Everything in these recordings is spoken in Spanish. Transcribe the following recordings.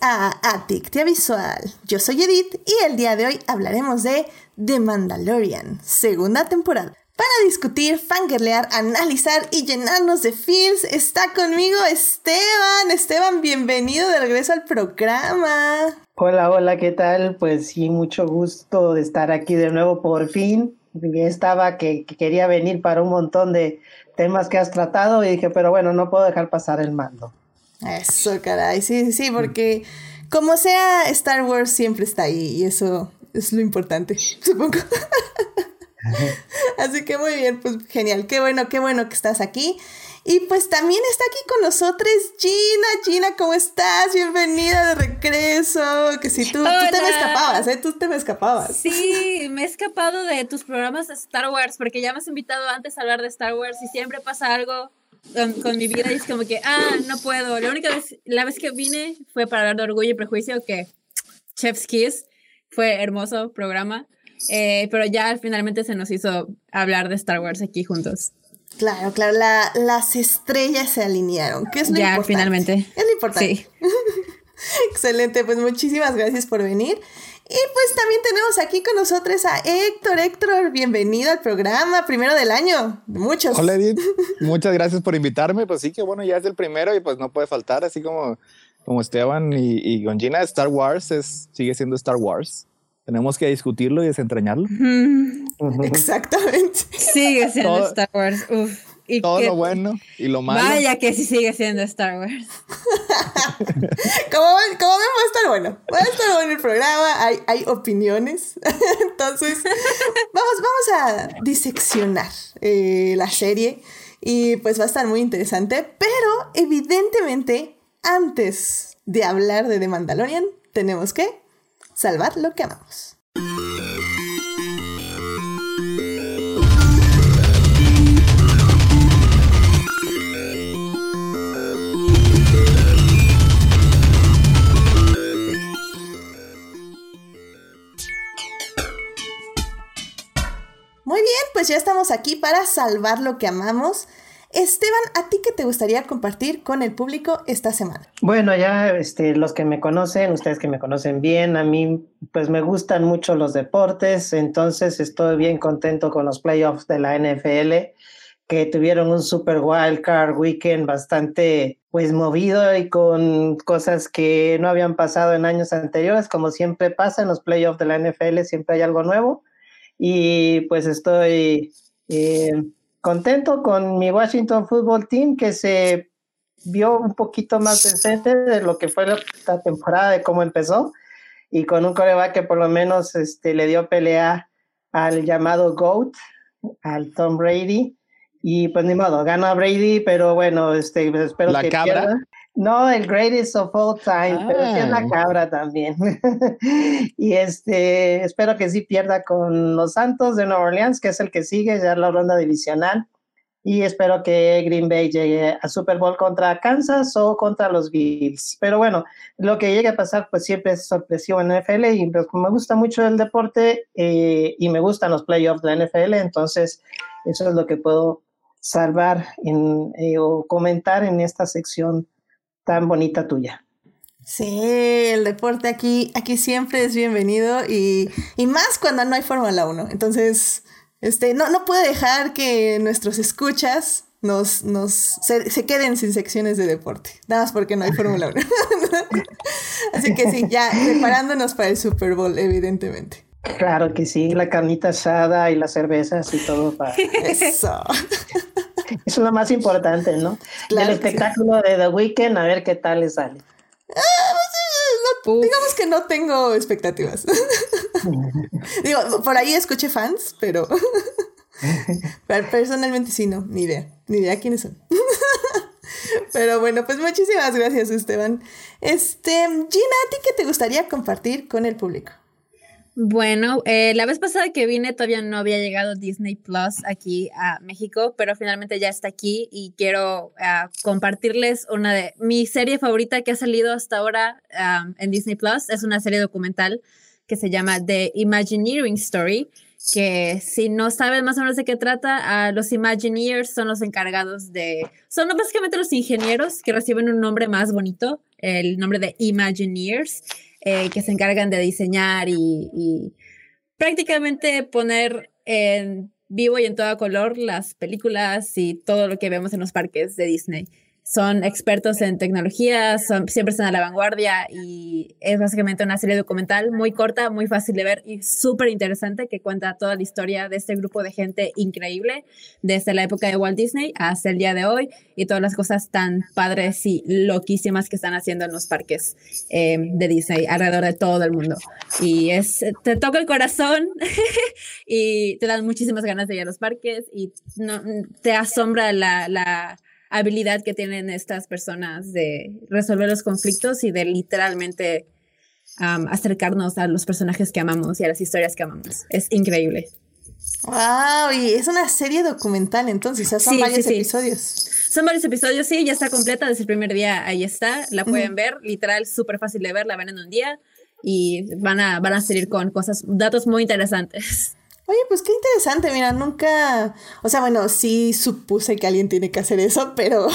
A Adictia Visual. Yo soy Edith y el día de hoy hablaremos de The Mandalorian, segunda temporada. Para discutir, fangirlear, analizar y llenarnos de feels, está conmigo Esteban. Esteban, bienvenido de regreso al programa. Hola, hola, ¿qué tal? Pues sí, mucho gusto de estar aquí de nuevo por fin. Estaba que quería venir para un montón de temas que has tratado y dije, pero bueno, no puedo dejar pasar el mando. Eso, caray, sí, sí, porque como sea, Star Wars siempre está ahí y eso es lo importante, supongo. Así que muy bien, pues genial, qué bueno, qué bueno que estás aquí. Y pues también está aquí con nosotros Gina. Gina, ¿cómo estás? Bienvenida de regreso. Que si tú, tú te me escapabas, ¿eh? Tú te me escapabas. Sí, me he escapado de tus programas de Star Wars porque ya me has invitado antes a hablar de Star Wars y siempre pasa algo con, mi vida y es como que, ah, no puedo. La única vez, la vez que vine fue para hablar de Orgullo y Prejuicio, que Chef's Kiss fue hermoso programa, eh, pero ya finalmente se nos hizo hablar de Star Wars aquí juntos. Claro, claro, las estrellas se alinearon, que es lo ya, finalmente. Es lo importante. Sí. Excelente, pues muchísimas gracias por venir. Y pues también tenemos aquí con nosotros a Héctor. Héctor, bienvenido al programa, primero del año. Muchos. Hola Edith, muchas gracias por invitarme. Pues sí, que bueno, ya es el primero y pues no puede faltar, así como, como Esteban y, y con Gina, Star Wars es, sigue siendo Star Wars. Tenemos que discutirlo y desentrañarlo. Exactamente. Sigue siendo Star Wars. Uf. Y todo lo bueno y lo malo. Vaya que sí sigue siendo Star Wars. como, como ven, va a estar bueno. Va a estar bueno el programa. Hay, hay opiniones. Entonces, vamos, vamos a diseccionar eh, la serie. Y pues va a estar muy interesante. Pero evidentemente, antes de hablar de The Mandalorian, tenemos que salvar lo que amamos. Muy bien, pues ya estamos aquí para salvar lo que amamos. Esteban, ¿a ti qué te gustaría compartir con el público esta semana? Bueno, ya este, los que me conocen, ustedes que me conocen bien, a mí pues me gustan mucho los deportes, entonces estoy bien contento con los playoffs de la NFL que tuvieron un super wild card weekend bastante pues movido y con cosas que no habían pasado en años anteriores, como siempre pasa en los playoffs de la NFL, siempre hay algo nuevo y pues estoy eh, contento con mi Washington Football Team que se vio un poquito más decente de lo que fue la temporada, de cómo empezó, y con un coreback que por lo menos este, le dio pelea al llamado GOAT, al Tom Brady, y pues ni modo, ganó Brady, pero bueno, este, espero ¿La que cabra? No, el greatest of all time, pero sí es la ah. cabra también. y este, espero que sí pierda con los Santos de Nueva Orleans, que es el que sigue ya la ronda divisional. Y espero que Green Bay llegue a Super Bowl contra Kansas o contra los Bills. Pero bueno, lo que llegue a pasar, pues siempre es sorpresivo en NFL. Y pues, me gusta mucho el deporte eh, y me gustan los playoffs de la NFL, entonces eso es lo que puedo salvar en, eh, o comentar en esta sección tan bonita tuya. Sí, el deporte aquí, aquí siempre es bienvenido y, y más cuando no hay Fórmula 1. Entonces, este, no, no puede dejar que nuestros escuchas nos, nos se, se, queden sin secciones de deporte. Nada más porque no hay Fórmula 1. Así que sí, ya preparándonos para el Super Bowl, evidentemente. Claro que sí, la carnita asada y las cervezas y todo para... Eso. Es lo más importante, ¿no? Del espectáculo de The Weeknd, a ver qué tal le sale. Ah, pues, digamos que no tengo expectativas. Digo, por ahí escuché fans, pero... personalmente sí, no, ni idea. Ni idea quiénes son. Pero bueno, pues muchísimas gracias, Esteban. Este, Gina, ¿a ti qué te gustaría compartir con el público? Bueno, eh, la vez pasada que vine todavía no había llegado Disney Plus aquí a México, pero finalmente ya está aquí y quiero ah, compartirles una de mi serie favorita que ha salido hasta ahora en Disney Plus. Es una serie documental que se llama The Imagineering Story que si no sabes más o menos de qué trata, a los Imagineers son los encargados de, son básicamente los ingenieros que reciben un nombre más bonito, el nombre de Imagineers, eh, que se encargan de diseñar y, y prácticamente poner en vivo y en todo color las películas y todo lo que vemos en los parques de Disney son expertos en tecnología, son, siempre están a la vanguardia y es básicamente una serie documental muy corta, muy fácil de ver y súper interesante que cuenta toda la historia de este grupo de gente increíble desde la época de Walt Disney hasta el día de hoy y todas las cosas tan padres y loquísimas que están haciendo en los parques eh, de Disney alrededor de todo el mundo. Y es, te toca el corazón y te dan muchísimas ganas de ir a los parques y no, te asombra la, la habilidad que tienen estas personas de resolver los conflictos y de literalmente acercarnos a los personajes que amamos y a las historias que amamos. Es increíble. Wow, y es una serie documental entonces, son varios episodios. Son varios episodios, sí, ya está completa desde el primer día, ahí está, la pueden ver, literal, súper fácil de ver, la ven en un día y van a, van a salir con cosas, datos muy interesantes. Oye, pues qué interesante, mira, nunca, o sea, bueno, sí supuse que alguien tiene que hacer eso, pero,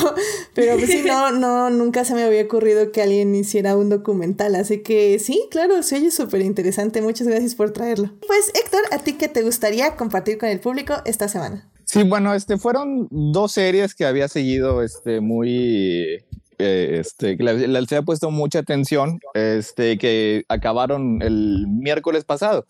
pero pues sí, no, no, nunca se me había ocurrido que alguien hiciera un documental, así que sí, claro, se oye súper interesante, muchas gracias por traerlo. Pues Héctor, ¿a ti qué te gustaría compartir con el público esta semana? Sí, bueno, este, fueron dos series que había seguido, este, muy, eh, este, que les había puesto mucha atención, este, que acabaron el miércoles pasado.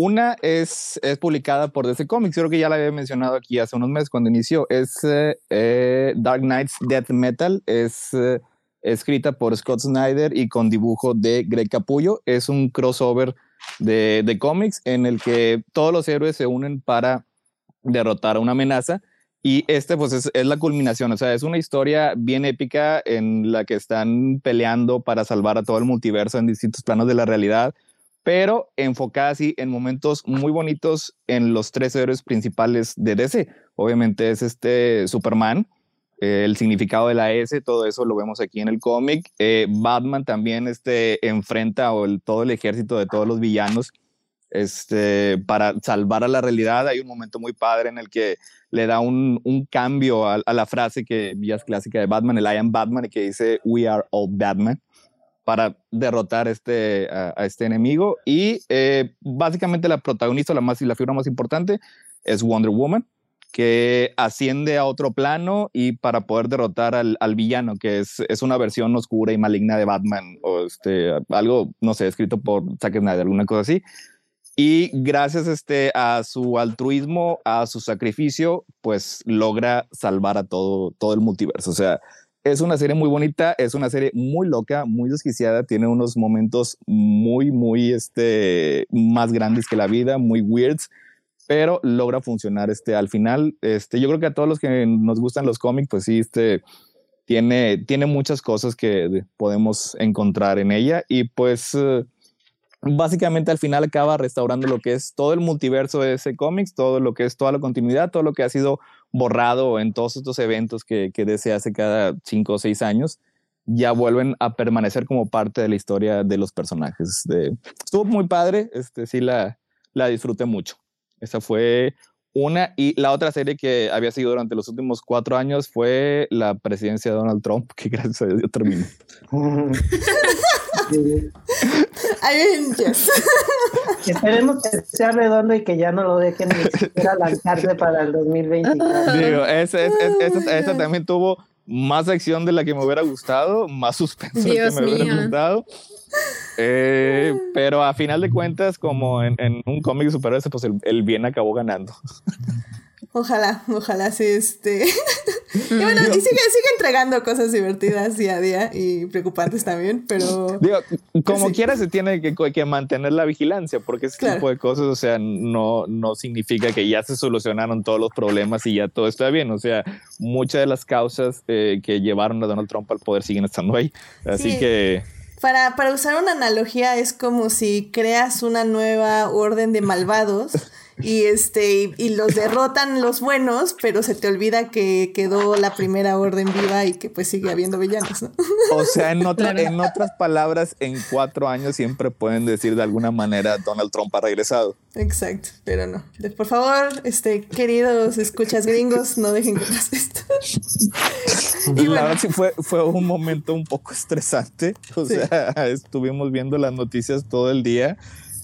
Una es, es publicada por DC Comics, creo que ya la había mencionado aquí hace unos meses cuando inició. Es eh, eh, Dark Knights Death Metal, es eh, escrita por Scott Snyder y con dibujo de Greg Capullo. Es un crossover de, de cómics en el que todos los héroes se unen para derrotar a una amenaza. Y este pues es, es, la culminación, o sea, es una historia bien épica en la que están peleando para salvar a todo el multiverso en distintos planos de la realidad pero enfocada así en momentos muy bonitos en los tres héroes principales de DC. Obviamente es este Superman, eh, el significado de la S, todo eso lo vemos aquí en el cómic. Eh, Batman también este, enfrenta o el, todo el ejército de todos los villanos este, para salvar a la realidad. Hay un momento muy padre en el que le da un, un cambio a, a, la frase que ya es clásica de Batman, el I am Batman, y que dice We are all Batman para derrotar este, a, este enemigo. Y eh, básicamente la protagonista, la, más, la figura más importante, es Wonder Woman, que asciende a otro plano y para poder derrotar al, al villano, que es, es, una versión oscura y maligna de Batman, o este, algo, no sé, escrito por Zack Snyder, alguna cosa así. Y gracias este, a su altruismo, a su sacrificio, pues logra salvar a todo, todo el multiverso. O sea, es una serie muy bonita, es una serie muy loca, muy desquiciada, tiene unos momentos muy, muy este, más grandes que la vida, muy weirds, pero logra funcionar este, al final. Este, yo creo que a todos los que nos gustan los cómics, pues sí, este, tiene, tiene muchas cosas que podemos encontrar en ella y pues... Uh, básicamente al final acaba restaurando lo que es todo el multiverso de ese cómics, todo lo que es toda la continuidad, todo lo que ha sido borrado en todos estos eventos que, que DC hace cada cinco o seis años, ya vuelven a permanecer como parte de la historia de los personajes. De, estuvo muy padre, este, sí la, la disfruté mucho. Esa fue una. Y la otra serie que había seguido durante los últimos cuatro años fue la presidencia de Donald Trump, que gracias a Dios terminó. Avengers. Esperemos que sea redondo y que ya no lo dejen ni siquiera lanzarse para el 2024. Digo, esa también tuvo más acción de la que me hubiera gustado, más suspenso de la que me hubiera gustado. Eh, pero a final de cuentas, como en, en un cómic superhéroe, pues el, el, bien acabó ganando. Ojalá, ojalá sí, este. Y bueno, y sigue, sigue entregando cosas divertidas día a día y preocupantes también, pero. Digo, como quiera, se tiene que, que, mantener la vigilancia, porque ese claro. tipo de cosas, o sea, no, no significa que ya se solucionaron todos los problemas y ya todo está bien. O sea, muchas de las causas eh, que llevaron a Donald Trump al poder siguen estando ahí. Así sí. que. Para, para usar una analogía, es como si creas una nueva orden de malvados y este y, y los derrotan los buenos, pero se te olvida que quedó la primera orden viva y que pues sigue habiendo villanos, ¿no? O sea, en, otra- en otras palabras, en cuatro años siempre pueden decir de alguna manera Donald Trump ha regresado. Exacto, pero no. Por favor, este, queridos escuchas gringos, no dejen que pase esto. Y la bueno. verdad sí fue, fue un momento un poco estresante. O Sí. sea, estuvimos viendo las noticias todo el día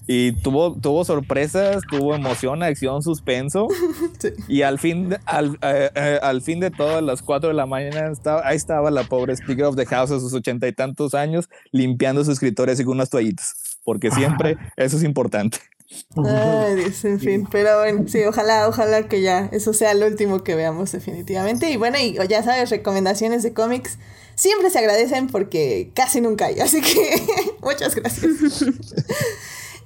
y tuvo, tuvo sorpresas, tuvo emoción, acción, suspenso. Sí. Y al fin, al, eh, eh, al fin de todo, a las 4 de la mañana, estaba, ahí estaba la pobre Speaker of the House a sus ochenta y tantos años limpiando su escritorio así con unas toallitas, porque siempre eso es importante. Ay, Dios, en fin. Pero bueno, sí, ojalá, ojalá que ya eso sea lo último que veamos definitivamente. Y bueno, y ya sabes, recomendaciones de cómics siempre se agradecen porque casi nunca hay. Así que muchas gracias.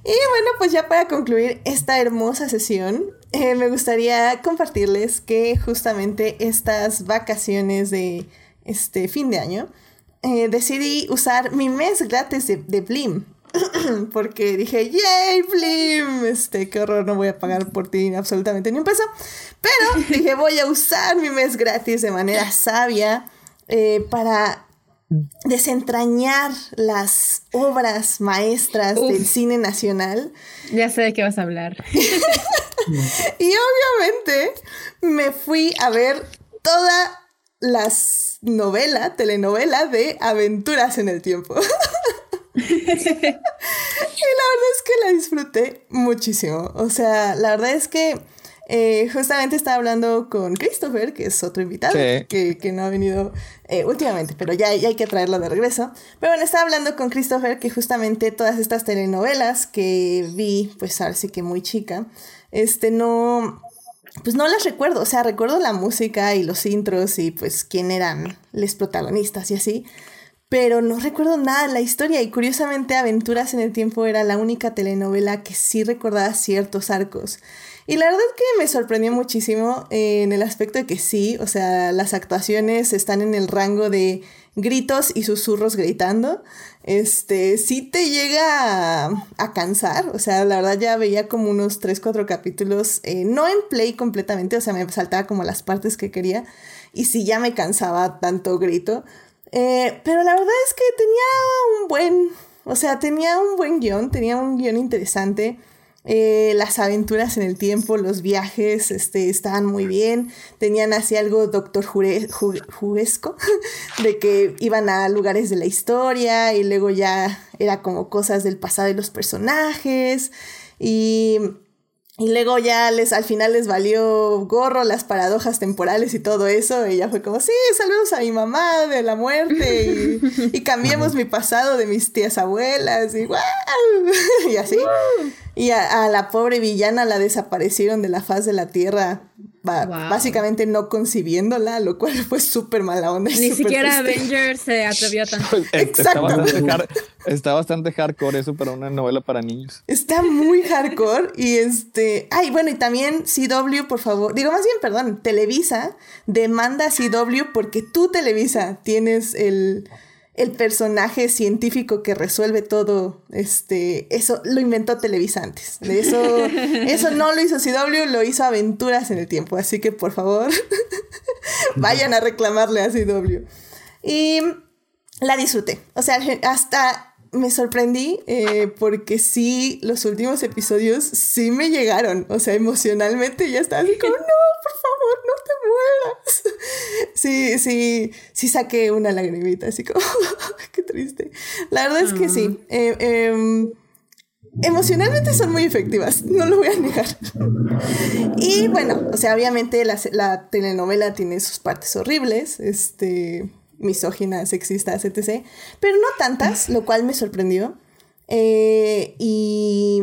Y bueno, pues ya para concluir esta hermosa sesión, eh, me gustaría compartirles que justamente estas vacaciones de este fin de año, eh, decidí usar mi mes gratis de, de Blim. Porque dije, ¡yay, Blim! Este, qué horror, no voy a pagar por ti absolutamente ni un peso. Pero dije, voy a usar mi mes gratis de manera sabia eh, para desentrañar las obras maestras Uf. del cine nacional. Ya sé de qué vas a hablar. Y obviamente me fui a ver toda las novela, telenovela de Aventuras en el Tiempo. y la verdad es que la disfruté muchísimo. O sea, la verdad es que eh, justamente estaba hablando con Christopher, que es otro invitado, Sí. que, que no ha venido eh, últimamente, pero ya, ya hay que traerlo de regreso. Pero bueno, estaba hablando con Christopher que justamente todas estas telenovelas que vi, pues ahora sí que muy chica, este no, pues no las recuerdo, o sea, recuerdo la música y los intros y pues quién eran los protagonistas y así, pero no recuerdo nada de la historia y curiosamente Aventuras en el Tiempo era la única telenovela que sí recordaba ciertos arcos. Y la verdad que me sorprendió muchísimo eh, en el aspecto de que sí, o sea, las actuaciones están en el rango de gritos y susurros gritando. Este, sí te llega a, cansar, o sea, la verdad ya veía como unos 3, 4 capítulos, eh, no en play completamente, o sea, me saltaba como las partes que quería y sí ya me cansaba tanto grito. Eh, pero la verdad es que tenía un buen, o sea, tenía un buen guion, tenía un guion interesante. Eh, las aventuras en el tiempo, los viajes, este, estaban muy bien. Tenían así algo doctor Jure, Ju- juguesco, de que iban a lugares de la historia y luego ya era como cosas del pasado de los personajes. Y y luego ya les, al final les valió gorro las paradojas temporales y todo eso. Y ya fue como, sí, saludos a mi mamá de la muerte. Y, y cambiemos mi pasado de mis tías abuelas. Y ¡guau! Y así. Y a, a la pobre villana la desaparecieron de la faz de la tierra. ba- Wow. Básicamente no concibiéndola, lo cual fue súper mala onda. Ni siquiera triste. Avengers se atrevió tanto. Pues, está, Exacto. bastante hard- está bastante hardcore eso para una novela para niños. Está muy hardcore y este... Ay, bueno, y también CW, por favor. Digo, más bien, perdón, Televisa demanda a CW porque tú, Televisa, tienes el, el personaje científico que resuelve todo. Este, eso lo inventó Televisa antes. Eso, eso no lo hizo CW, lo hizo Aventuras en el Tiempo. Así que, por favor, vayan a reclamarle a CW. Y la disfruté. O sea, hasta me sorprendí eh, porque sí, los últimos episodios sí me llegaron. O sea, emocionalmente ya estaba así como, no, por favor, no te mueras. Sí, sí, sí saqué una lagrimita, así como, qué triste. La verdad es que sí. eh, em, emocionalmente son muy efectivas, no lo voy a negar. Y bueno, o sea, obviamente la, la telenovela tiene sus partes horribles, este, misóginas, sexistas, etc. Pero no tantas, lo cual me sorprendió. Eh, y,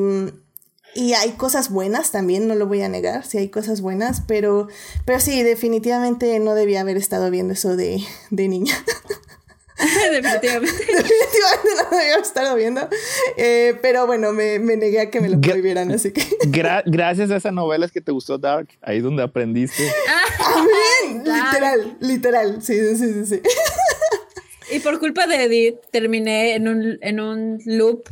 y hay cosas buenas también, no lo voy a negar, sí hay cosas buenas, pero, pero sí, definitivamente no debía haber estado viendo eso de, de niña. Definitivamente. definitivamente no debía estado viendo. Eh, pero bueno, me, me negué a que me lo prohibieran, así que... Gra- gracias a esa novela es que te gustó Dark, ahí es donde aprendiste. Amén, claro. literal, literal, sí, sí, sí, sí. Y por culpa de Edith terminé en un, en un loop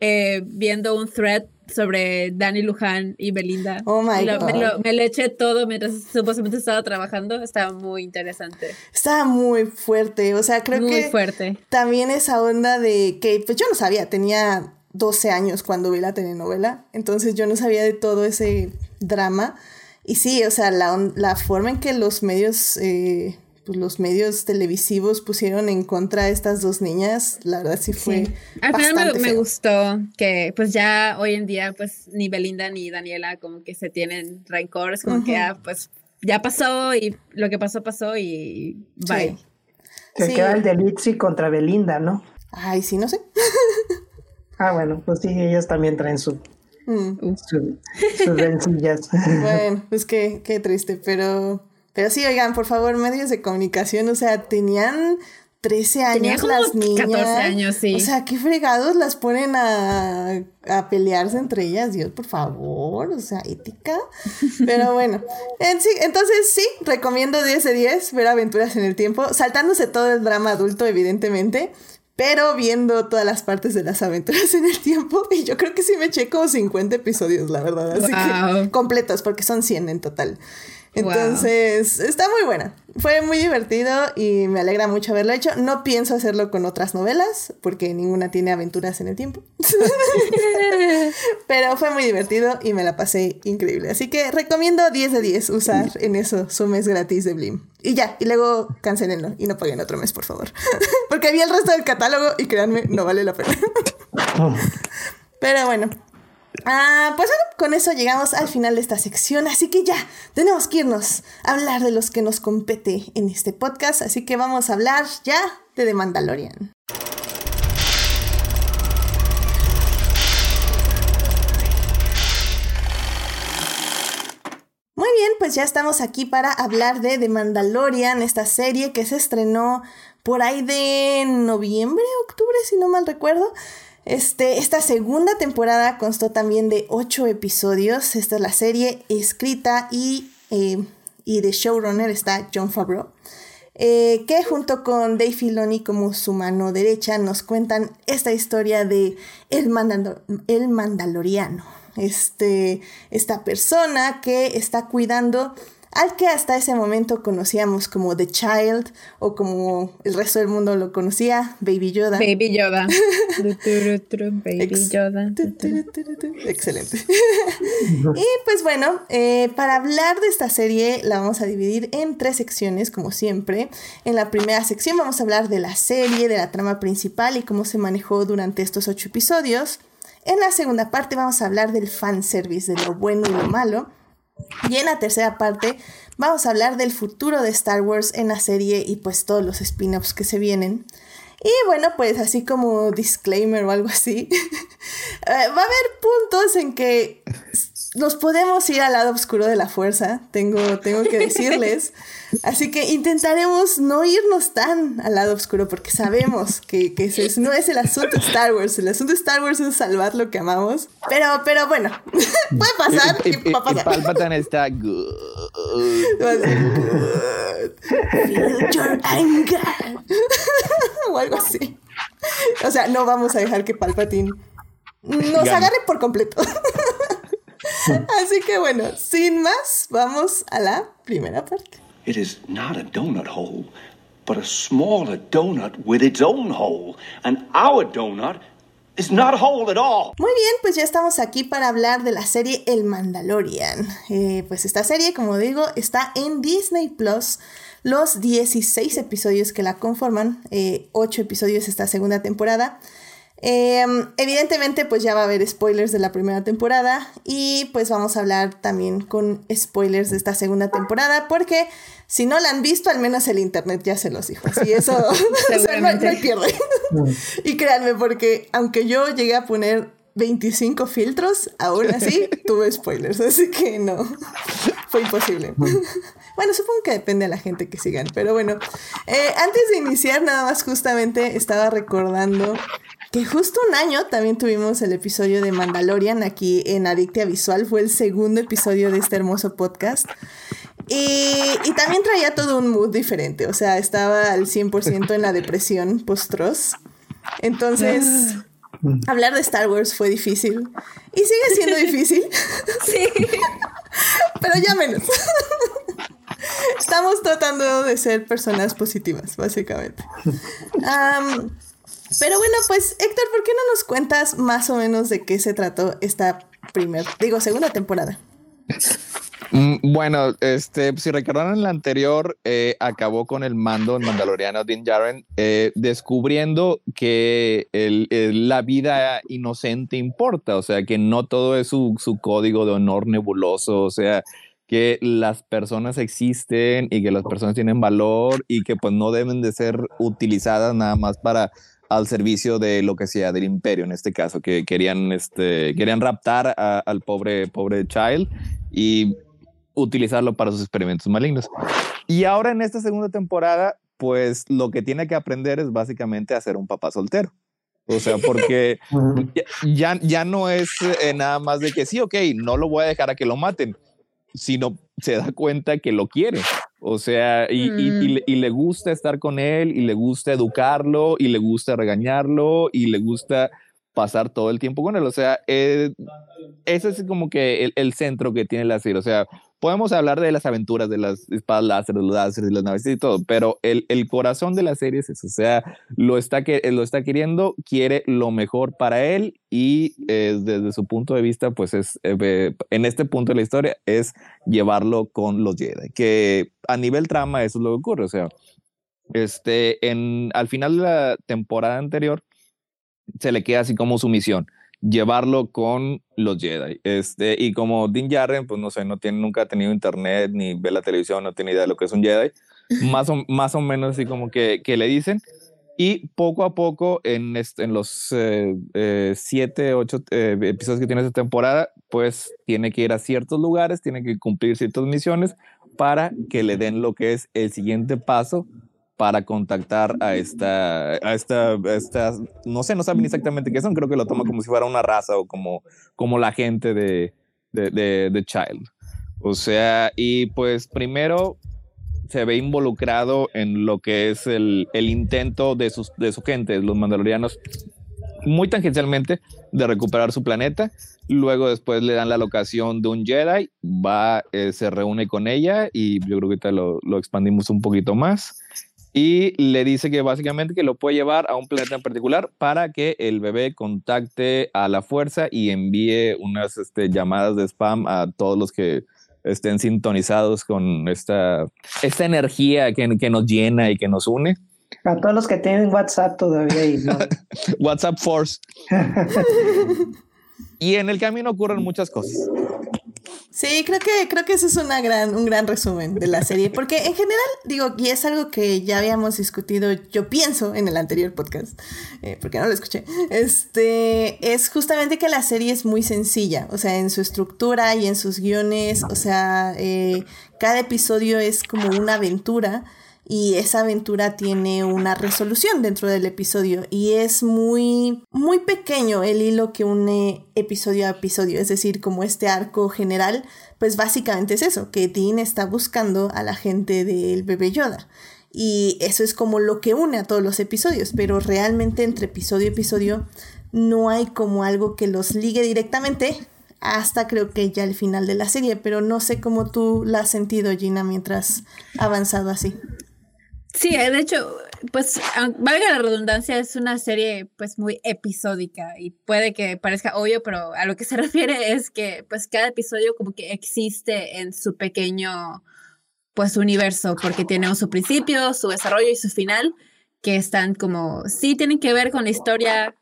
eh, viendo un thread sobre Danny Luján y Belinda. Oh my Lo- God. Me, lo, me lo eché todo mientras supuestamente estaba trabajando. Estaba muy interesante. Estaba muy fuerte. O sea, creo muy que fuerte. también esa onda de que, pues yo no sabía, tenía 12 años cuando vi la telenovela, entonces yo no sabía de todo ese drama. Y sí, o sea, la, la forma en que los medios, eh, pues los medios televisivos pusieron en contra a estas dos niñas, la verdad sí fue. Sí. Al final me, bastante me feo. gustó que pues ya hoy en día pues ni Belinda ni Daniela como que se tienen rencores, como que Ujú. ah, pues ya pasó y lo que pasó pasó y bye. Sí. Se Sí. queda el de Litzy contra Belinda, ¿no? Ay, sí, no sé. Ah, bueno, pues sí, ellos también traen su, Mm. su- sus rencillas. Bueno, pues qué, qué triste, pero, pero sí, oigan, por favor, medios de comunicación, o sea, tenían 13 años Tenía como las niñas. 14 años, sí. O sea, qué fregados las ponen a, a pelearse entre ellas, Dios, por favor, o sea, ética. Pero bueno, en sí, entonces sí, recomiendo 10 de 10, ver aventuras en el tiempo, saltándose todo el drama adulto, evidentemente. Pero viendo todas las partes de las aventuras en el tiempo, y yo creo que sí me eché como 50 episodios, la verdad. Así que completos, porque son 100 en total. Wow. Entonces, está muy buena. Fue muy divertido y me alegra mucho haberlo hecho. No pienso hacerlo con otras novelas, porque ninguna tiene aventuras en el tiempo. Pero fue muy divertido y me la pasé increíble. Así que recomiendo 10 de 10 usar en eso su mes gratis de Blim. Y ya, y luego cancelenlo y no paguen otro mes, por favor. porque vi el resto del catálogo y créanme, no vale la pena. Pero bueno. Ah, pues bueno, con eso llegamos al final de esta sección, así que ya tenemos que irnos a hablar de los que nos compete en este podcast, así que vamos a hablar ya de The Mandalorian. Muy bien, pues ya estamos aquí para hablar de The Mandalorian, esta serie que se estrenó por ahí de noviembre, octubre, si no mal recuerdo. Este, esta segunda temporada constó también de ocho episodios. Esta es la serie escrita y, eh, y de showrunner está John Favreau. eh, que junto con Dave Filoni como su mano derecha nos cuentan esta historia de el, el Mandaloriano. Este, esta persona que está cuidando al que hasta ese momento conocíamos como The Child o como el resto del mundo lo conocía, Baby Yoda. Baby Yoda. Baby Yoda. Excelente. y pues bueno, eh, para hablar de esta serie la vamos a dividir en tres secciones, como siempre. En la primera sección vamos a hablar de la serie, de la trama principal y cómo se manejó durante estos ocho episodios. En la segunda parte vamos a hablar del fanservice, de lo bueno y lo malo. Y en la tercera parte vamos a hablar del futuro de Star Wars en la serie y pues todos los spin-offs que se vienen. Y bueno, pues así como disclaimer o algo así, eh, va a haber puntos en que nos podemos ir al lado oscuro de la fuerza, tengo, tengo que decirles. Así que intentaremos no irnos tan al lado oscuro porque sabemos que, que ese es- no es el asunto de Star Wars. El asunto de Star Wars es salvar lo que amamos. Pero, pero bueno, puede pasar y, va a pasar. Palpatine está good. Va a ser, Feel your anger. o algo así. O sea, no vamos a dejar que Palpatine nos agarre por completo. así que bueno, sin más, vamos a la primera parte. It is not a donut hole, but a smaller donut with its own hole. And our donut is not a hole at all. Muy bien, pues ya estamos aquí para hablar de la serie El Mandalorian. Eh, pues esta serie, como digo, está en Disney Plus. Los 16 episodios que la conforman, 8 episodios esta segunda temporada. Eh, evidentemente, pues ya va a haber spoilers de la primera temporada y pues vamos a hablar también con spoilers de esta segunda temporada porque si no la han visto, al menos el internet ya se los dijo. Así eso, o sea, no, pierde. y créanme, porque aunque yo llegué a poner 25 filtros, aún así tuve spoilers, así que no, fue imposible. Bueno, supongo que depende de la gente que sigan, pero bueno, eh, antes de iniciar nada más justamente estaba recordando que justo un año también tuvimos el episodio de Mandalorian aquí en Adictia Visual, fue el segundo episodio de este hermoso podcast. Y, y también traía todo un mood diferente, o sea, estaba al 100% en la depresión post-Tross. Entonces, hablar de Star Wars fue difícil. Y sigue siendo difícil. Sí. Pero ya menos. Estamos tratando de ser personas positivas, básicamente. Am, pero bueno, pues Héctor, ¿por qué no nos cuentas más o menos de qué se trató esta primera, digo, segunda temporada? Mm, Bueno, este, si recordaron la anterior, eh, acabó con el mando el mandaloriano Din Djarin, eh, descubriendo que el- la vida inocente importa, o sea, que no todo es su, su código de honor nebuloso, o sea, que las personas existen y que las personas tienen valor y que pues no deben de ser utilizadas nada más para al servicio de lo que sea del imperio en este caso que querían este querían raptar a- al pobre pobre child y utilizarlo para sus experimentos malignos. Y ahora en esta segunda temporada, pues lo que tiene que aprender es básicamente a ser un papá soltero. O sea, porque ya, ya no es eh, nada más de que sí, ok, no lo voy a dejar a que lo maten, sino se da cuenta que lo quiere. O sea, y, y- y le, y le gusta estar con él, y le gusta educarlo, y le gusta regañarlo, y le gusta pasar todo el tiempo con él. O sea, eh, ese es como que el, el centro que tiene la serie. O sea, podemos hablar de las aventuras, de las espadas láser, de los láseres, de las naves y todo, pero el, el corazón de la serie es eso. O sea, lo está, que, lo está queriendo, quiere lo mejor para él y eh, desde su punto de vista, pues es, eh, en este punto de la historia, es llevarlo con los Jedi, que a nivel trama eso es lo que ocurre. O sea, este, en, al final de la temporada anterior, se le queda así como su misión llevarlo con los Jedi. Este, y como Din Djarin, pues no sé, no tiene, nunca ha tenido internet ni ve la televisión, no tiene idea de lo que es un Jedi, más o, más o menos así como que, que le dicen. Y poco a poco, en, este, en los eh, eh, siete, ocho eh, episodios que tiene esta temporada, pues tiene que ir a ciertos lugares, tiene que cumplir ciertas misiones para que le den lo que es el siguiente paso para contactar a esta, a esta, a no sé, no saben exactamente qué son, creo que lo toma como si fuera una raza o como, como la gente de, de, de, de Child. O sea, y pues primero se ve involucrado en lo que es el, el intento de, sus, de su gente, los mandalorianos, muy tangencialmente, de recuperar su planeta. Luego después le dan la locación de un Jedi, va, eh, se reúne con ella y yo creo que ahorita lo, lo expandimos un poquito más y le dice que básicamente que lo puede llevar a un planeta en particular para que el bebé contacte a la fuerza y envíe unas este, llamadas de spam a todos los que estén sintonizados con esta, esta energía que, que nos llena y que nos une. A todos los que tienen WhatsApp todavía y no. WhatsApp Force. y en el camino ocurren muchas cosas. Sí, creo que, creo que eso es una gran, un gran resumen de la serie, porque en general, digo, y es algo que ya habíamos discutido, yo pienso, en el anterior podcast, eh, porque no lo escuché, este, es justamente que la serie es muy sencilla, o sea, en su estructura y en sus guiones, o sea, eh, cada episodio es como una aventura y esa aventura tiene una resolución dentro del episodio y es muy muy pequeño el hilo que une episodio a episodio, es decir, como este arco general, pues básicamente es eso, que Dean está buscando a la gente del bebé Yoda. Y eso es como lo que une a todos los episodios, pero realmente entre episodio y episodio no hay como algo que los ligue directamente hasta creo que ya el final de la serie, pero no sé cómo tú la has sentido, Gina, mientras avanzado así. Sí, de hecho, pues aun- valga la redundancia, es una serie pues muy episódica y puede que parezca obvio, pero a lo que se refiere es que pues cada episodio como que existe en su pequeño pues universo porque tiene su principio, su desarrollo y su final que están como, sí tienen que ver con la historia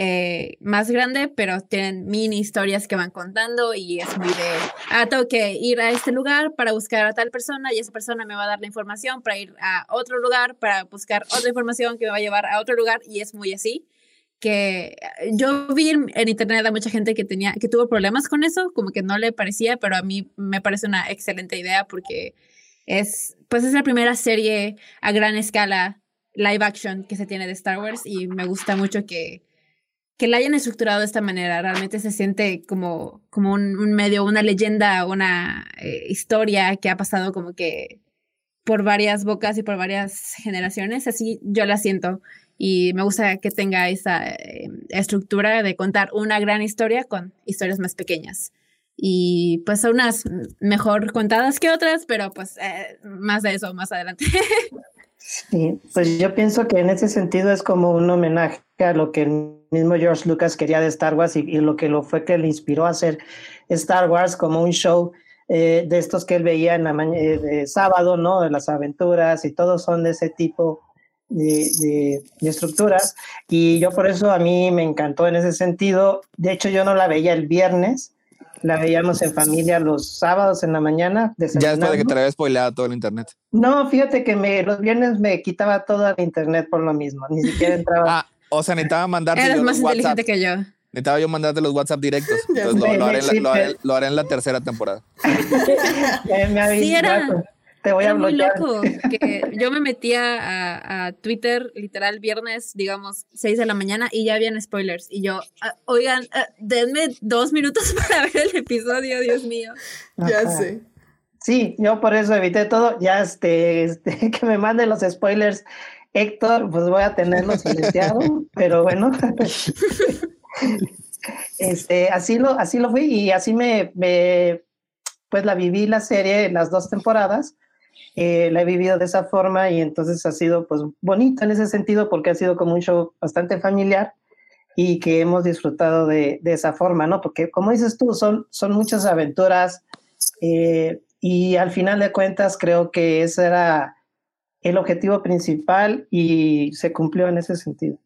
eh, más grande, pero tienen mini historias que van contando y es muy de, ah, tengo que ir a este lugar para buscar a tal persona y esa persona me va a dar la información para ir a otro lugar, para buscar otra información que me va a llevar a otro lugar y es muy así que eh, yo vi en, en internet a mucha gente que tenía que tuvo problemas con eso, como que no le parecía, pero a mí me parece una excelente idea porque es pues es la primera serie a gran escala live action que se tiene de Star Wars y me gusta mucho que que la hayan estructurado de esta manera. Realmente se siente como, como un, medio, una leyenda, una eh, historia que ha pasado como que por varias bocas y por varias generaciones, así yo la siento. Y me gusta que tenga esa eh, estructura de contar una gran historia con historias más pequeñas. Y pues unas mejor contadas que otras, pero pues eh, más de eso más adelante. Sí, pues yo pienso que en ese sentido es como un homenaje a lo que mismo George Lucas quería de Star Wars y, lo que lo fue que le inspiró a hacer Star Wars como un show eh, de estos que él veía en la eh, de sábado, ¿no? De las aventuras y todos son de ese tipo de, de, de, estructuras. Y yo por eso a mí me encantó en ese sentido. De hecho, yo no la veía el viernes, la veíamos en familia los sábados en la mañana. Ya después de que te había spoileado todo el internet. No, fíjate que me, los viernes me quitaba todo el internet por lo mismo. Ni siquiera entraba. ah, o sea, necesitaba mandarte. Eres más inteligente que yo. Necesitaba yo mandarte los WhatsApp directos. Entonces lo, lo, haré la, lo, haré, lo, haré en la tercera temporada. me sí, era, te voy a muy bloquear. loco. Que yo me metía a, a, Twitter literal viernes, digamos, 6 de la mañana y ya habían spoilers. Y yo, uh, oigan, uh, denme dos minutos para ver el episodio, Dios mío. Ajá. Ya sé. Sí, yo por eso evité todo. Ya este, este que me manden los spoilers. Héctor, pues voy a tenerlo silenciado, pero bueno. este, así lo, así lo fui y así me, me, pues la viví la serie en las dos temporadas. Eh, la he vivido de esa forma y entonces ha sido pues bonito en ese sentido porque ha sido como un show bastante familiar y que hemos disfrutado de, de esa forma, ¿no? Porque como dices tú, son, son muchas aventuras eh, y al final de cuentas creo que ese era el objetivo principal y se cumplió en ese sentido.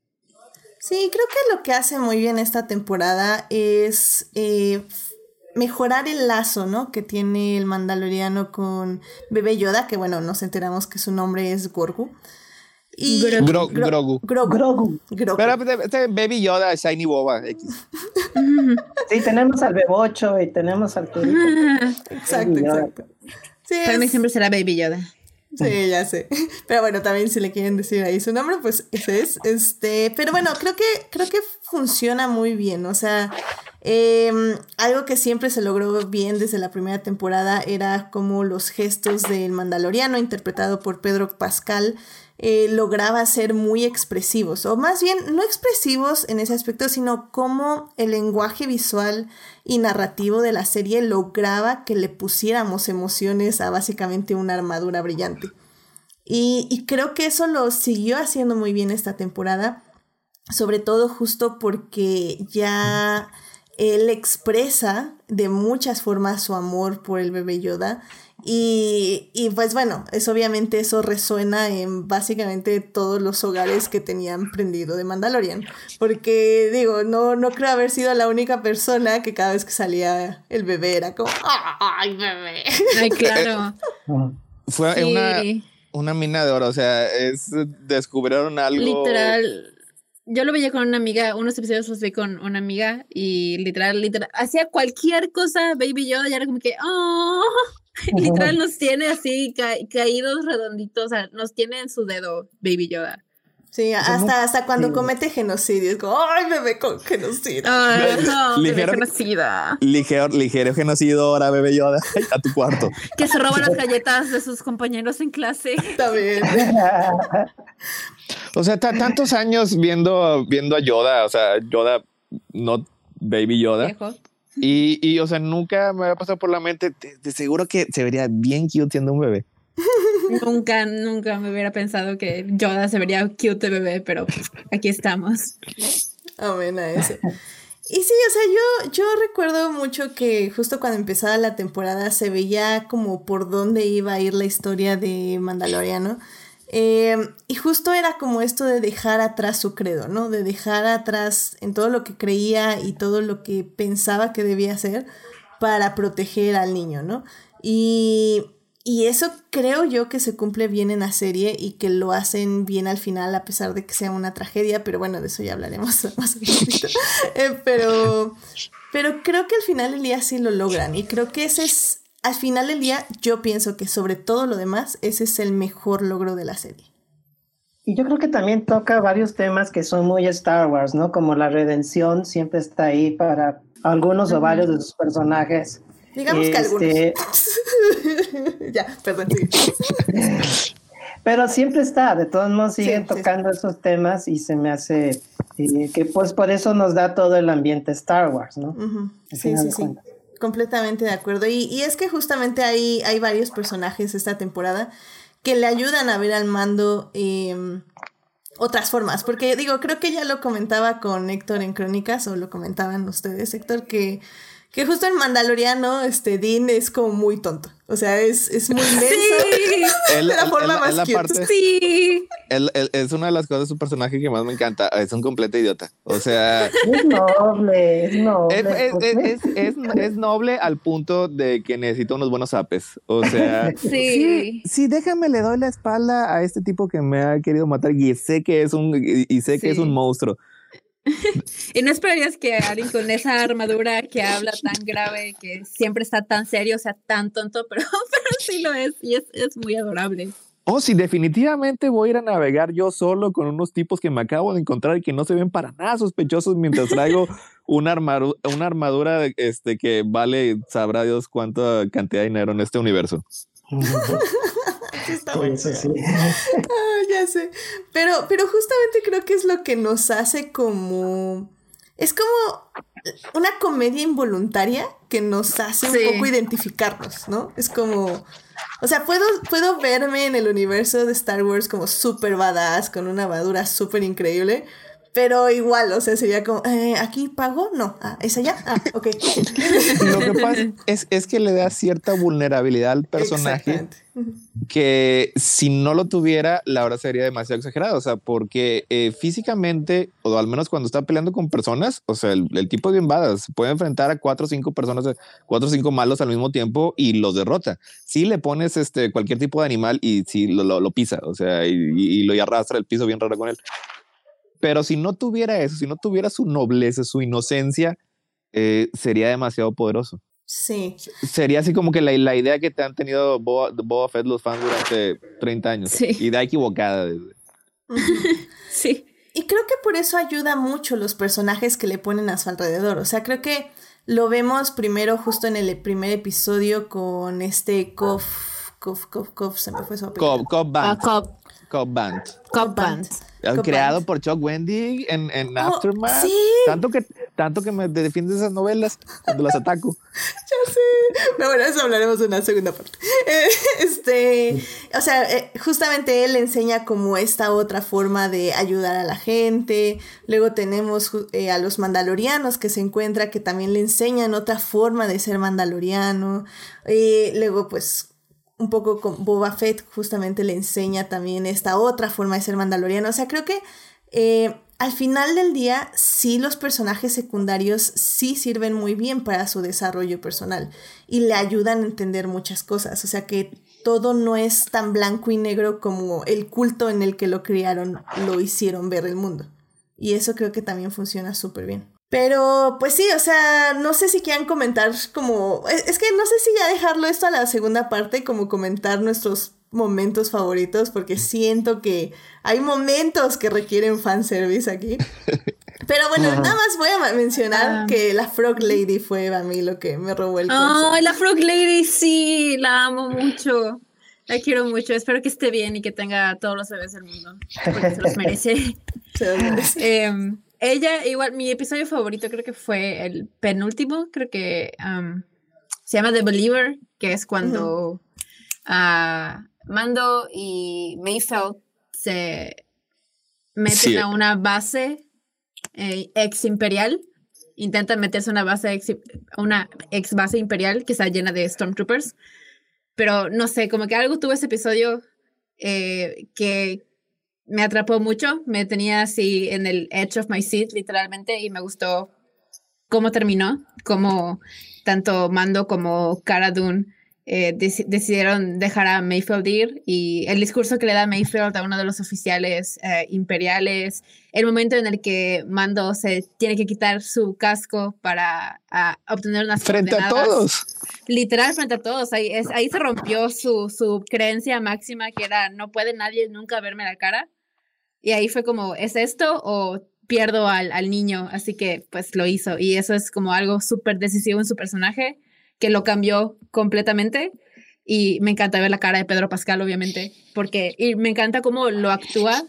Sí, creo que lo que hace muy bien esta temporada es eh, mejorar el lazo, ¿no? Que tiene el mandaloriano con Bebé Yoda, que bueno, nos enteramos que su nombre es Gorgu. Y Gro Gro Grogu. Grogu. Grogu. Grogu. Pero este Baby Yoda, Shiny Boba X. sí, tenemos al Bebocho y tenemos al Turito. exacto, exacto. Sí, Para es... mí siempre será Baby Yoda. Sí, ya sé. Pero bueno, también si le quieren decir ahí su nombre, pues ese es. Este, pero bueno, creo que, creo que funciona muy bien. O sea, eh, algo que siempre se logró bien desde la primera temporada era como los gestos del Mandaloriano, interpretado por Pedro Pascal, eh, lograba ser muy expresivos, o más bien no expresivos en ese aspecto, sino cómo el lenguaje visual y narrativo de la serie lograba que le pusiéramos emociones a básicamente una armadura brillante. Y, y creo que eso lo siguió haciendo muy bien esta temporada, sobre todo justo porque ya él expresa de muchas formas su amor por el bebé Yoda y, y, pues bueno, es obviamente eso resuena en básicamente todos los hogares que tenían prendido de Mandalorian. Porque digo, no, no creo haber sido la única persona que cada vez que salía el bebé era como, ¡ay, bebé! Ay, claro. Fue sí. una, una mina de oro, o sea, es descubrieron algo. Literal. Yo lo veía con una amiga, unos episodios los vi con una amiga y literal, literal, hacía cualquier cosa, Baby Yoda, y era como que, ¡oh! Literal nos tiene así ca caídos redonditos, o sea, nos tiene en su dedo Baby Yoda. Sí, hasta, hasta cuando sí. comete genocidio, es como, ¡ay, bebé con genocidio! Ay, no, ligero, genocida. Ligero, ligero genocidio ahora, bebé Yoda, a tu cuarto. Que se roba las galletas de sus compañeros en clase. También. o sea, tantos años viendo, viendo a Yoda, o sea, Yoda, no Baby Yoda. Viejo. Y, y, o sea, nunca me había pasado por la mente, de, de seguro que se vería bien cute siendo un bebé. nunca, nunca me hubiera pensado que Yoda se vería cute de bebé, pero aquí estamos. Amén a eso. Y sí, o sea, yo, yo recuerdo mucho que justo cuando empezaba la temporada se veía como por dónde iba a ir la historia de Mandaloriano. Eh, y justo era como esto de dejar atrás su credo, ¿no? De dejar atrás en todo lo que creía y todo lo que pensaba que debía hacer para proteger al niño, ¿no? Y, y eso creo yo que se cumple bien en la serie y que lo hacen bien al final a pesar de que sea una tragedia, pero bueno, de eso ya hablaremos más poquito. eh, pero, pero creo que al final el día sí lo logran y creo que ese es al final del día, yo pienso que sobre todo lo demás, ese es el mejor logro de la serie. Y yo creo que también toca varios temas que son muy Star Wars, ¿no? Como la redención siempre está ahí para algunos uh -huh. o varios de sus personajes. Digamos este, que algunos. ya, perdón. Sí. Pero siempre está, de todos modos siguen tocando esos temas y se me hace eh, que pues por eso nos da todo el ambiente Star Wars, ¿no? Sí, sí, sí. Completamente de acuerdo. Y, y, es que justamente hay, hay varios personajes esta temporada que le ayudan a ver al mando em, otras formas. Porque digo, creo que ya lo comentaba con Héctor en Crónicas, o lo comentaban ustedes, Héctor, que que justo en Mandaloriano, este, Dean es como muy tonto. O sea, es, es muy menso. Sí. de la forma más la parte, Sí. es una de las cosas de su personaje que más me encanta. Es un completo idiota. O sea... Es noble, es noble. Es, es, es, noble al punto de que necesita unos buenos apes. O sea... Sí. Sí, déjame, le doy la espalda a este tipo que me ha querido matar y sé que es un, y sé que es un monstruo. y no esperarías que alguien con esa armadura que habla tan grave, que siempre está tan serio, sea tan tonto, pero, pero sí lo es y es, es muy adorable. Oh, sí, definitivamente voy a ir a navegar yo solo con unos tipos que me acabo de encontrar y que no se ven para nada sospechosos mientras traigo una armadura, una armadura este, que vale, sabrá Dios cuánta cantidad de dinero en este universo. Está bueno. Ah, ya sé. Pero, pero justamente creo que es lo que nos hace como. Es como una comedia involuntaria que nos hace un poco identificarnos, ¿no? Es como. O sea, puedo, puedo verme en el universo de Star Wars como súper badass, con una armadura súper increíble, pero igual, o sea, sería como, eh, ¿aquí pago? No. Ah, ¿es allá? Ah, ok. Lo que pasa es, es, que le da cierta vulnerabilidad al personaje que si no lo tuviera, la hora sería demasiado exagerada. O sea, porque eh, físicamente, o al menos cuando está peleando con personas, o sea, el, tipo de invadas puede enfrentar a cuatro o cinco personas, cuatro o cinco malos al mismo tiempo y los derrota. Si le pones este, cualquier tipo de animal y si lo, lo, pisa, o sea, y, y, lo arrastra el piso bien raro con él. Pero si no tuviera eso, si no tuviera su nobleza, su inocencia, eh, sería demasiado poderoso. Sí. Sería así como que la, la idea que te han tenido Boba, Fett los fans durante 30 años. Sí. Idea equivocada. sí. Y creo que por eso ayuda mucho los personajes que le ponen a su alrededor. O sea, creo que lo vemos primero justo en el primer episodio con este Kof. Kof, Kof, Kof, se me fue su apellido. Kof, Band. Ah, Cobb Band. Cobb Band creado por Chuck Wendy en, en oh, Aftermath. Tanto que, tanto que me defiendes esas novelas cuando las ataco. ya sé. Pero bueno, eso hablaremos en una segunda parte. Eh, este, o sea, eh, justamente él enseña como esta otra forma de ayudar a la gente. Luego tenemos eh, a los mandalorianos que se encuentra que también le enseñan otra forma de ser mandaloriano. Y luego, pues, un poco con Boba Fett justamente le enseña también esta otra forma de ser mandaloriano. O sea, creo que eh, al final del día sí los personajes secundarios sí sirven muy bien para su desarrollo personal y le ayudan a entender muchas cosas. O sea que todo no es tan blanco y negro como el culto en el que lo criaron lo hicieron ver el mundo. Y eso creo que también funciona súper bien. Pero, pues sí, o sea, no sé si quieran comentar como... Es, que no sé si ya dejarlo esto a la segunda parte, como comentar nuestros momentos favoritos, porque siento que hay momentos que requieren fanservice aquí. Pero bueno, nada más voy a mencionar ah. que la Frog Lady fue a mí lo que me robó el corazón. Ay, la Frog Lady sí, la amo mucho. La quiero mucho. Espero que esté bien y que tenga todos los bebés del mundo. Porque se los merece. se los merece. Em, ella, igual, mi episodio favorito creo que fue el penúltimo, creo que se llama The Believer, que es cuando ah, Mando y Mayfeld se meten a una base eh, ex imperial, intentan meterse a una base ex, una ex base imperial que está llena de Stormtroopers, pero no sé, como que algo tuvo ese episodio eh, que me atrapó mucho, me tenía así en el edge of my seat literalmente y me gustó cómo terminó, cómo tanto Mando como Cara Dune eh, decidieron dejar a Mayfield ir y el discurso que le da Mayfield a uno de los oficiales eh, imperiales, el momento en el que Mando se tiene que quitar su casco para obtener unas frente a todos. Literal frente a todos, ahí, es, ahí se rompió su, su creencia máxima que era no puede nadie nunca verme la cara. Y ahí fue como, ¿es esto o pierdo al, al niño? Así que pues lo hizo y eso es como algo súper decisivo en su personaje que lo cambió completamente. Y me encanta ver la cara de Pedro Pascal, obviamente, porque y me encanta cómo lo actúa,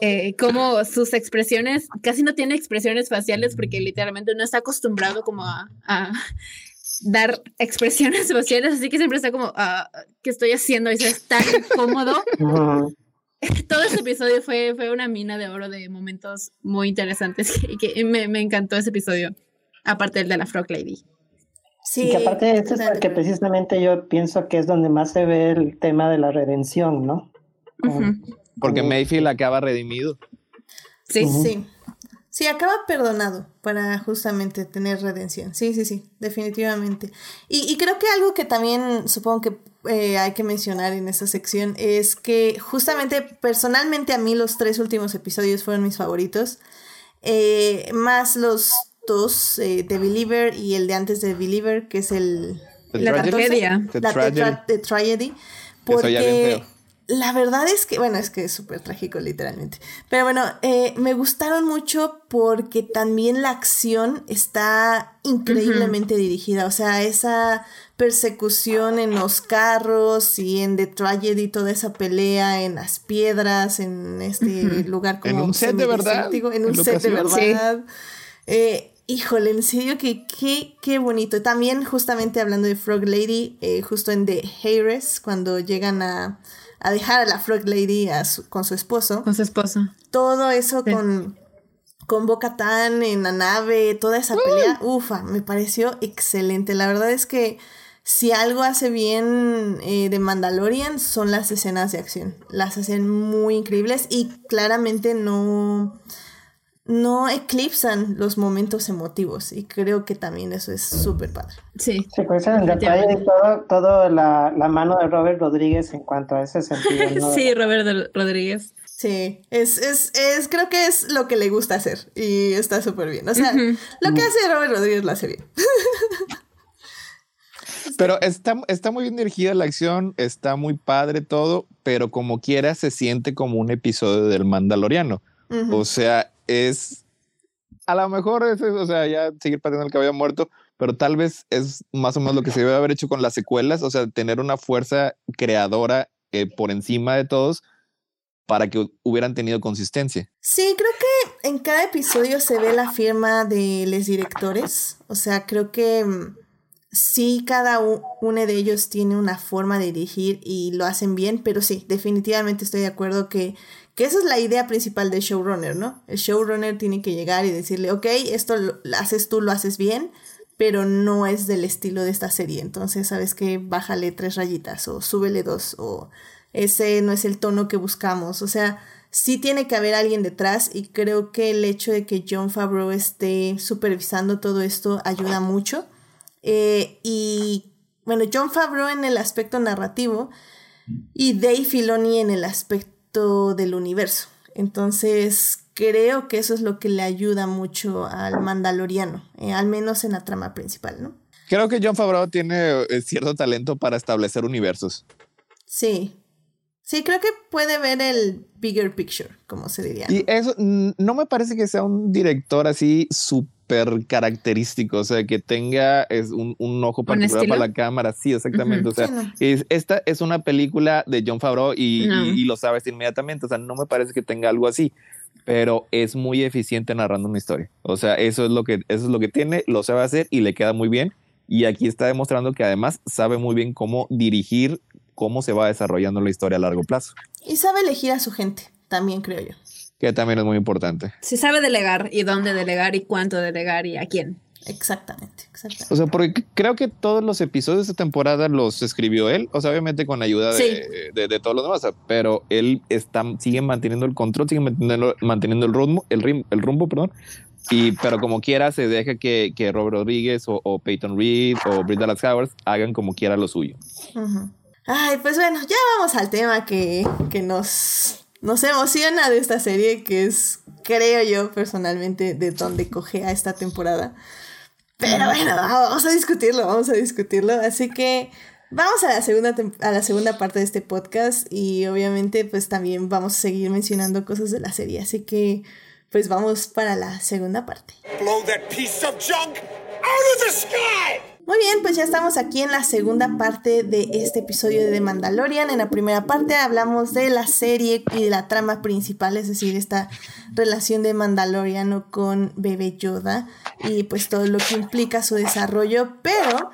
eh, cómo sus expresiones, casi no tiene expresiones faciales porque literalmente no está acostumbrado como a, a dar expresiones faciales, así que siempre está como, ah, ¿qué estoy haciendo? Y se está tan cómodo. Todo ese episodio fue, fue una mina de oro de momentos muy interesantes y que, me, me encantó ese episodio, aparte del de la Frog Lady. Sí, y que aparte de esto es que precisamente yo pienso que es donde más se ve el tema de la redención, ¿no? Porque Mayfield acaba redimido. Sí, sí. Sí, acaba perdonado para justamente tener redención. Sí, sí, sí, definitivamente. Y, y creo que algo que también supongo que eh, hay que mencionar en esta sección es que justamente personalmente a mí los tres últimos episodios fueron mis favoritos. Eh, más los dos, eh, The Believer y el de antes de Believer, que es el... la tragedia. La Tragedy. Porque la verdad es que, bueno, es que es súper trágico literalmente. Pero bueno, eh, me gustaron mucho porque también la acción está increíblemente dirigida. O sea, esa persecución en los carros y en The Tragedy, toda esa pelea en las piedras, en este lugar como... En un set de verdad. En un set de verdad. Eh, híjole, en serio que qué, qué bonito. También justamente hablando de Frog Lady, eh, justo en The Harris, cuando llegan a a dejar a la Frog Lady con su esposo. Con su esposo. Todo eso con, con Boca Tan en la nave, toda esa pelea, ufa, me pareció excelente. La verdad es que si algo hace bien eh, de Mandalorian son las escenas de acción. Las hacen muy increíbles y claramente no no eclipsan los momentos emotivos y creo que también eso es súper padre. Sí. Se pues en detalle todo, todo la, la, mano de Robert Rodríguez en cuanto a ese sentido. Sí, Robert Rodríguez. Sí, es, es, es, creo que es lo que le gusta hacer y está súper bien. O sea, lo que hace Robert Rodríguez lo hace bien. Pero está, está muy bien dirigida la acción, está muy padre todo, pero como quiera se siente como un episodio del Mandaloriano. O sea, es a lo mejor es, o sea, ya seguir pateando el cabello muerto, pero tal vez es más o menos lo que se debe haber hecho con las secuelas, o sea, tener una fuerza creadora eh, por encima de todos para que hubieran tenido consistencia. Sí, creo que en cada episodio se ve la firma de los directores, o sea, creo que mm, sí cada uno de ellos tiene una forma de dirigir y lo hacen bien, pero sí, definitivamente estoy de acuerdo que que esa es la idea principal del showrunner, ¿no? El showrunner tiene que llegar y decirle, ok, esto lo haces tú, lo haces bien, pero no es del estilo de esta serie. Entonces, ¿sabes qué? Bájale tres rayitas o súbele dos o ese no es el tono que buscamos. O sea, sí tiene que haber alguien detrás y creo que el hecho de que John Favreau esté supervisando todo esto ayuda mucho. Eh, y bueno, John Favreau en el aspecto narrativo y Dave Filoni en el aspecto del universo. Entonces, creo que eso es lo que le ayuda mucho al Mandaloriano, eh, al menos en la trama principal, ¿no? Creo que John Favreau tiene eh, cierto talento para establecer universos. Sí. Sí, creo que puede ver el bigger picture, como se diría. Y eso no me parece que sea un director así súper característico, o sea, que tenga es un, un ojo particular para la cámara. Sí, exactamente. O sea, es, esta es una película de John Favreau y, y, lo sabes inmediatamente. O sea, no me parece que tenga algo así, pero es muy eficiente narrando una historia. O sea, eso es lo que, eso es lo que tiene, lo sabe hacer y le queda muy bien. Y aquí está demostrando que además sabe muy bien cómo dirigir, cómo se va desarrollando la historia a largo plazo. Y sabe elegir a su gente, también creo yo que también es muy importante. Si sabe delegar y dónde delegar y cuánto delegar y a quién. Exactamente, exactamente. O sea, porque creo que todos los episodios de esta temporada los escribió él, o sea, obviamente con ayuda de, de, todos los demás, pero él está, sigue manteniendo el control, sigue manteniendo, manteniendo el rumbo, el, el rumbo, perdón, y, pero como quiera se deja que, que Robert Rodríguez o, o, Peyton Reed o Britt Dallas Howard hagan como quiera lo suyo. Ay, pues bueno, ya vamos al tema que, que nos nos emociona de esta serie, que es, creo yo personalmente, de donde coge a esta temporada. Pero bueno, vamos a discutirlo, vamos a discutirlo. Así que vamos a la segunda, a la segunda parte de este podcast y obviamente pues también vamos a seguir mencionando cosas de la serie. Así que pues vamos para la segunda parte. Blow that piece of junk out of the sky. Muy bien, pues ya estamos aquí en la segunda parte de este episodio de The Mandalorian. En la primera parte hablamos de la serie y de la trama principal, es decir, esta relación de Mandaloriano con Bebe Yoda y pues todo lo que implica su desarrollo, pero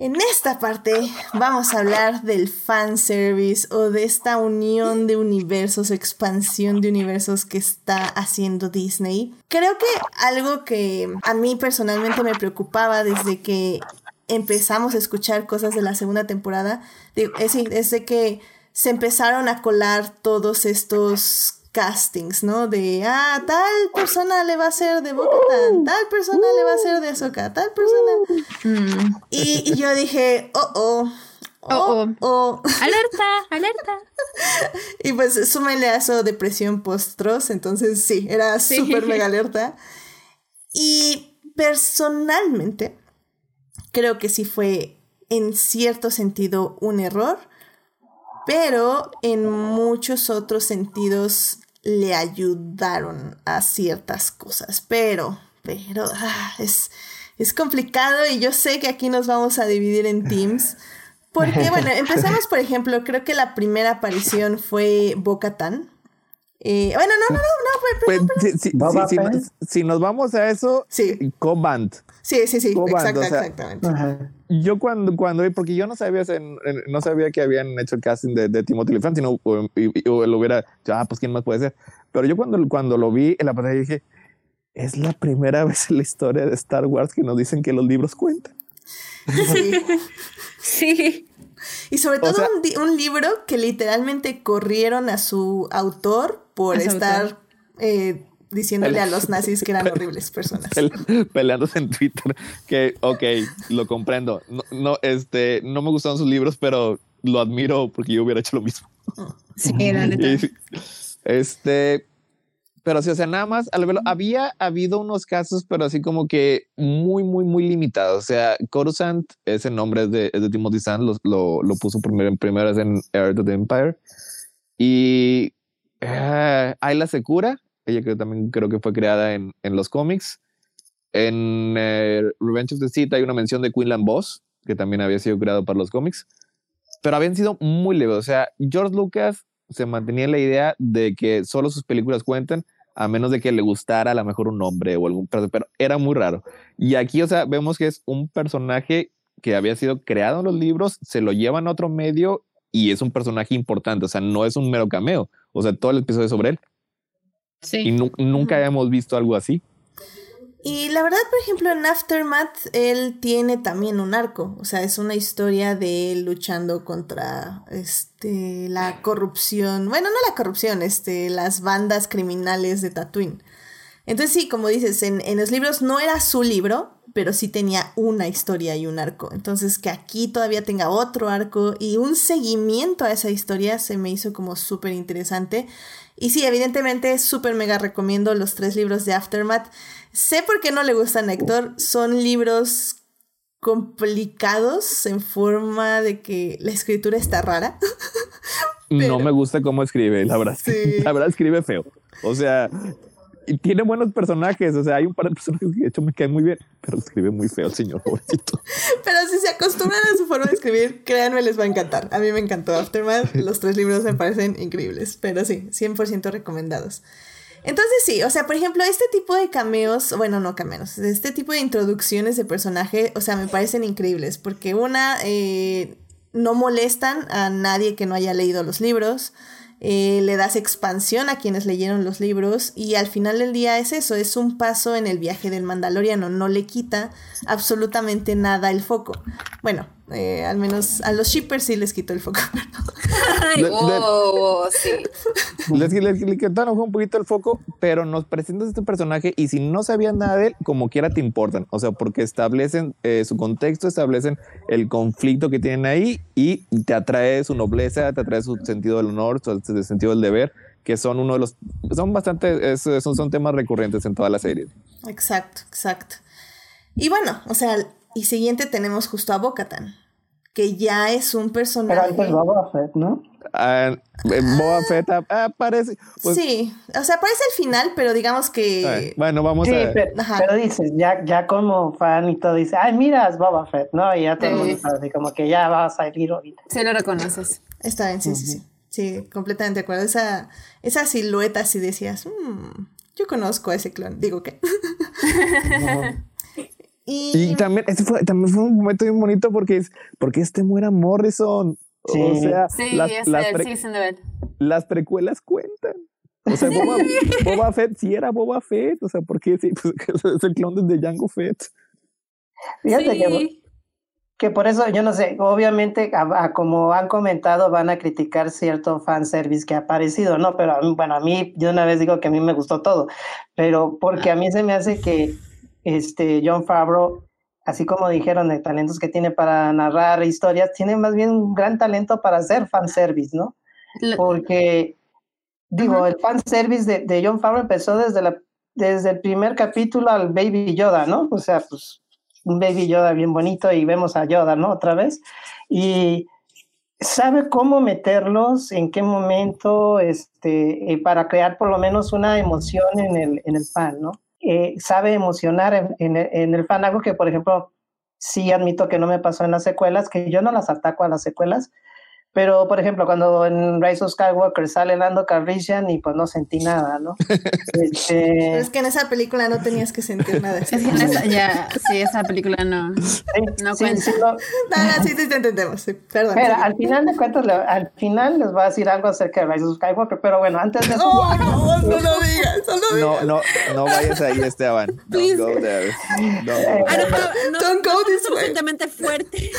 en esta parte vamos a hablar del fanservice o de esta unión de universos, expansión de universos que está haciendo Disney. Creo que algo que a mí personalmente me preocupaba desde que empezamos a escuchar cosas de la segunda temporada, es, es de que se empezaron a colar todos estos castings, ¿no? De, ah, tal persona le va a ser de Boca tal persona le va a ser de Azoka, tal persona. Mm. Y, yo dije, oh, oh. Oh, oh, oh. Alerta, alerta. y pues súmenle a eso depresión post-tros, entonces sí, era súper mega alerta. Y personalmente, creo que sí fue en cierto sentido un error pero en muchos otros sentidos le ayudaron a ciertas cosas, pero, pero ah, es, es complicado y yo sé que aquí nos vamos a dividir en teams. Porque, bueno, empezamos, por ejemplo, creo que la primera aparición fue Bocatan. Eh, bueno, no, no, no, no, fue pues, si, nos vamos a eso, sí. Coband. Sí, sí, sí, exactamente. Yo cuando, cuando, porque yo no sabía, no sabía que habían hecho el casting de, de Timothy Olyphant, sino o, lo hubiera, ah, pues quién más puede ser. Pero yo cuando, cuando lo vi en la pantalla dije, es la primera vez en la historia de Star Wars que nos dicen que los libros cuentan. Sí. sí. Y sobre todo un, libro que literalmente corrieron a su autor por estar eh, diciéndole a los nazis que eran horribles personas. Peleándose en Twitter, que, ok, lo comprendo. No, no, este, no me gustaron sus libros, pero lo admiro porque yo hubiera hecho lo mismo. Sí, la neta. este, pero sí, o sea, nada más al verlo, había habido unos casos, pero así como que muy, muy, muy limitados. O sea, Coruscant, ese nombre es de, es de Timothy Zahn, lo, lo, lo, puso primero en primeras en Earth of the Empire. Y uh, Ayla Secura, ella que también creo que fue creada en, en los cómics. En eh, Revenge of the Sith hay una mención de Quinlan Boss, que también había sido creado para los cómics, pero habían sido muy leves. O sea, George Lucas se mantenía la idea de que solo sus películas cuentan, a menos de que le gustara a lo mejor un nombre o algún personaje, pero era muy raro. Y aquí, o sea, vemos que es un personaje que había sido creado en los libros, se lo llevan a otro medio y es un personaje importante, o sea, no es un mero cameo, o sea, todo el episodio es sobre él. Y nunca habíamos visto algo así. Y la verdad, por ejemplo, en Aftermath, él tiene también un arco. O sea, es una historia de él luchando contra este, la corrupción. Bueno, no la corrupción, este, las bandas criminales de Tatooine. Entonces, sí, como dices, en, en los libros no era su libro, pero sí tenía una historia y un arco. Entonces, que aquí todavía tenga otro arco y un seguimiento a esa historia se me hizo como súper interesante. Y sí, evidentemente, súper mega recomiendo los tres libros de Aftermath. Sé por qué no le gustan a Héctor. Son libros complicados en forma de que la escritura está rara. No me gusta cómo escribe, la verdad. La verdad escribe feo. O sea, y tiene buenos personajes. O sea, hay un par de personajes que de hecho me caen muy bien, pero escribe muy feo el señor pobrecito. pero si se acostumbran a su forma de escribir, créanme, les va a encantar. A mí me encantó Aftermath. Los tres libros me parecen increíbles, pero sí, 100% recomendados. Entonces sí, o sea, por ejemplo, este tipo de cameos, bueno, no cameos, este tipo de introducciones de personaje, o sea, me parecen increíbles, porque una, eh, no molestan a nadie que no haya leído los libros, eh, le das expansión a quienes leyeron los libros y al final del día es eso, es un paso en el viaje del Mandaloriano, no le quita absolutamente nada el foco. Bueno, eh, al menos a los shippers sí les quitó el foco. Ay, oh, sí. Les, quitaron un poquito el foco, pero nos presentas este personaje y si no sabían nada de él, como quiera te importan. O sea, porque establecen eh, su contexto, establecen el conflicto que tienen ahí y te atrae su nobleza, te atrae su sentido del honor, su, sentido del deber, que son uno de los, son bastante, son, son temas recurrentes en toda la serie. Exacto, exacto. Y bueno, o sea, y siguiente tenemos justo a Bocatan. Que ya es un personaje. Pero antes Boba Fett, ¿no? Ah, eh, Boba Fett aparece. Pues, sí, o sea, aparece al final, pero digamos que. ay, bueno, vamos Sí, a. pero, Ajá. pero dices, ya, ya como fan y todo, dice, ay, mira, es Boba Fett, ¿no? Y ya todo el mundo sabe, así como que ya va a salir ahorita. Sí lo reconoces. Está bien, sí, sí, sí. Sí, completamente de acuerdo. Esa, esa silueta, si decías, "Mm, yo conozco a ese clon. Digo que. y, Y también, este fue, también fue un momento bien bonito porque es porque este muera Morrison. O Sí. sea, Sí, las, es las pre- las precuelas cuentan. O sea, Boba, Boba Fett sí era Boba Fett. O sea, porque sí, pues, es el clon de Django Fett. Fíjate que, Sí. que por eso, yo no sé, obviamente, a- a como han comentado, van a criticar cierto fanservice que ha aparecido, ¿no? Pero, a mí- bueno, a mí, yo una vez digo que a mí me gustó todo, pero porque a mí se me hace que este John Favreau, así como dijeron de talentos que tiene para narrar historias, tiene más bien un gran talento para hacer fanservice, ¿no? Porque digo, el fanservice de, de John Favreau empezó desde, la, desde el primer capítulo al Baby Yoda, ¿no? O sea, pues un Baby Yoda bien bonito y vemos a Yoda, ¿no? Otra vez. Y sabe cómo meterlos, en qué momento, este, eh, para crear por lo menos una emoción en el, en el fan, ¿no? Eh, sabe emocionar en, en el- fan, algo que, por ejemplo, sí admito que no me pasó en las secuelas, que yo no las ataco a las secuelas, pero, por ejemplo, cuando en Rise of Skywalker sale Lando Calrissian y pues no sentí nada, ¿no? pero Este, es que en esa película no tenías que sentir nada. Es que en esa, ya, sí, esa película no. sí, No sí, cuenta. sí lo- No, no, sí, sí, te entendemos. sí, Perdón. Mira, sí. al final de cuentas, al final les voy a decir algo acerca de Rise of Skywalker, pero bueno, antes de eso, No, no, no lo digas, no lo No, digas. no, no vayas ahí, Esteban. Don't Please. go there. Don't go there. no, no, no, Don't go no, this way. suficientemente fuerte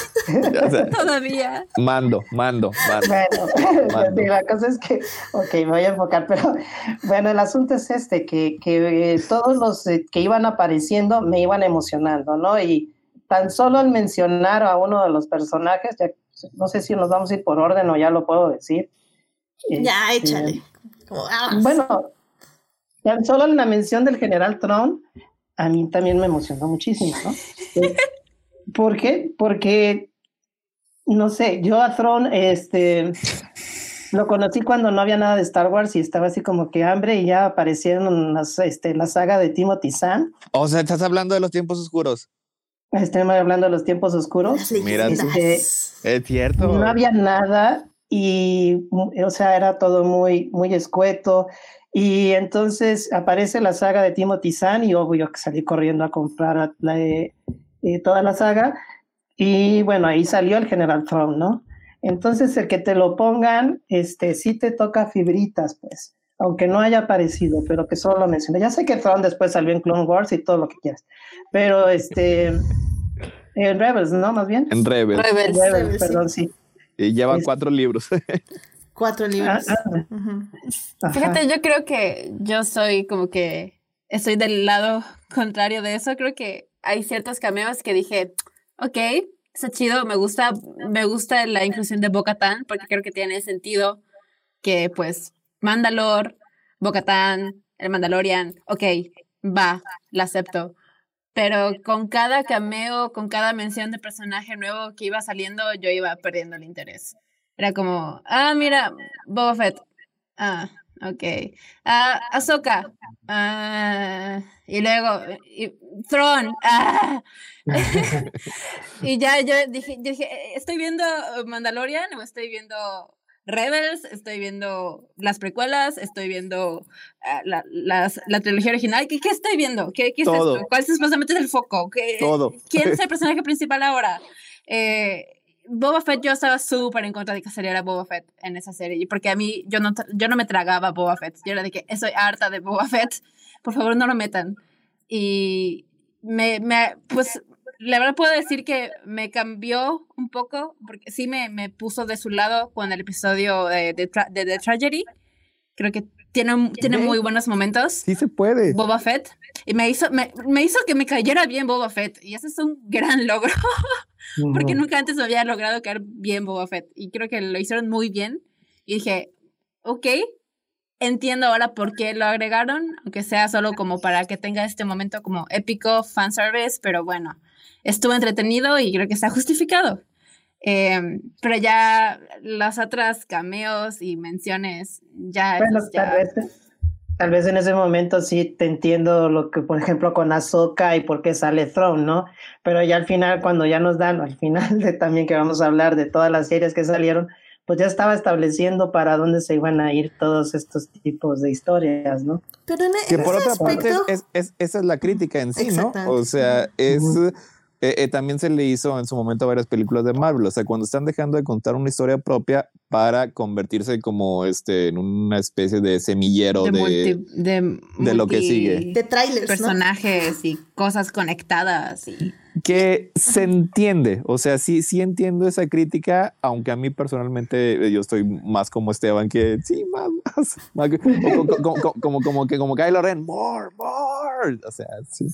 todavía. Mando, mando, mando. Bueno, la cosa es que, ok, me voy a enfocar, pero bueno, el asunto es este, que, que eh, todos los eh, que iban apareciendo me iban emocionando, ¿no? Y tan solo al mencionar a uno de los personajes, ya, no sé si nos vamos a ir por orden o ya lo puedo decir. Ya, Este, échale. Vamos. Bueno, tan solo en la mención del general Tron, a mí también me emocionó muchísimo, ¿no? Eh, ¿Por qué? Porque, no sé, yo a Tron, este, lo conocí cuando no había nada de Star Wars y estaba así como que hambre y ya aparecieron las, este, la saga de Timothy Zahn. O sea, estás hablando de los tiempos oscuros. Estoy hablando de los tiempos oscuros. Mira, leyendas. Es cierto. No había nada y, o sea, era todo muy, muy escueto. Y entonces aparece la saga de Timothy Zahn y obvio que salí corriendo a comprar la, eh, eh, toda la saga. Y bueno, ahí salió el General Throne, ¿no? Entonces el que te lo pongan, este, sí te toca fibritas, pues, aunque no haya aparecido, pero que solo lo mencioné. Ya sé que Throne después salió en Clone Wars y todo lo que quieras, pero este, en Rebels, ¿no? Más bien. En Rebels. Rebels. Rebels, perdón, sí. Y llevan Es- cuatro libros. Cuatro libros. Ah, ah, Ujú. ajá. Fíjate, yo creo que yo soy como que estoy del lado contrario de eso. Creo que hay ciertos cameos que dije, ok, está chido, me gusta, me gusta la inclusión de Bo-Katan, porque creo que tiene sentido que pues Mandalor, Bo-Katan, el Mandalorian, ok, va, la acepto. Pero con cada cameo, con cada mención de personaje nuevo que iba saliendo, yo iba perdiendo el interés. Era como, ah, mira, Boba Fett. Ah, ok. Ah, Ahsoka. Ah, y luego, y, Thrawn. Ah. y ya yo dije, yo dije, "Eh, estoy viendo Mandalorian o estoy viendo Rebels, estoy viendo las precuelas, estoy viendo ah, la, las- la trilogía original. ¿Qué, qué estoy viendo? ¿Qué, qué es Todo. esto? ¿Cuál es supuestamente el foco? ¿Qué, Todo. ¿Quién es el personaje principal ahora? Eh, Boba Fett, yo estaba súper en contra de que saliera Boba Fett en esa serie, porque a mí, yo no, yo no me tragaba Boba Fett, yo era de que estoy harta de Boba Fett, por favor no lo metan. Y me, me pues, la verdad puedo decir que me cambió un poco, porque sí me, me puso de su lado con el episodio de, de, de The Tragedy, creo que tiene, tiene muy buenos momentos. Sí se puede. Boba Fett. Y me hizo, me, me hizo que me cayera bien Boba Fett. Y ese es un gran logro porque nunca antes había logrado caer bien Boba Fett. Y creo que lo hicieron muy bien. Y dije, ok, entiendo ahora por qué lo agregaron, aunque sea solo como para que tenga este momento como épico fanservice, pero bueno, estuvo entretenido y creo que está justificado. Em, pero ya las otras cameos y menciones, ya. Bueno, esos ya- tal vez, tal vez en ese momento sí te entiendo lo que, por ejemplo, con Ahsoka y por qué sale Throne, ¿no? Pero ya al final, cuando ya nos dan, al final de también que vamos a hablar de todas las series que salieron, pues ya estaba estableciendo para dónde se iban a ir todos estos tipos de historias, ¿no? Pero en, Que en por ese otra parte, es, aspecto, es- es- esa es la crítica en sí, ¿no? O sea, es. Ujú. eh, eh, también se le hizo en su momento a varias películas de Marvel. O sea, cuando están dejando de contar una historia propia para convertirse como este en una especie de semillero de, de. multi- de, de lo que multi- sigue. de trailers, ¿no? personajes y cosas conectadas y que se entiende, o sea, sí, sí entiendo esa crítica, aunque a mí personalmente eh, yo estoy más como Esteban, que sí, más, más, más que- o co- co- co- como, como, que como Kylo Ren, more, more, o sea, sí.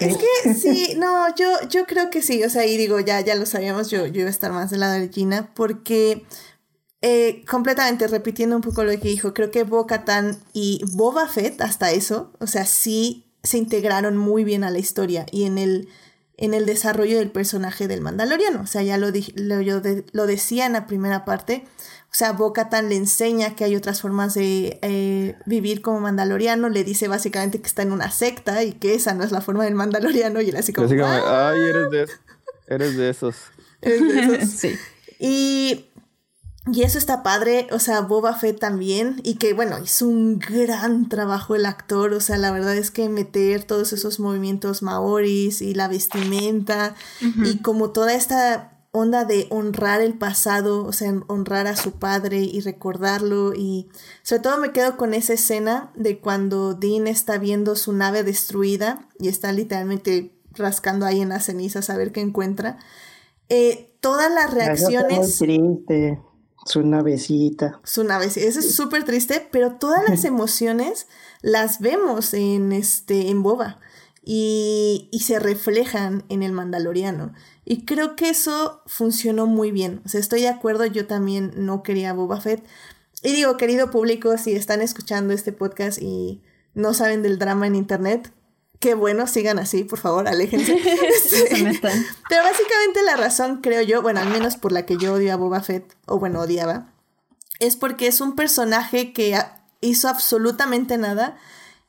Es que sí, no, yo, yo creo que sí, o sea, y digo, ya, ya lo sabíamos, yo, yo iba a estar más del lado de Gina, porque eh, completamente repitiendo un poco lo que dijo, creo que Bo Katan y Boba Fett, hasta eso, o sea, sí se integraron muy bien a la historia y en el, en el desarrollo del personaje del Mandaloriano, o sea, ya lo, di- lo, yo de- lo decía en la primera parte, o sea, Bo Katan le enseña que hay otras formas de eh, vivir como mandaloriano, le dice básicamente que está en una secta y que esa no es la forma del mandaloriano y él así como... Así como, "Ah, ay, eres de, eres de esos. eres de esos". sí. Y, y eso está padre, o sea, Boba Fett también, y que bueno, hizo un gran trabajo el actor, o sea, la verdad es que meter todos esos movimientos maoris y la vestimenta y como toda esta onda de honrar el pasado, o sea, honrar a su padre y recordarlo y sobre todo me quedo con esa escena de cuando Dean está viendo su nave destruida y está literalmente rascando ahí en las cenizas a ver qué encuentra. Eh, todas las reacciones Muy triste, su navecita. su nave. sí, Eso es súper triste, pero todas las emociones las vemos en este en Boba y, y se reflejan en el Mandaloriano. Y creo que eso funcionó muy bien. O sea, estoy de acuerdo, yo también no quería Boba Fett. Y digo, querido público, si están escuchando este podcast y no saben del drama en internet, qué bueno, sigan así, por favor, aléjense. Pero básicamente la razón, creo yo, bueno, al menos por la que yo odio a Boba Fett, o bueno, odiaba, es porque es un personaje que hizo absolutamente nada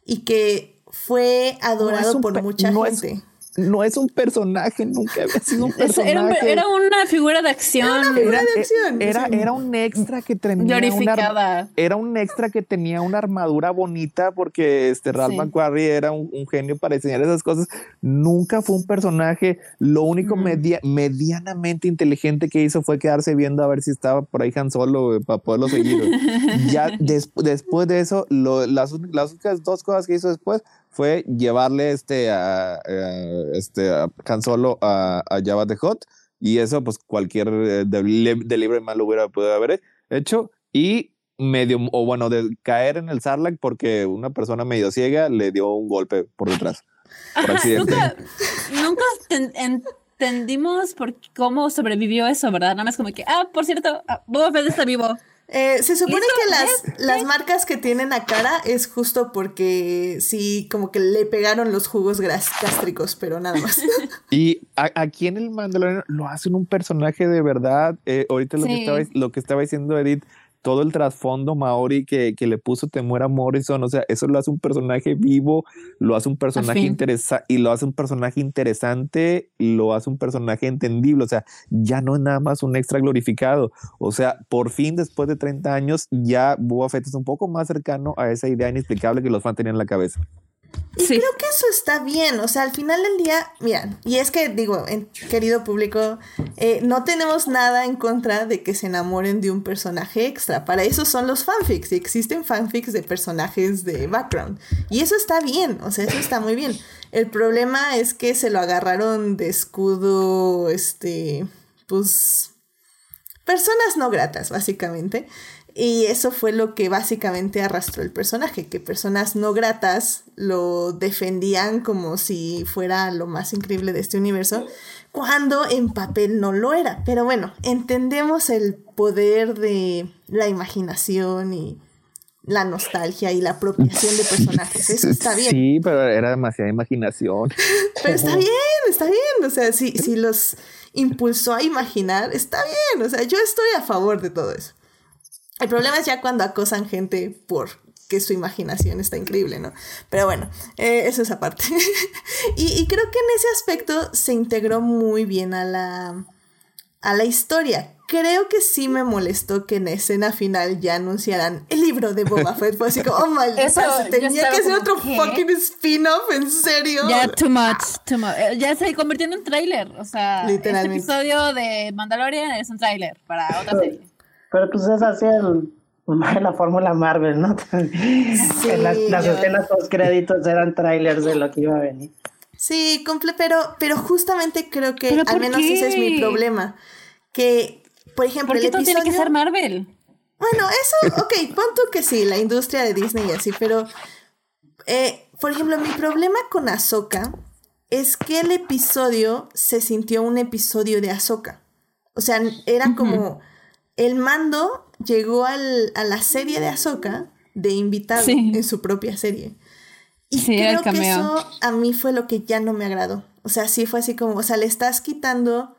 y que fue adorado por mucha no es- gente. No es un personaje, nunca había sido un personaje. era, un- era una figura de acción figura de acción, Era, era un extra que tenía una, era un extra que tenía una armadura bonita porque este Ralph Sí. McQuarrie era un, un genio para diseñar esas cosas. Nunca fue un personaje. Lo único Ujú. media- medianamente inteligente que hizo fue quedarse viendo a ver si estaba por ahí Han Solo güey, para poderlo seguir. ya des- después de eso, lo- las, las únicas dos cosas que hizo después fue llevarle este a, a- este a Han Solo a, a Jabba the Hutt y eso pues cualquier eh, deli- delivery man lo hubiera podido haber hecho y medio o bueno de caer en el Sarlacc porque una persona medio ciega le dio un golpe por detrás por accidente. Nunca, nunca ten- entendimos por cómo sobrevivió eso, ¿verdad? Nada más como que, ah, por cierto, ah, Boba Fett está vivo. Eh, se supone que las, las marcas que tienen a cara es justo porque sí, como que le pegaron los jugos gras- gástricos, pero nada más. Y a- aquí en el Mandalorian lo hacen un personaje de verdad. Eh, ahorita lo, que estaba, lo que estaba diciendo Edith, todo el trasfondo Maori que, que le puso temor a Morrison, o sea, eso lo hace un personaje vivo, lo hace un personaje interesante y lo hace un personaje interesante, lo hace un personaje entendible, o sea, ya no es nada más un extra glorificado. O sea, por fin, después de 30 años, ya Boba Fett es un poco más cercano a esa idea inexplicable que los fans tenían en la cabeza. Y Sí. creo que eso está bien, o sea, al final del día, mira, y es que digo, en- querido público, eh, no tenemos nada en contra de que se enamoren de un personaje extra, para eso son los fanfics, y existen fanfics de personajes de background, y eso está bien, o sea, eso está muy bien. El problema es que se lo agarraron de escudo, este, pues, personas no gratas, básicamente. Y eso fue lo que básicamente arrastró el personaje, que personas no gratas lo defendían como si fuera lo más increíble de este universo, cuando en papel no lo era. Pero bueno, entendemos el poder de la imaginación y la nostalgia y la apropiación de personajes. Eso está bien. Sí, pero era demasiada imaginación. Pero está bien, está bien. O sea, si, si los. impulsó a imaginar, está bien, o sea, yo estoy a favor de todo eso. El problema es ya cuando acosan gente por que su imaginación está increíble, ¿no? Pero bueno, eh, eso es aparte. y, y creo que en ese aspecto se integró muy bien a la, a la historia. Creo que sí me molestó que en escena final ya anunciaran el libro de Boba Fett. Fue así como, oh maldita, tenía que como, otro ¿qué? fucking spin-off, ¿en serio? Ya, too much, too much. Eh, Ya se convirtió en un tráiler. O sea, Literalmente. este episodio de Mandalorian es un tráiler para otra serie. Pero pues es así el, la fórmula Marvel, ¿no? Que las, las escenas post créditos eran trailers de lo que iba a venir. Sí, comple pero, pero justamente creo que ¿Pero al menos ese es mi problema. Que, por ejemplo, ¿Por qué el todo episodio... tiene que ser Marvel? Bueno, eso, ok, pon tú que sí, la industria de Disney y así, pero, eh, por ejemplo, mi problema con Ahsoka es que el episodio se sintió un episodio de Ahsoka. O sea, era como el mando llegó al- a la serie de Ahsoka de invitado Sí. en su propia serie. Y Sí, era el creo que eso a mí fue lo que ya no me agradó. O sea, sí fue así como, o sea, le estás quitando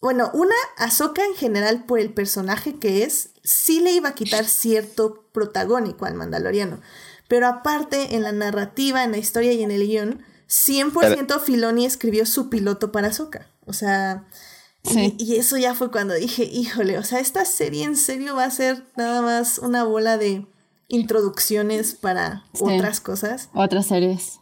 bueno, una, Ahsoka en general por el personaje que es, sí le iba a quitar cierto protagónico al mandaloriano. Pero aparte, en la narrativa, en la historia y en el guion, 100% Filoni escribió su piloto para Ahsoka. O sea, Sí. y, eso ya fue cuando dije, híjole, o sea, esta serie en serio va a ser nada más una bola de introducciones para Sí. otras cosas. Otras series.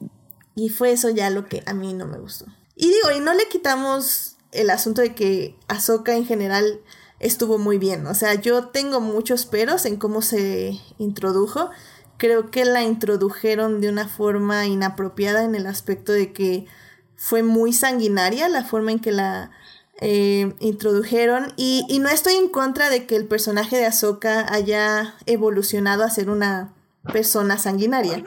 Y fue eso ya lo que a mí no me gustó. Y digo, y no le quitamos el asunto de que Ahsoka en general estuvo muy bien. O sea, yo tengo muchos peros en cómo se introdujo. Creo que la introdujeron de una forma inapropiada en el aspecto de que fue muy sanguinaria la forma en que la eh, introdujeron. Y, no estoy en contra de que el personaje de Ahsoka haya evolucionado a ser una persona sanguinaria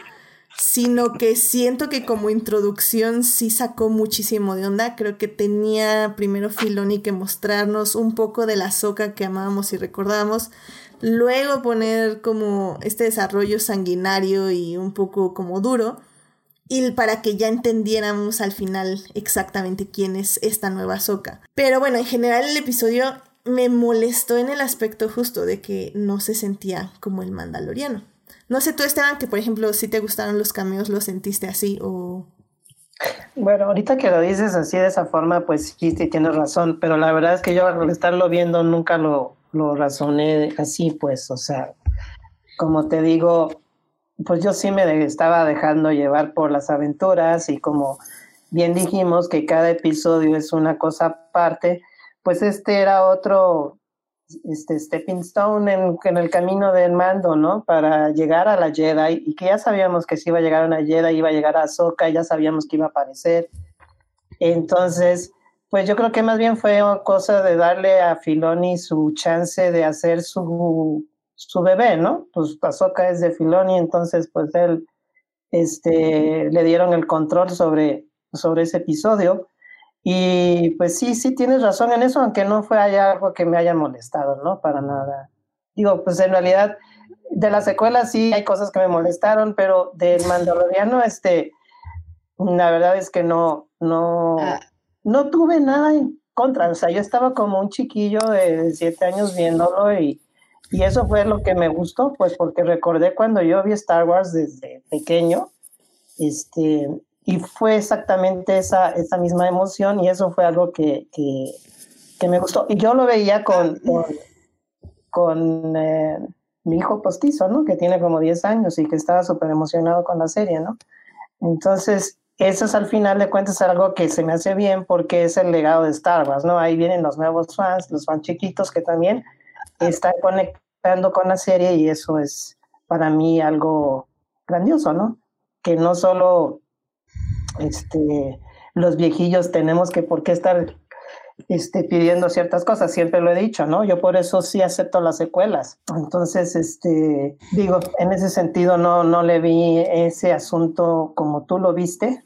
sino que siento que como introducción sí sacó muchísimo de onda. Creo que tenía primero Filoni que mostrarnos un poco de la soca que amábamos y recordábamos, luego poner como este desarrollo sanguinario y un poco como duro, y para que ya entendiéramos al final exactamente quién es esta nueva soca. Pero bueno, en general el episodio me molestó en el aspecto justo de que no se sentía como el mandaloriano. No sé tú, Esteban, que por ejemplo, si te gustaron los cameos, ¿lo sentiste así o...? Bueno, ahorita que lo dices así de esa forma, pues sí, tienes razón, pero la verdad es que yo al estarlo viendo nunca lo, lo razoné así, pues, o sea, como te digo, pues yo sí me estaba dejando llevar por las aventuras y como bien dijimos que cada episodio es una cosa aparte, pues este era otro este stepping stone en, en el camino del mando, ¿no? Para llegar a la Jedi y que ya sabíamos que si iba a llegar a una Jedi iba a llegar a Ahsoka, ya sabíamos que iba a aparecer. Entonces, pues yo creo que más bien fue cosa de darle a Filoni su chance de hacer su, su bebé, ¿no? Pues Ahsoka es de Filoni, entonces pues él, este, le dieron el control sobre, sobre ese episodio. Y pues sí, sí tienes razón en eso, aunque no fue allá algo que me haya molestado, ¿no? Para nada. Digo, pues en realidad de la secuela sí hay cosas que me molestaron, pero del Mandaloriano, este, la verdad es que no, no, Ah. no tuve nada en contra. O sea, yo estaba como un chiquillo de siete años viéndolo y, y eso fue lo que me gustó, pues porque recordé cuando yo vi Star Wars desde pequeño, este, y fue exactamente esa, esa misma emoción y eso fue algo que, que, me gustó. Y yo lo veía con, con, con, eh, mi hijo postizo, ¿no? Que tiene como 10 años y que estaba súper emocionado con la serie, ¿no? Entonces, eso es al final de cuentas algo que se me hace bien porque es el legado de Star Wars, ¿no? Ahí vienen los nuevos fans, los fans chiquitos que también están conectando con la serie y eso es para mí algo grandioso, ¿no? Que no solo este, los viejillos tenemos que por qué estar este, pidiendo ciertas cosas, siempre lo he dicho, ¿no? Yo por eso sí acepto las secuelas. Entonces, este, digo, en ese sentido no, no le vi ese asunto como tú lo viste,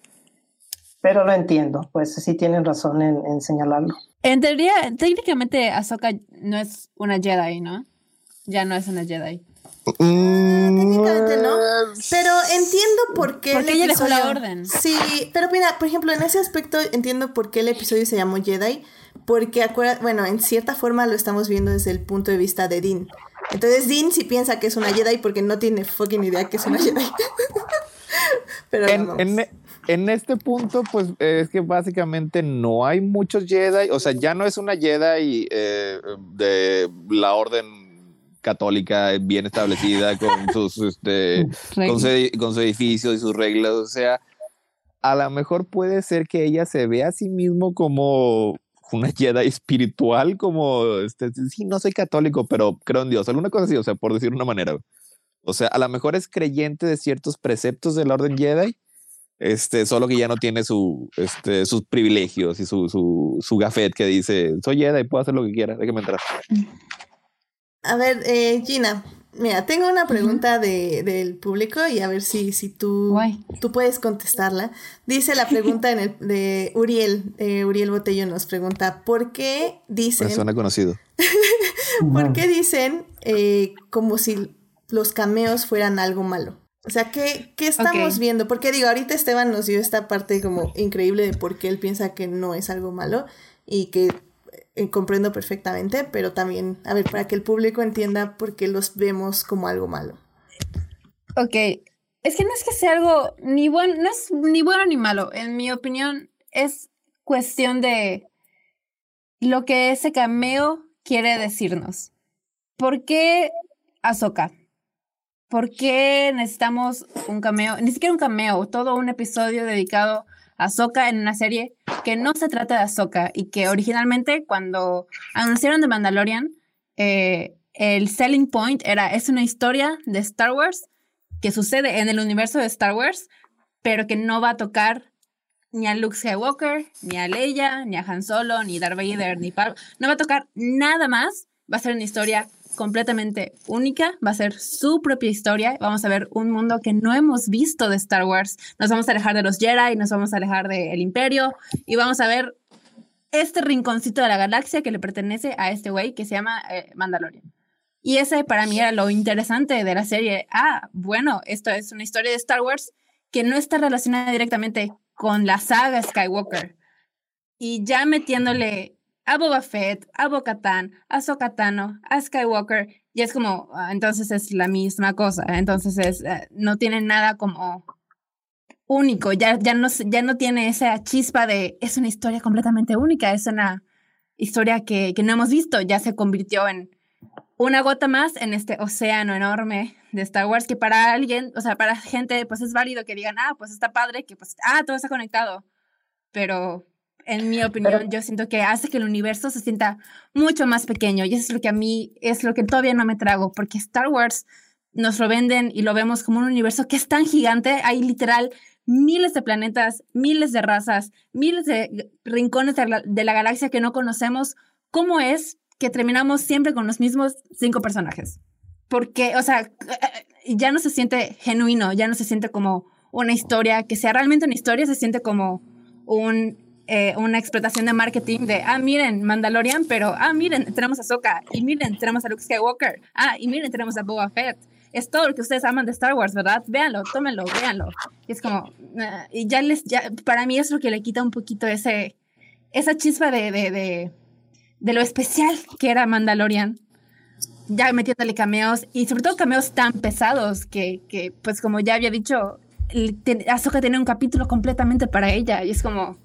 pero lo entiendo, pues sí tienen razón en, en señalarlo. En teoría, técnicamente Ahsoka no es una Jedi, ¿no? Ya no es una Jedi. Técnicamente no, pero entiendo por qué Porque el ella dejó la orden. Sí, pero mira, por ejemplo, en ese aspecto entiendo por qué el episodio se llamó Jedi, porque acuerda, bueno, en cierta forma lo estamos viendo desde el punto de vista de Dean. Entonces Dean sí piensa que es una Jedi porque no tiene fucking idea que es una Jedi. Pero En, vamos. en- en este punto, pues es que básicamente no hay muchos Jedi. O sea, ya no es una Jedi eh, de la orden católica bien establecida con sus este, con, su, con su edificio y sus reglas. O sea, a lo mejor puede ser que ella se vea a sí mismo como una Jedi espiritual, como este, sí, no soy católico, pero creo en Dios, alguna cosa así, o sea, por decir una manera. O sea, a lo mejor es creyente de ciertos preceptos de la orden Jedi, este, solo que ya no tiene su, este, sus privilegios y su, su, su gafet que dice, soy Jedi, puedo hacer lo que quiera, déjame entrar. A ver, eh, Gina, mira, tengo una pregunta de, del público y a ver si, si tú, Guay. tú puedes contestarla. Dice la pregunta en el, de Uriel, eh, Uriel Botello nos pregunta, ¿por qué dicen, suena conocido. ¿por qué dicen eh, como si los cameos fueran algo malo? O sea, ¿qué, qué estamos viendo? Porque digo, ahorita Esteban nos dio esta parte como increíble de por qué él piensa que no es algo malo y que eh, comprendo perfectamente, pero también, a ver, para que el público entienda por qué los vemos como algo malo. Ok, es que no es que sea algo ni bueno, no es ni bueno ni malo. En mi opinión, es cuestión de lo que ese cameo quiere decirnos. ¿Por qué Ahsoka? ¿Por qué necesitamos un cameo? Ni siquiera un cameo, todo un episodio dedicado a Ahsoka en una serie que no se trata de Ahsoka y que originalmente cuando anunciaron The Mandalorian, eh, el selling point era, es una historia de Star Wars que sucede en el universo de Star Wars, pero que no va a tocar ni a Luke Skywalker, ni a Leia, ni a Han Solo, ni Darth Vader, ni Pal. No va a tocar nada más. Va a ser una historia completamente única. Va a ser su propia historia. Vamos a ver un mundo que no hemos visto de Star Wars. Nos vamos a alejar de los Jedi, nos vamos a alejar del Imperio y vamos a ver este rinconcito de la galaxia que le pertenece a este güey que se llama eh, Mandalorian. Y ese para mí era lo interesante de la serie. Ah, bueno, esto es una historia de Star Wars que no está relacionada directamente con la saga Skywalker. Y ya metiéndole a Boba Fett, a Bo-Katan, a Sokatano, a Skywalker, y es como, ah, entonces es la misma cosa. Entonces es, eh, no tiene nada como único, ya, ya, no, ya no tiene esa chispa de, es una historia completamente única, es una historia que, que no hemos visto, ya se convirtió en una gota más en este océano enorme de Star Wars que para alguien, o sea, para gente, pues es válido que digan, ah, pues está padre, que pues, ah, todo está conectado. Pero en mi opinión, Pero- yo siento que hace que el universo se sienta mucho más pequeño y eso es lo que a mí, es lo que todavía no me trago, porque Star Wars nos lo venden y lo vemos como un universo que es tan gigante, hay literal miles de planetas, miles de razas, miles de rincones de la, de la galaxia que no conocemos. ¿Cómo es que terminamos siempre con los mismos cinco personajes? Porque, o sea, ya no se siente genuino, ya no se siente como una historia, que sea realmente una historia, se siente como un, eh, una explotación de marketing de, ah, miren, Mandalorian, pero, ah, miren, tenemos a Ahsoka, y miren, tenemos a Luke Skywalker, ah, y miren, tenemos a Boba Fett. Es todo lo que ustedes aman de Star Wars, ¿verdad? Véanlo, tómenlo, véanlo. Y es como, y ya les, ya, para mí es lo que le quita un poquito ese, esa chispa de, de, de, de lo especial que era Mandalorian ya metiéndole cameos y sobre todo cameos tan pesados que, que pues como ya había dicho, el- te- Ahsoka tiene un capítulo completamente para ella y es como...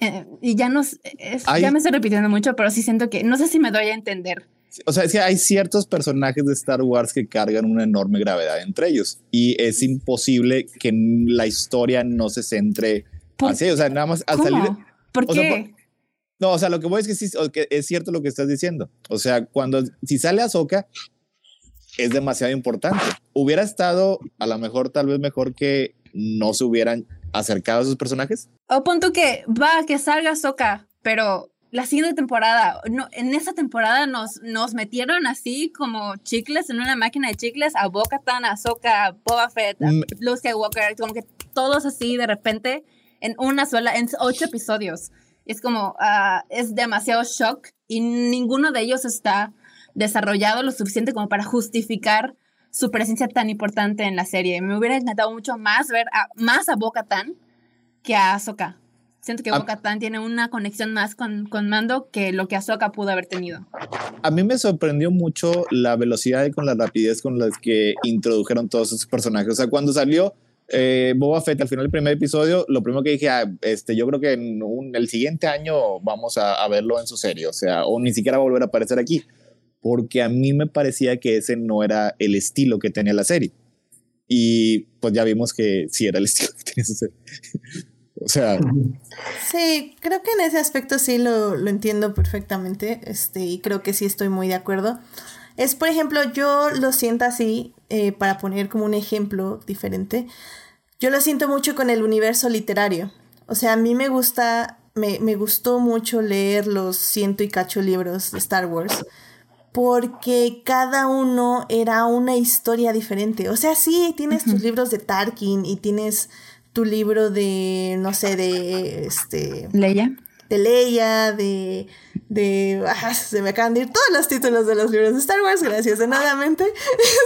eh, y ya no... s- es- Hay- ya me estoy repitiendo mucho, pero sí siento que... No sé si me doy a entender. O sea, es que hay ciertos personajes de Star Wars que cargan una enorme gravedad entre ellos y es imposible que la historia no se centre ¿Por- así. O sea, nada más al ¿Cómo? salir. ¿Por o sea, qué? No, o sea, lo que voy es que sí, que es cierto lo que estás diciendo. O sea, cuando si sale Ahsoka es demasiado importante. Hubiera estado a lo mejor tal vez mejor que no se hubieran acercado a esos personajes. O punto que va, que salga Ahsoka, pero la siguiente temporada, no, en esa temporada nos, nos metieron así como chicles en una máquina de chicles a Bo-Katan, a Ahsoka, a Boba Fett, a Mm. Luke Skywalker, como que todos así de repente en una sola, en ocho episodios. Es como, ah, es demasiado shock y ninguno de ellos está desarrollado lo suficiente como para justificar su presencia tan importante en la serie. Me hubiera encantado mucho más ver a, más a Bo-Katan que a Ahsoka. Siento que Ah. Bo-Katan tiene una conexión más con, con Mando que lo que Ahsoka pudo haber tenido. A mí me sorprendió mucho la velocidad y con la rapidez con las que introdujeron todos esos personajes. O sea, cuando salió eh, Boba Fett al final del primer episodio, lo primero que dije, ah, este, yo creo que en un- el siguiente año vamos a, a verlo en su serie, o sea, o ni siquiera va a volver a aparecer aquí, porque a mí me parecía que ese no era el estilo que tenía la serie. Y pues ya vimos que sí era el estilo que tenía esa serie. o sea, Sí, creo que en ese aspecto sí lo, lo entiendo perfectamente, este, y creo que sí estoy muy de acuerdo. Es, por ejemplo, yo lo siento así, eh, para poner como un ejemplo diferente, yo lo siento mucho con el universo literario. O sea, a mí me gusta, me, me gustó mucho leer los ciento y cacho libros de Star Wars, porque cada uno era una historia diferente. O sea, sí, tienes tus libros de Tarkin y tienes tu libro de, no sé, de, este, Leia. de Leia, de, de, ah, se me acaban de ir todos los títulos de los libros de Star Wars, gracias de nuevamente.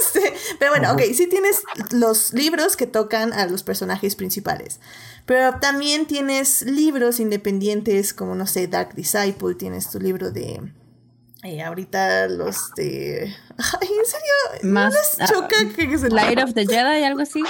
Este, pero bueno, ok, sí tienes los libros que tocan a los personajes principales. Pero también tienes libros independientes como, no sé, Dark Disciple, tienes tu libro de... eh, ahorita los de... Ay, en serio, ¿no Más, les ah, choca que se Light of the Jedi, algo así.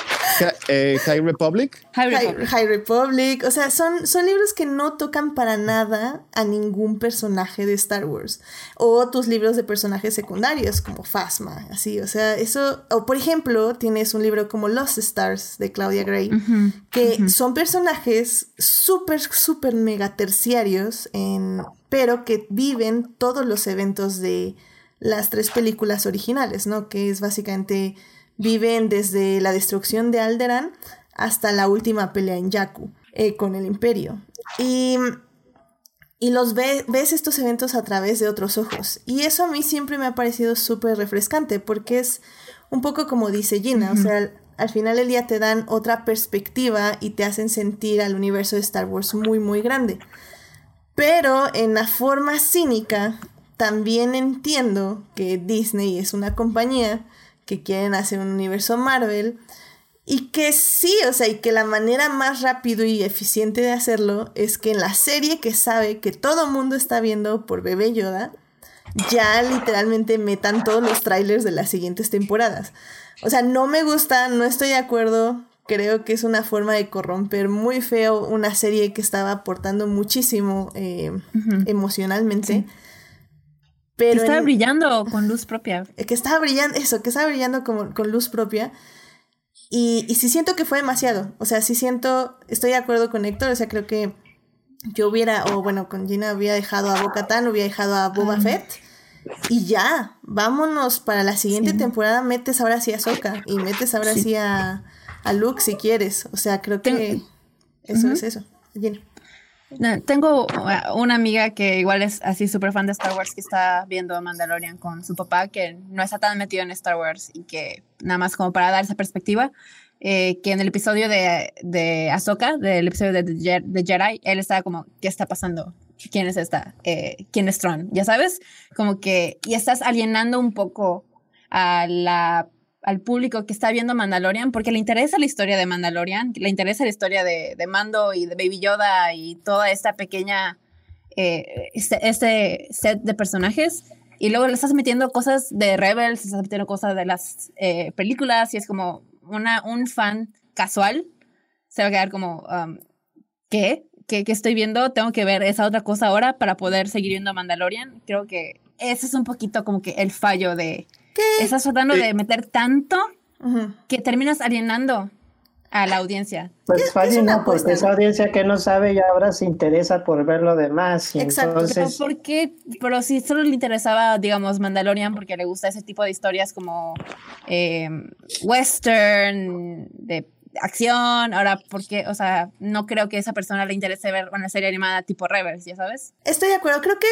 Eh, High Republic, High High, Republic. High Republic, o sea, son, son libros que no tocan para nada a ningún personaje de Star Wars. O tus libros de personajes secundarios, como Phasma, así, o sea, eso, o por ejemplo, tienes un libro como Lost Stars de Claudia Gray, que son personajes súper, súper mega terciarios, en, pero que viven todos los eventos de las tres películas originales, ¿no? Que es básicamente viven desde la destrucción de Alderaan hasta la última pelea en Jakku eh, con el Imperio. Y, y los ve- ves estos eventos a través de otros ojos. Y eso a mí siempre me ha parecido súper refrescante porque es un poco como dice Gina, o sea, al, al final del día te dan otra perspectiva y te hacen sentir al universo de Star Wars muy, muy grande. Pero en la forma cínica, también entiendo que Disney es una compañía que quieren hacer un universo Marvel y que sí, o sea, y que la manera más rápido y eficiente de hacerlo es que en la serie que sabe que todo mundo está viendo por Bebé Yoda, ya literalmente metan todos los trailers de las siguientes temporadas. O sea, no me gusta, no estoy de acuerdo. Creo que es una forma de corromper muy feo una serie que estaba aportando muchísimo eh, emocionalmente. Que Pero estaba en- brillando con luz propia. eh, que estaba brillando, eso, que estaba brillando como, con luz propia. Y, y sí siento que fue demasiado. O sea, sí siento, estoy de acuerdo con Héctor, o sea, creo que yo hubiera, o bueno, con Gina hubiera dejado a Bo-Katan, hubiera dejado a Boba Fett. Y ya, vámonos para la siguiente temporada, metes ahora sí a Soka y metes ahora sí, a, a Luke si quieres. O sea, creo que Ten- eso es eso. Gina. No, Tengo uh, una amiga que igual es así súper fan de Star Wars que está viendo Mandalorian con su papá, que no está tan metido en Star Wars y que nada más como para dar esa perspectiva, eh, que en el episodio de, de Ahsoka, del episodio de, The Jedi, él estaba como, ¿qué está pasando? ¿Quién es esta? Eh, ¿Quién es Tron? Ya sabes, como que, y estás alienando un poco a la al público que está viendo Mandalorian porque le interesa la historia de Mandalorian, le interesa la historia de, de Mando y de Baby Yoda y toda esta pequeña, eh, este, este set de personajes. Y luego le estás metiendo cosas de Rebels, le estás metiendo cosas de las eh, películas y es como una, un fan casual. Se va a quedar como, um, ¿qué? ¿qué? ¿Qué estoy viendo? Tengo que ver esa otra cosa ahora para poder seguir viendo Mandalorian. Creo que ese es un poquito como que el fallo de... Estás tratando de meter tanto que terminas alienando a la audiencia. Pues Es- es fácil, ¿no? Porque esa audiencia que no sabe ya ahora se interesa por ver lo demás. Y Exacto, Pero ¿por qué? Pero si solo le interesaba, digamos, Mandalorian porque le gusta ese tipo de historias como eh, western, de acción, ahora, ¿por qué? O sea, no creo que a esa persona le interese ver una serie animada tipo Rebels, ¿ya sabes? Estoy de acuerdo, creo que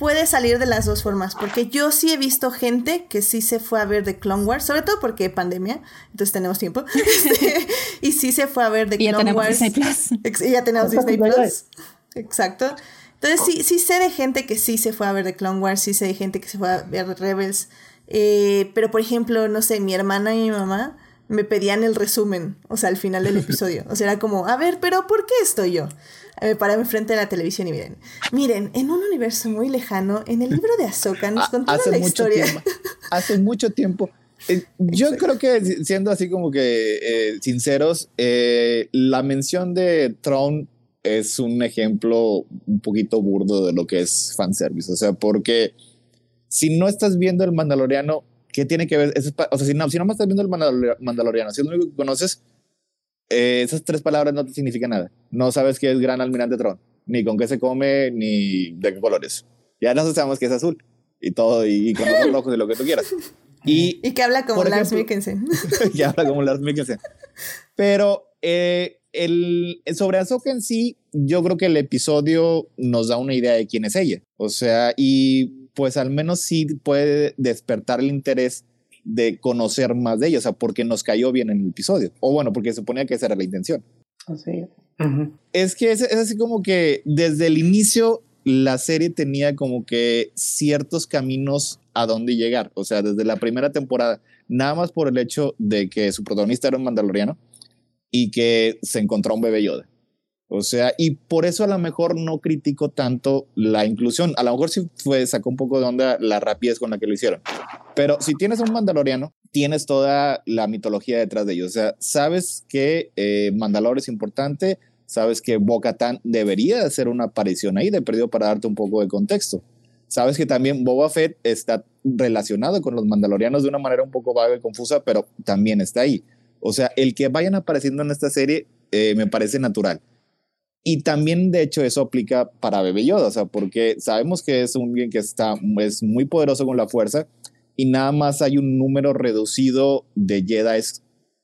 puede salir de las dos formas, porque yo sí he visto gente que sí se fue a ver The Clone Wars, sobre todo porque pandemia, entonces tenemos tiempo, Este, y sí se fue a ver The Y ya Clone tenemos Wars. Disney Plus. Y ya tenemos Disney. Plus. Exacto. Entonces sí, sí sé de gente que sí se fue a ver The Clone Wars, sí sé de gente que se fue a ver Rebels, eh, pero por ejemplo, no sé, mi hermana y mi mamá me pedían el resumen, o sea, al final del episodio. O sea, era como, a ver, pero ¿por qué estoy yo? Me paré enfrente de la televisión y miren, miren, en un universo muy lejano, en el libro de Ahsoka nos contaron la historia. hace mucho tiempo. Eh, yo creo que siendo así como que eh, sinceros, eh, la mención de Tron es un ejemplo un poquito burdo de lo que es fanservice. O sea, porque si no estás viendo el Mandaloriano, ¿qué tiene que ver? o sea, si no, si no estás viendo el Mandaloriano, si es lo único que conoces, eh, esas tres palabras no te significan nada. No sabes qué es Gran Almirante Tron, ni con qué se come, ni de qué colores. Ya no sabemos que es azul y todo, y, con los rojos y lo que tú quieras. Y, y que habla como Lars Mikkelsen. que habla como Lars Mikkelsen. Pero eh, el, sobre Ahsoka en sí, yo creo que el episodio nos da una idea de quién es ella. O sea, y pues al menos sí puede despertar el interés de conocer más de ella, o sea, porque nos cayó bien en el episodio. O bueno, porque se suponía que esa era la intención. Así. Es que es, es así como que desde el inicio la serie tenía como que ciertos caminos a dónde llegar. O sea, desde la primera temporada, nada más por el hecho de que su protagonista era un mandaloriano y que se encontró un bebé Yoda. O sea, y por eso a lo mejor no critico tanto la inclusión. A lo mejor sí fue, sacó un poco de onda la rapidez con la que lo hicieron. Pero si tienes un mandaloriano, tienes toda la mitología detrás de ellos. O sea, sabes que eh, Mandalor es importante, sabes que Bo-Katan debería hacer una aparición ahí, de perdido para darte un poco de contexto. Sabes que también Boba Fett está relacionado con los mandalorianos de una manera un poco vaga y confusa, pero también está ahí. O sea, el que vayan apareciendo en esta serie eh, me parece natural. Y también, de hecho, eso aplica para Bebe Yoda, o sea, porque sabemos que es un bien que está, es muy poderoso con la fuerza y nada más hay un número reducido de Jedi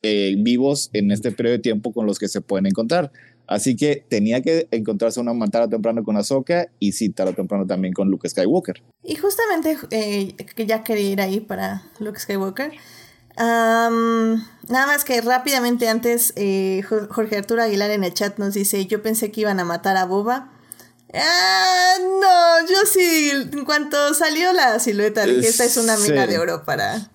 eh, vivos en este periodo de tiempo con los que se pueden encontrar. Así que tenía que encontrarse una tarde temprano con Ahsoka y sí, tarde temprano también con Luke Skywalker. Y justamente eh, que ya quería ir ahí para Luke Skywalker nada más que rápidamente antes, eh, Jorge Arturo Aguilar en el chat nos dice, yo pensé que iban a matar a Boba. Ah, no, yo sí, en cuanto salió la silueta, dije, esta es una mina de oro para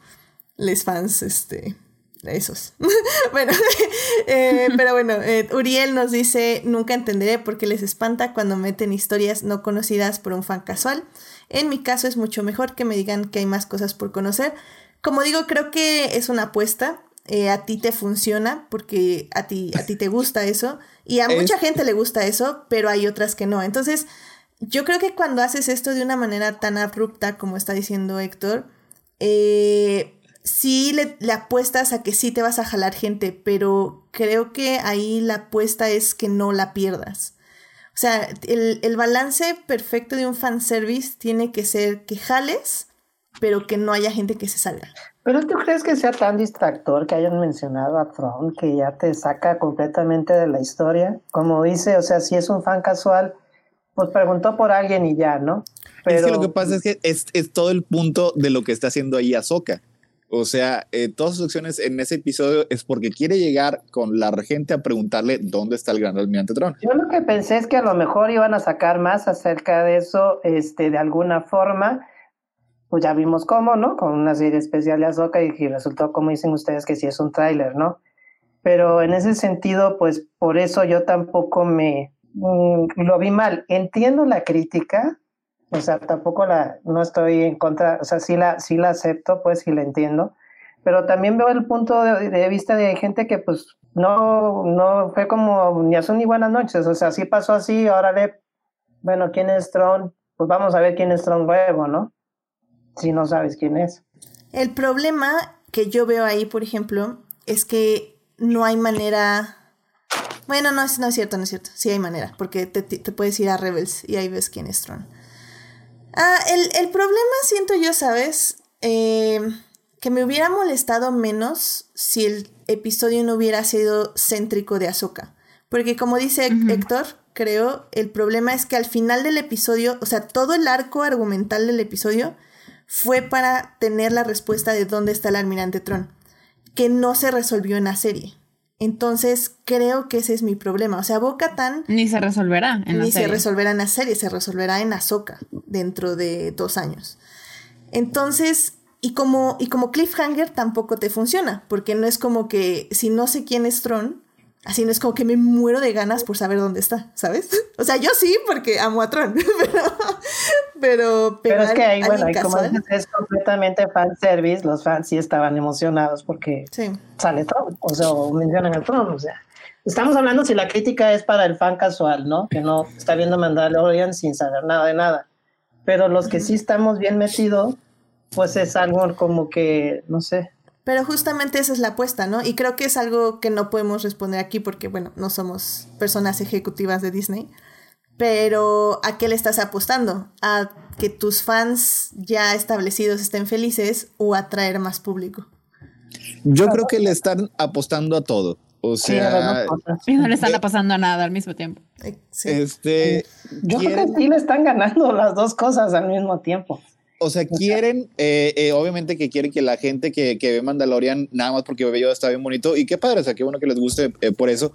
los fans, este, esos. bueno, eh, pero bueno, eh, Uriel nos dice, nunca entenderé por qué les espanta cuando meten historias no conocidas por un fan casual. En mi caso es mucho mejor que me digan que hay más cosas por conocer. Como digo, creo que es una apuesta. Eh, a ti te funciona porque a ti, a ti te gusta eso. Y a mucha gente le gusta eso, pero hay otras que no. Entonces, yo creo que cuando haces esto de una manera tan abrupta como está diciendo Héctor, eh, sí le, apuestas a que sí te vas a jalar gente, pero creo que ahí la apuesta es que no la pierdas. O sea, el, el balance perfecto de un fanservice tiene que ser que jales, pero que no haya gente que se salga. ¿Pero tú crees que sea tan distractor que hayan mencionado a Tron que ya te saca completamente de la historia? Como dice, o sea, si es un fan casual, pues preguntó por alguien y ya, ¿no? Pero... Es que lo que pasa es que es, es todo el punto de lo que está haciendo ahí Ahsoka. O sea, eh, todas sus acciones en ese episodio es porque quiere llegar con la regente a preguntarle dónde está el gran almirante Tron. Yo lo que pensé es que a lo mejor iban a sacar más acerca de eso, este, de alguna forma, pues ya vimos cómo, ¿no? Con una serie especial de Azoka y, resultó, como dicen ustedes, que sí es un tráiler, ¿no? Pero en ese sentido, pues por eso yo tampoco me mm, lo vi mal. Entiendo la crítica, o sea, tampoco la, no estoy en contra, o sea, sí la, sí la acepto, pues sí la entiendo, pero también veo el punto de, vista de gente que pues no, no fue como ni azul ni buenas noches, o sea, sí pasó así, ahora ve, bueno, ¿quién es Tron? Pues vamos a ver quién es Tron luego, ¿no? Si no sabes quién es. El problema que yo veo ahí, por ejemplo, es que no hay manera... Bueno, no es, no es cierto, no es cierto. Sí hay manera, porque te, puedes ir a Rebels y ahí ves quién es Tron. Ah, el, problema siento yo, ¿sabes? Eh, que me hubiera molestado menos si el episodio no hubiera sido céntrico de Ahsoka. Porque como dice Héctor, creo, el problema es que al final del episodio, o sea, todo el arco argumental del episodio fue para tener la respuesta de dónde está el almirante Tron, que no se resolvió en la serie. Entonces, creo que ese es mi problema. O sea, Boca Tan. Ni se resolverá en la ni se resolverá en la serie, se resolverá en Ahsoka dentro de dos años. Entonces, y como, y como cliffhanger tampoco te funciona, porque no es como que si no sé quién es Tron, así no es como que me muero de ganas por saber dónde está, ¿sabes? O sea, yo sí, porque amo a Tron, pero... Pero, pero, es que ahí, bueno, ahí como dices, es completamente fanservice, los fans sí estaban emocionados porque sale Tron, o sea, mencionan el Tron, o sea... Estamos hablando si la crítica es para el fan casual, ¿no? Que no está viendo Mandalorian sin saber nada de nada. Pero los que sí estamos bien metidos, pues es algo como que, no sé. Pero justamente esa es la apuesta, ¿no? Y creo que es algo que no podemos responder aquí porque, bueno, no somos personas ejecutivas de Disney. Pero ¿a qué le estás apostando? ¿A que tus fans ya establecidos estén felices o a atraer más público? Yo creo que le están apostando a todo. O sea, y no le están apostando a nada al mismo tiempo. Este, Yo creo que sí le están ganando las dos cosas al mismo tiempo. O sea, quieren, eh, eh, obviamente que quieren que la gente que, que, ve Mandalorian, nada más porque Bebé está bien bonito, y qué padre, o sea, qué bueno que les guste eh, por eso,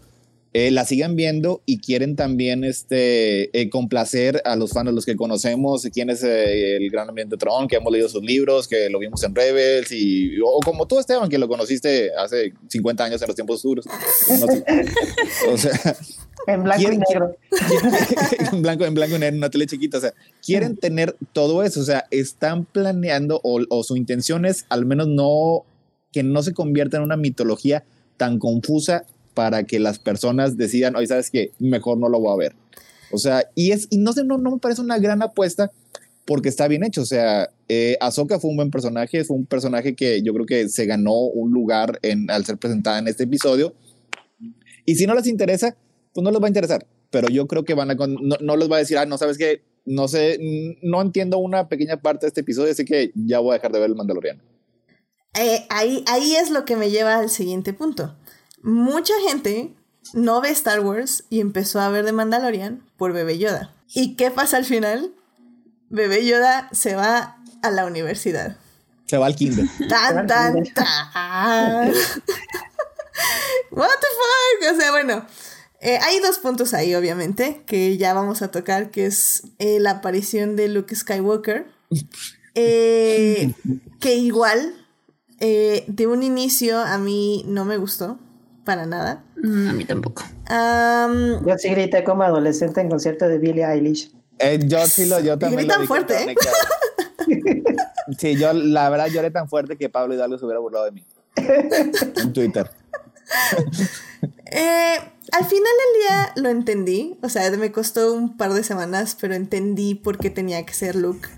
la sigan viendo y quieren también este, complacer a los fans, los que conocemos, quién es el gran ambiente Tron, que hemos leído sus libros, que lo vimos en Rebels, y, o como tú, Esteban, que lo conociste hace 50 años en los tiempos duros. o sea, en blanco y negro. en, blanco, en blanco y negro, una tele chiquita. O sea, quieren tener todo eso. O sea, están planeando o, su intención es al menos no que no se convierta en una mitología tan confusa para que las personas decidan, oye, sabes que mejor no lo voy a ver. O sea, y es, y no sé, no, no me parece una gran apuesta porque está bien hecho. O sea, eh, Ahsoka fue un buen personaje, fue un personaje que yo creo que se ganó un lugar en, al ser presentada en este episodio. Y si no les interesa, pues no les va a interesar. Pero yo creo que van a, no, no les va a decir, ah, no sabes qué, no sé, no entiendo una pequeña parte de este episodio, así que ya voy a dejar de ver el Mandaloriano. Eh, ahí, ahí es lo que me lleva al siguiente punto. Mucha gente no ve Star Wars y empezó a ver de Mandalorian por Bebé Yoda. ¿Y qué pasa al final? Bebé Yoda se va a la universidad. Se va al kinder. Tan, tan, tan. What the fuck? O sea, bueno, eh, hay dos puntos ahí, obviamente, que ya vamos a tocar, que es eh, la aparición de Luke Skywalker. Eh, que igual, de un inicio, a mí no me gustó, para nada. Mm, a mí tampoco. yo sí grité como adolescente en concierto de Billie Eilish. yo sí lo, yo también. Y tan fuerte. sí, yo la verdad lloré tan fuerte que Pablo Hidalgo se hubiera burlado de mí. en Twitter. Eh, al final del día lo entendí. O sea, me costó un par de semanas, pero entendí por qué tenía que ser Luke.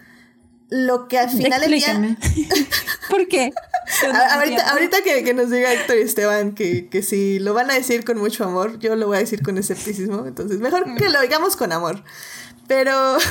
Lo que al final del día. ¿Por qué? ahorita, que, nos diga Héctor y Esteban que, que si lo van a decir con mucho amor, yo lo voy a decir con escepticismo. Entonces, mejor que lo digamos con amor. Pero.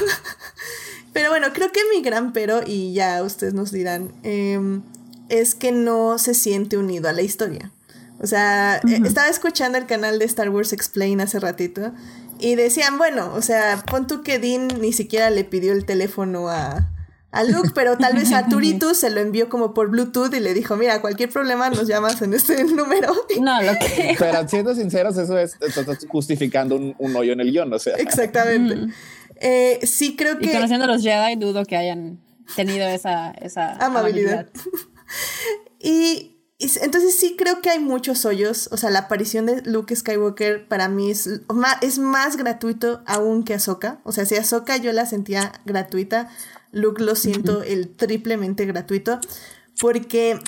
Pero bueno, creo que mi gran pero, y ya ustedes nos dirán, em, es que no se siente unido a la historia. O sea, eh, estaba escuchando el canal de Star Wars Explain hace ratito y decían, bueno, o sea, pon tú que Dean ni siquiera le pidió el teléfono a, a Luke, pero tal vez a Turitus se lo envió como por Bluetooth y le dijo, mira, cualquier problema nos llamas en este número. No, lo que... Pero siendo sinceros, eso es, estás justificando un, un, hoyo en el guion, o sea. Exactamente. Eh, sí creo que... Y conociendo a los Jedi, dudo que hayan tenido esa, esa amabilidad. y entonces sí creo que hay muchos hoyos. O sea, la aparición de Luke Skywalker para mí es, es más gratuito aún que Ahsoka. O sea, si Ahsoka yo la sentía gratuita, Luke lo siento el triplemente gratuito. Porque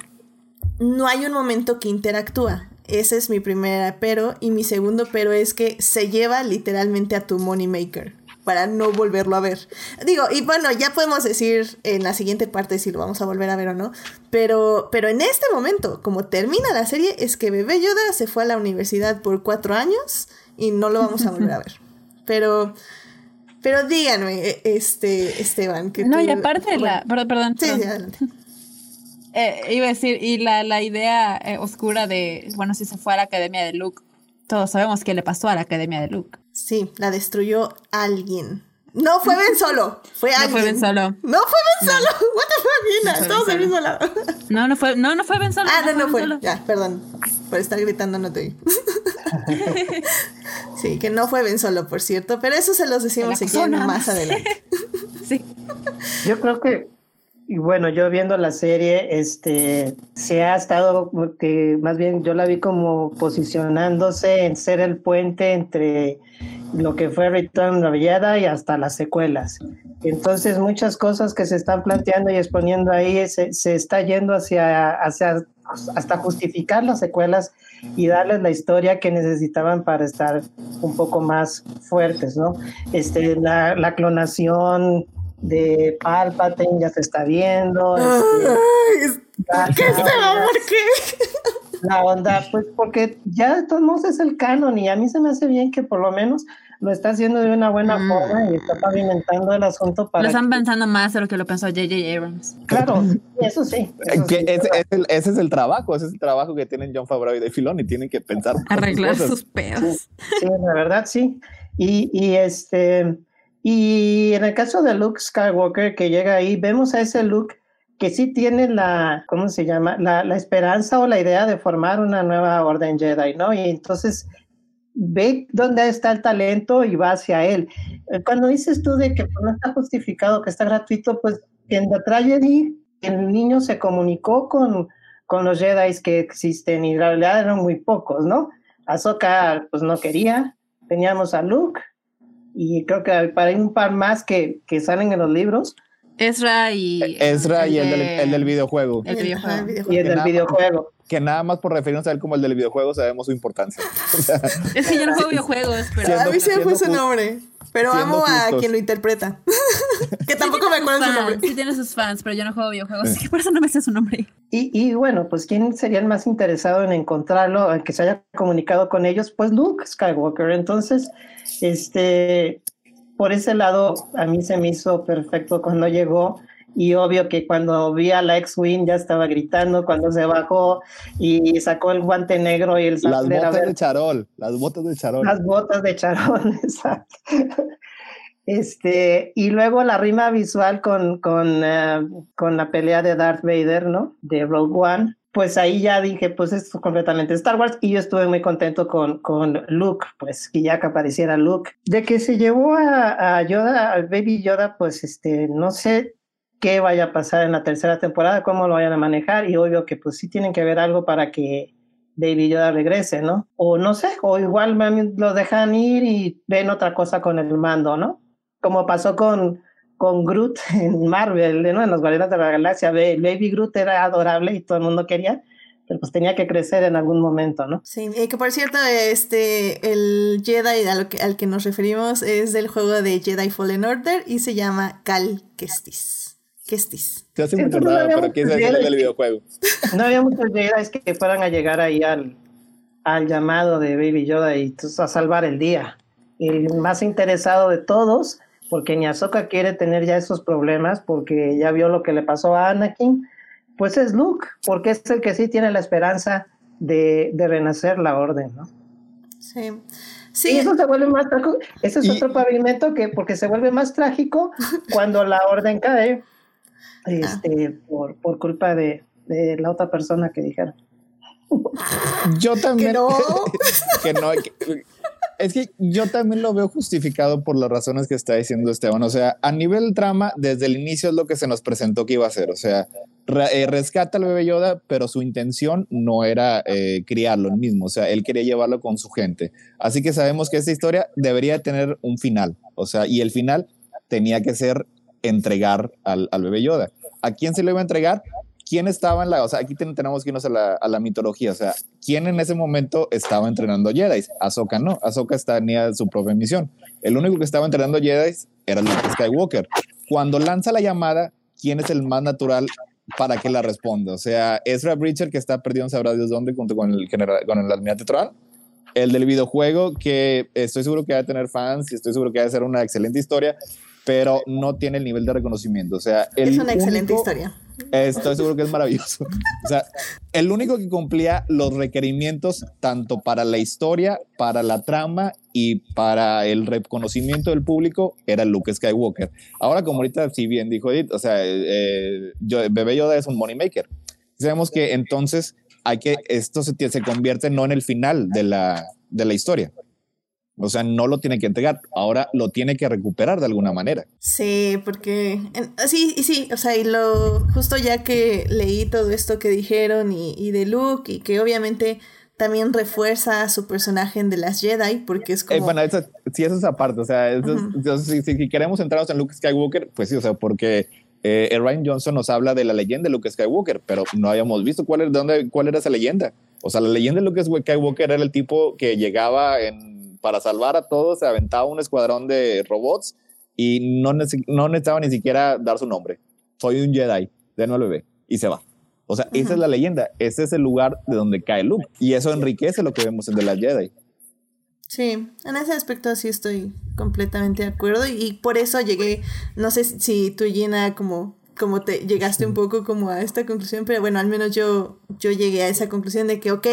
no hay un momento que interactúa. Ese es mi primer pero. Y mi segundo pero es que se lleva literalmente a tu money maker para no volverlo a ver. Digo, y bueno, ya podemos decir en la siguiente parte si lo vamos a volver a ver o no, pero, pero en este momento, como termina la serie, es que Bebé Yoda se fue a la universidad por cuatro años y no lo vamos a volver a ver. Pero... Pero díganme, e, este, Esteban, que No, y aparte la... Perdón, Sí, adelante. Eh, iba a decir, y la, la idea eh, oscura de, bueno, si se fue a la academia de Luke, todos sabemos qué le pasó a la academia de Luke. Sí, la destruyó alguien. No fue Ben Solo, fue alguien. No fue Ben Solo. No fue Ben Solo. What the fuck, Gina? Estamos al mismo lado. No, no fue, no, no fue Ben Solo. Ah, no, no, fue. Ya, perdón. Por estar gritando no te oí. sí, que no fue Ben Solo, por cierto, pero eso se los decimos si quieren más adelante. sí. Yo creo que y bueno, yo viendo la serie, este, se ha estado, que más bien yo la vi como posicionándose en ser el puente entre lo que fue Return of Jedi y hasta las secuelas. Entonces, muchas cosas que se están planteando y exponiendo ahí se, se está yendo hacia, hacia hasta justificar las secuelas y darles la historia que necesitaban para estar un poco más fuertes, ¿no? Este, la, la clonación de Palpatine ya se está viendo. Este, ¿Qué se va? ¿Por qué? La onda, pues porque ya de todos modos es el canon y a mí se me hace bien que por lo menos lo está haciendo de una buena Mm. forma y está pavimentando el asunto para... Lo están que- pensando más de lo que lo pensó J.J. Abrams. Claro, eso sí. eso sí. ese, es el, ese es el trabajo, ese es el trabajo que tienen John Favreau y Dave Filoni, tienen que pensar Arreglar cosas. sus pedos. Sí, la verdad sí. Y, y este y en el caso de Luke Skywalker que llega ahí, vemos a ese Luke que sí tiene la, ¿cómo se llama? La, la esperanza o la idea de formar una nueva orden Jedi, ¿no? Y entonces ve dónde está el talento y va hacia él. Eh, Cuando dices tú de que no está justificado, que está gratuito, pues en The Tragedy el niño se comunicó con, con los Jedi que existen y en realidad eran muy pocos, ¿no? Ahsoka pues no quería, teníamos a Luke y creo que para un par más que, que salen en los libros Ezra y. Ezra y el del, de- el del videojuego, El videojuego. y el del videojuego. que nada más por referirnos a él como el del videojuego sabemos su importancia. O sea, Es que yo no juego videojuegos, pero. A mí se me fue su nombre. Pero amo a justos. quien lo interpreta. que tampoco me acuerdo su nombre. Sí, tiene sus fans, pero yo no juego videojuegos, así que por eso no me sé su nombre. Y, y bueno, pues ¿quién sería el más interesado en encontrarlo, en que se haya comunicado con ellos? Pues Luke Skywalker. Entonces, este, por ese lado, a mí se me hizo perfecto cuando llegó. Y obvio que cuando vi a la X-Wing ya estaba gritando cuando se bajó y sacó el guante negro y el las botas de charol, las botas de charol. Las botas de charón, exacto. Este, y luego la rima visual con, con, eh, con la pelea de Darth Vader, ¿no? De Rogue One. Pues ahí ya dije, pues esto es completamente Star Wars y yo estuve muy contento con, con Luke, pues que ya que apareciera Luke. De que se llevó a, a Yoda, al Baby Yoda, pues este, no sé qué vaya a pasar en la tercera temporada, cómo lo vayan a manejar y obvio que pues sí tienen que ver algo para que Baby Yoda regrese, ¿no? O no sé, o igual lo dejan ir y ven otra cosa con el mando, ¿no? Como pasó con, con Groot en Marvel, ¿no? En los Guardianes de la Galaxia, Ba- Baby Groot era adorable y todo el mundo quería, pero pues tenía que crecer en algún momento, ¿no? Sí, y que por cierto, este, el Jedi que- al que nos referimos es del juego de Jedi Fallen Order y se llama Cal Kestis. Kestis. Se hace muy Entonces, no raro, había pero ¿quién es muchos el del videojuego? No había muchos Jedi que fueran a llegar ahí al, al llamado de Baby Yoda y a salvar el día. El más interesado de todos, porque ni Ahsoka quiere tener ya esos problemas, porque ya vio lo que le pasó a Anakin, pues es Luke, porque es el que sí tiene la esperanza de, de renacer la orden, ¿no? Sí. Y Sí, eso se vuelve más trágico. Ese es Y- otro pavimento que, porque se vuelve más trágico cuando la orden cae, este, por, por culpa de, de la otra persona que dijeron. Yo también. que no. que no, que- es que yo también lo veo justificado por las razones que está diciendo Esteban. O sea, a nivel trama, desde el inicio es lo que se nos presentó que iba a hacer. O sea, re- eh, rescata al bebé Yoda, pero su intención no era eh, criarlo él mismo. O sea, él quería llevarlo con su gente. Así que sabemos que esta historia debería tener un final. O sea, y el final tenía que ser entregar al, al bebé Yoda. ¿A quién se lo iba a entregar? ¿Quién estaba en la, o sea, aquí ten- tenemos que irnos a la, a la mitología, o sea, ¿quién en ese momento estaba entrenando Jedi? Ahsoka no, Ahsoka tenía su propia misión. El único que estaba entrenando Jedi era Luke Skywalker. Cuando lanza la llamada, ¿quién es el más natural para que la responda? O sea, Ezra Bridger, que está perdido en sabrá Dios dónde, junto con el, general, con el almirante Troll. El del videojuego, que estoy seguro que va a tener fans y estoy seguro que va a ser una excelente historia, pero no tiene el nivel de reconocimiento. O sea, el es una excelente único- historia. Estoy seguro que es maravilloso. O sea, el único que cumplía los requerimientos tanto para la historia, para la trama y para el reconocimiento del público era Luke Skywalker. Ahora, como ahorita sí bien dijo Edith, o sea, eh, yo, Bebé Yoda es un money maker. Sabemos que entonces hay que, esto se, se convierte no en el final de la, de la historia. O sea, no lo tiene que entregar, ahora lo tiene que recuperar de alguna manera. Sí, porque sí, y sí, o sea, y lo justo ya que leí todo esto que dijeron y, y de Luke y que obviamente también refuerza su personaje en The Last Jedi porque es como... Eh, bueno, eso, sí, eso es aparte, o sea, si, si, queremos centrarnos en Luke Skywalker, pues sí, o sea, porque eh, Ryan Johnson nos habla de la leyenda de Luke Skywalker, pero no habíamos visto cuál, era, de dónde, cuál era esa leyenda. O sea, la leyenda de Luke Skywalker era el tipo que llegaba en, para salvar a todos, se aventaba un escuadrón de robots y no, no necesitaba ni siquiera dar su nombre. Soy un Jedi, denme al bebé y se va. O sea, esa es la leyenda, ese es el lugar de donde cae Luke y eso enriquece lo que vemos en The Last Jedi. Sí, en ese aspecto sí estoy completamente de acuerdo y, por eso llegué, no sé si tú Gina como como te llegaste un poco como a esta conclusión, pero bueno, al menos yo yo llegué a esa conclusión de que ok,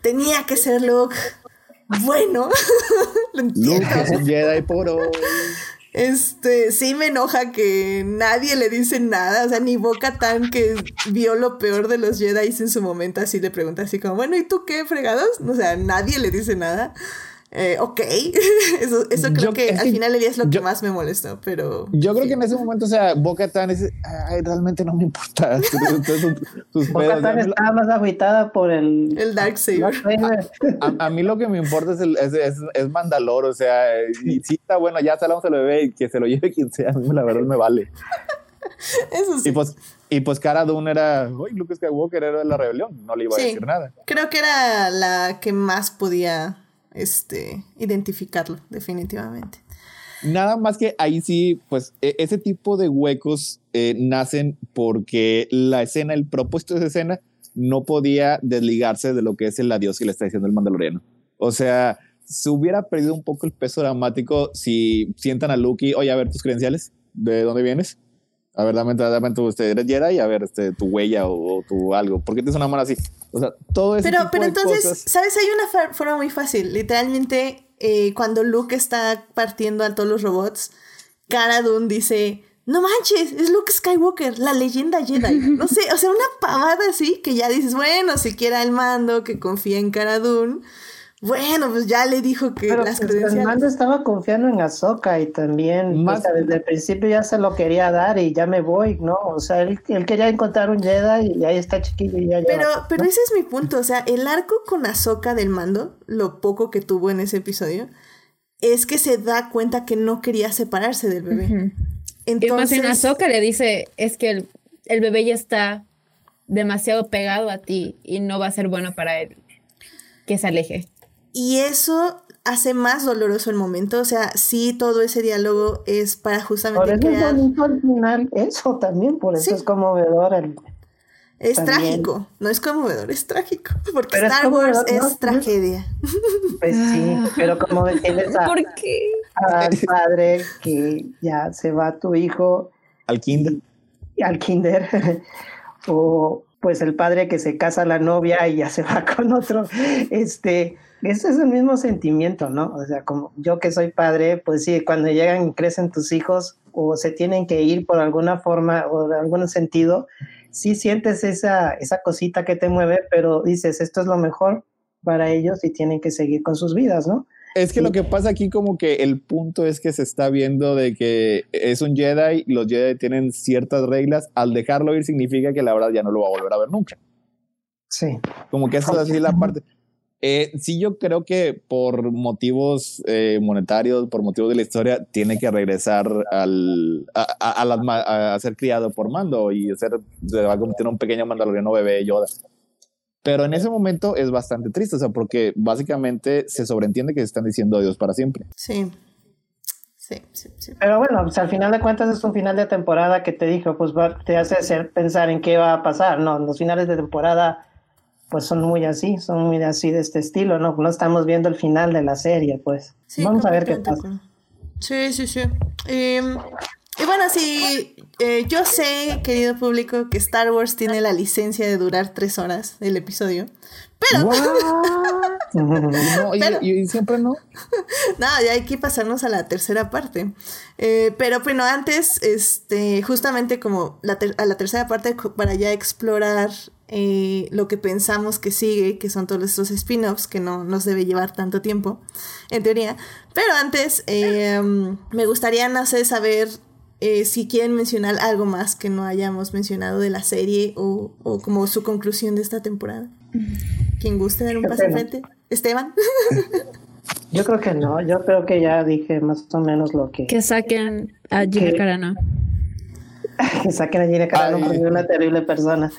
tenía que ser Luke bueno. Luke es un Jedi por hoy. Este, sí me enoja que nadie le dice nada, o sea, ni Boca Tan que vio lo peor de los Jedi en su momento, así le pregunta así como, bueno, ¿y tú qué fregados? O sea, nadie le dice nada. Eh, ok, eso, eso creo que al final el día es lo que más me molestó, pero... Yo creo que en ese momento, o sea, Boca Tan es, ay, realmente no me importa. Boca Tan estaba más agitada por el... El Dark Saber. A, mí lo que me importa es, el, es, es, Mandalor, o sea, y sí está bueno, ya salamos al bebé y que se lo lleve quien sea, a mí la verdad me vale. Eso sí. Y pues, y pues Cara Dune era, uy, Luke Skywalker era de la rebelión, no le iba a decir nada. Creo que era la que más podía este, identificarlo, definitivamente. Nada más que ahí sí, pues e, ese tipo de huecos eh, nacen porque la escena, el propósito de esa escena, no podía desligarse de lo que es el adiós que le está diciendo el mandaloriano. O sea, se hubiera perdido un poco el peso dramático si sientan a Luke oye, a ver tus credenciales, ¿de dónde vienes? A ver, dame, dame tu, este, eres Jedi, a ver, este, tu huella o, tu algo. ¿Por qué tienes una mano así? O sea, todo eso. Pero, pero entonces, ¿sabes? Hay una forma muy fácil. Literalmente, eh, cuando Luke está partiendo a todos los robots, Cara Dune dice: No manches, es Luke Skywalker, la leyenda Jedi. No sé, o sea, una pavada así que ya dices, bueno, si quiera el mando, que confía en Cara Dune bueno, pues ya le dijo que las pues, credenciales. estaba confiando en Azoka y también, o sea, desde el principio ya se lo quería dar y ya me voy, ¿no? O sea, él, quería encontrar un Jedi y ahí está chiquillo y ya Pero, pero ese es mi punto, o sea, el arco con Azoka del mando, lo poco que tuvo en ese episodio, es que se da cuenta que no quería separarse del bebé. Entonces, en Azoka le dice, es que el, el bebé ya está demasiado pegado a ti y no va a ser bueno para él que se aleje. Y eso hace más doloroso el momento. O sea, sí, todo ese diálogo es para justamente por eso al final eso también, por eso es conmovedor. El, es trágico, no es conmovedor, es trágico. Porque Star Wars es tragedia. Pues sí, pero como tienes a, ¿Por qué? al padre que ya se va tu hijo. Al kinder. al kinder. o pues el padre que se casa a la novia y ya se va con otro. Este ese es el mismo sentimiento, ¿no? O sea, como yo que soy padre, pues sí, cuando llegan y crecen tus hijos o se tienen que ir por alguna forma o de algún sentido, sí sientes esa, esa cosita que te mueve, pero dices, esto es lo mejor para ellos y tienen que seguir con sus vidas, ¿no? Es que lo que pasa aquí como que el punto es que se está viendo de que es un Jedi, los Jedi tienen ciertas reglas, al dejarlo ir significa que la verdad ya no lo va a volver a ver nunca. Sí. Como que esa es así la parte. Eh, sí, yo creo que por motivos eh, monetarios, por motivos de la historia, tiene que regresar al, a, ser criado por mando y ser, se va a convertir en un pequeño mandaloriano bebé Yoda. Pero en ese momento es bastante triste, o sea, porque básicamente se sobreentiende que se están diciendo adiós para siempre. Sí. Sí, sí, sí. Pero bueno, pues al final de cuentas es un final de temporada que te dijo, pues te hace hacer pensar en qué va a pasar, ¿no? Los finales de temporada pues son muy así, son muy así de este estilo, ¿no? No estamos viendo el final de la serie, pues. Vamos a ver qué pasa. Sí, sí, sí. Em, y bueno, sí, eh, yo sé, querido público, que Star Wars tiene la licencia de durar tres horas el episodio. Pero. no, y, siempre no. no, ya hay que pasarnos a la tercera parte. Eh, pero bueno, antes, este, justamente como la a la tercera parte para ya explorar eh, lo que pensamos que sigue, que son todos estos spin-offs, que no nos debe llevar tanto tiempo, en teoría. Pero antes, eh, me gustaría, no sé, saber eh, si quieren mencionar algo más que no hayamos mencionado de la serie o, o como su conclusión de esta temporada. ¿Quién guste dar un paso Esteban. enfrente? Esteban. Yo creo que no, yo creo que ya dije más o menos lo que, Que saquen a Gina ¿Qué? Carano. que saquen a Gina Carano porque es una terrible persona.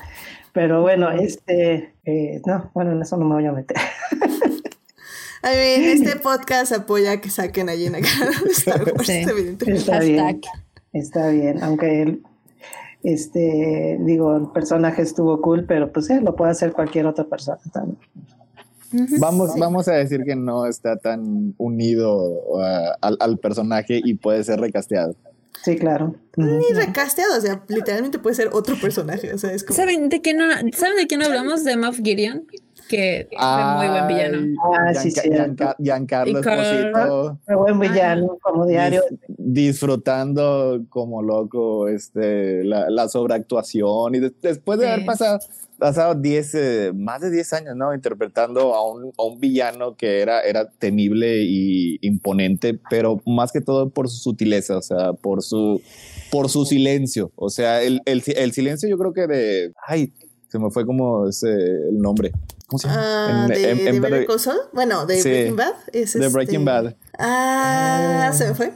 Pero bueno, este, eh, no, bueno, en eso no me voy a meter. A ver, este podcast apoya que saquen a Gina Carano de Star Wars, Sí. evidentemente. Está bien, está bien, aunque él, este, digo, el personaje estuvo cool, pero pues eh, lo puede hacer cualquier otra persona también. Vamos, vamos a decir que no está tan unido uh, al, al personaje y puede ser recasteado. Sí, claro. Ni recasteado, o sea, literalmente puede ser otro personaje, o sea, es como... ¿Saben de quién no, ¿saben de quién no hablamos? De Moff Gideon, que fue muy buen villano. Ah, sí, Gianca- cierto. Gianca- Giancarlo Carl- Esposito Pero buen villano, como diario. dis- disfrutando como loco este, la, la sobreactuación y de- después de Sí. haber pasado, pasado 10, eh, más de 10 años, ¿no? Interpretando a un, a un villano que era, era temible y imponente, pero más que todo por su sutileza, o sea, por su, por su silencio. O sea, el, el, el silencio yo creo que de... Ay, se me fue como ese, el nombre. ¿Cómo se llama? Ah, En- de, en- de en Better Better- Call Saul. Bueno, de Sí. Breaking Bad. Es de Breaking Bad. Ah, se me fue.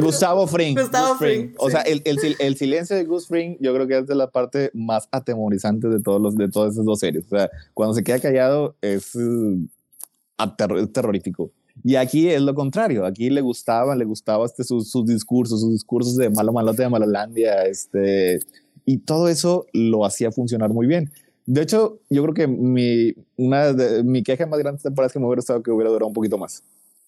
Gustavo Fring. Gustavo Gus Fring. Fring, O sí. sea, el, el, el silencio de Gus Fring, yo creo que es de la parte más atemorizante de todos los de todas esas dos series. O sea, cuando se queda callado es, aterro- es terrorífico. Y aquí es lo contrario. Aquí le gustaba, le gustaba este, sus, sus discursos, sus discursos de malo malote de Malolandia, este, y todo eso lo hacía funcionar muy bien. De hecho, yo creo que mi, una de, mi queja más grande temporada es que me hubiera gustado que hubiera durado un poquito más.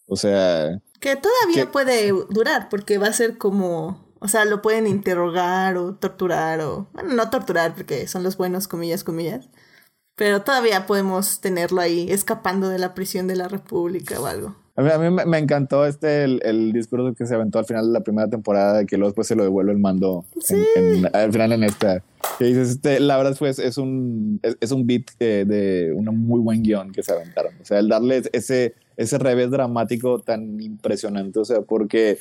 O sea, Que todavía puede durar, porque va a ser como. O sea, lo pueden interrogar o torturar o. Bueno, no torturar, porque son los buenos, comillas, comillas. Pero todavía podemos tenerlo ahí escapando de la prisión de la República o algo. A mí, a mí me, encantó este el, el discurso que se aventó al final de la primera temporada, de que luego después se lo devuelve el mando en- en- al final en esta. Que dices, este, la verdad pues es un, es, es un beat eh, de un muy buen guion que se aventaron. O sea, el darle ese, ese revés dramático tan impresionante, o sea, porque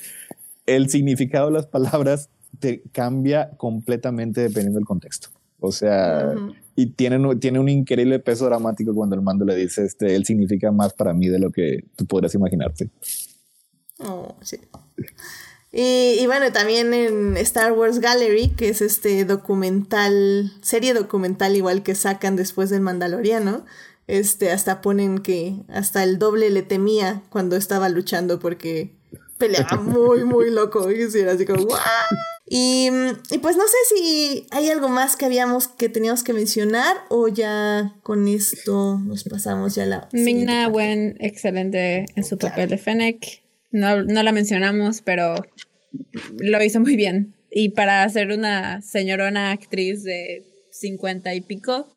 el significado de las palabras te cambia completamente dependiendo del contexto. O sea, Ujú. Y tiene, tiene un increíble peso dramático cuando el mando le dice, este, él significa más para mí de lo que tú podrías imaginarte. Oh, sí. Y, y bueno, también en Star Wars Gallery, que es este documental, serie documental igual que sacan después del Mandaloriano, este, hasta ponen que hasta el doble le temía cuando estaba luchando porque peleaba muy, muy loco. Y era así como. Y, mm, y pues no sé si hay algo más que habíamos que teníamos que mencionar o ya con esto nos pasamos ya a la parte. Wen, excelente en su papel de Fennec. No, no la mencionamos, pero lo hizo muy bien. Y para ser una señorona actriz de 50 y pico,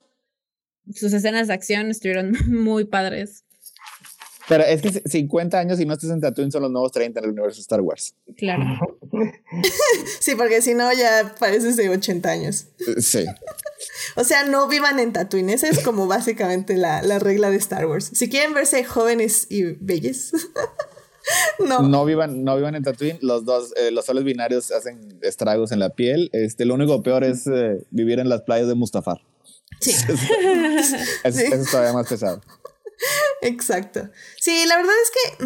sus escenas de acción estuvieron muy padres. Pero es que 50 años y no estás en Tatooine son los nuevos 30 en el universo de Star Wars. Claro. Sí, porque si no ya pareces de 80 años. Eh, Sí. O sea, no vivan en Tatooine. Esa es como básicamente la, la regla de Star Wars. Si quieren verse jóvenes y bellos, no. No vivan, no vivan en Tatooine. Los dos, eh, los soles binarios hacen estragos en la piel. Este, lo único peor es eh, vivir en las playas de Mustafar. Sí, Es, Sí. Eso es todavía más pesado. exacto. Sí, la verdad es que,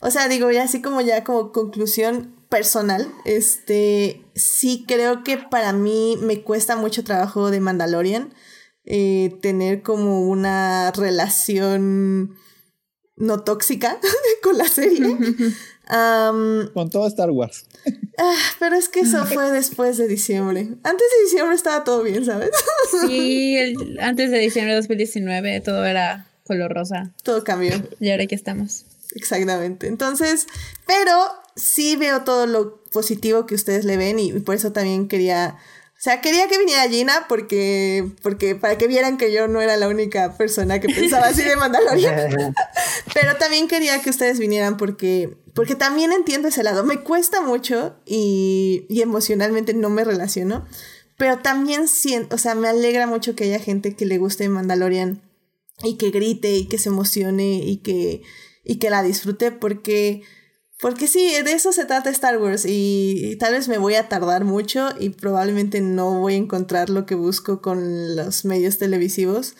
o sea, digo, ya así como ya como conclusión personal, este, sí creo que para mí me cuesta mucho trabajo de Mandalorian eh, tener como una relación no tóxica con la serie. Con todo Star Wars. Ah, pero es que eso fue después de diciembre. Antes de diciembre estaba todo bien, ¿sabes? Sí, el- antes de diciembre de 2019 todo era color rosa. todo cambió. Y ahora aquí estamos. Exactamente. Entonces, pero sí veo todo lo positivo que ustedes le ven y por eso también quería, o sea, quería que viniera Gina porque, porque para que vieran que yo no era la única persona que pensaba así de Mandalorian. Pero también quería que ustedes vinieran porque, porque también entiendo ese lado. Me cuesta mucho y, y emocionalmente no me relaciono. pero también siento, o sea, me alegra mucho que haya gente que le guste Mandalorian y que grite y que se emocione y que, y que la disfrute porque, porque sí, de eso se trata Star Wars y, tal vez me voy a tardar mucho y probablemente no voy a encontrar lo que busco con los medios televisivos,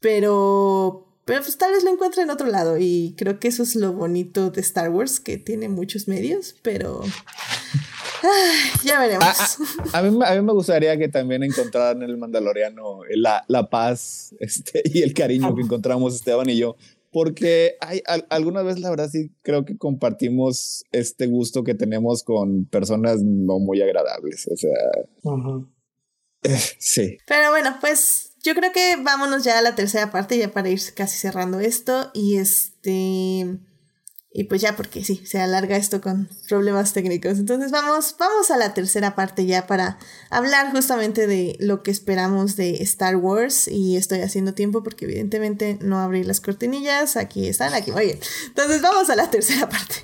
pero, pero pues tal vez lo encuentre en otro lado y creo que eso es lo bonito de Star Wars, que tiene muchos medios, pero ya veremos. A, mí, a, mí, me gustaría que también encontraran en el Mandaloriano la, la paz este, y el cariño que encontramos Esteban y yo. Porque hay alguna vez, la verdad, sí creo que compartimos este gusto que tenemos con personas no muy agradables. O sea, eh, sí. Pero bueno, pues yo creo que vámonos ya a la tercera parte, ya para ir casi cerrando esto. Y este. Y pues ya porque sí, se alarga esto con problemas técnicos. Entonces vamos, vamos a la tercera parte ya para hablar justamente de lo que esperamos de Star Wars. Y estoy haciendo tiempo porque evidentemente no abrí las cortinillas. Aquí están, aquí. Muy bien. Entonces vamos a la tercera parte.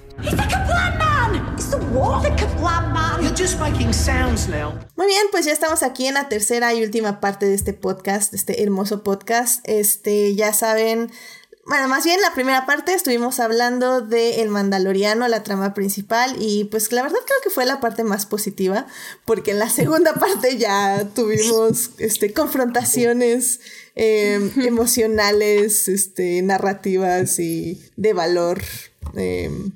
Muy bien, pues ya estamos aquí en la tercera y última parte de este podcast, de este hermoso podcast. Este, ya saben, bueno, más bien la primera parte estuvimos hablando de El Mandaloriano, la trama principal, y pues la verdad creo que fue la parte más positiva, porque en la segunda parte ya tuvimos este, confrontaciones em, emocionales, este, narrativas y de valor. Em,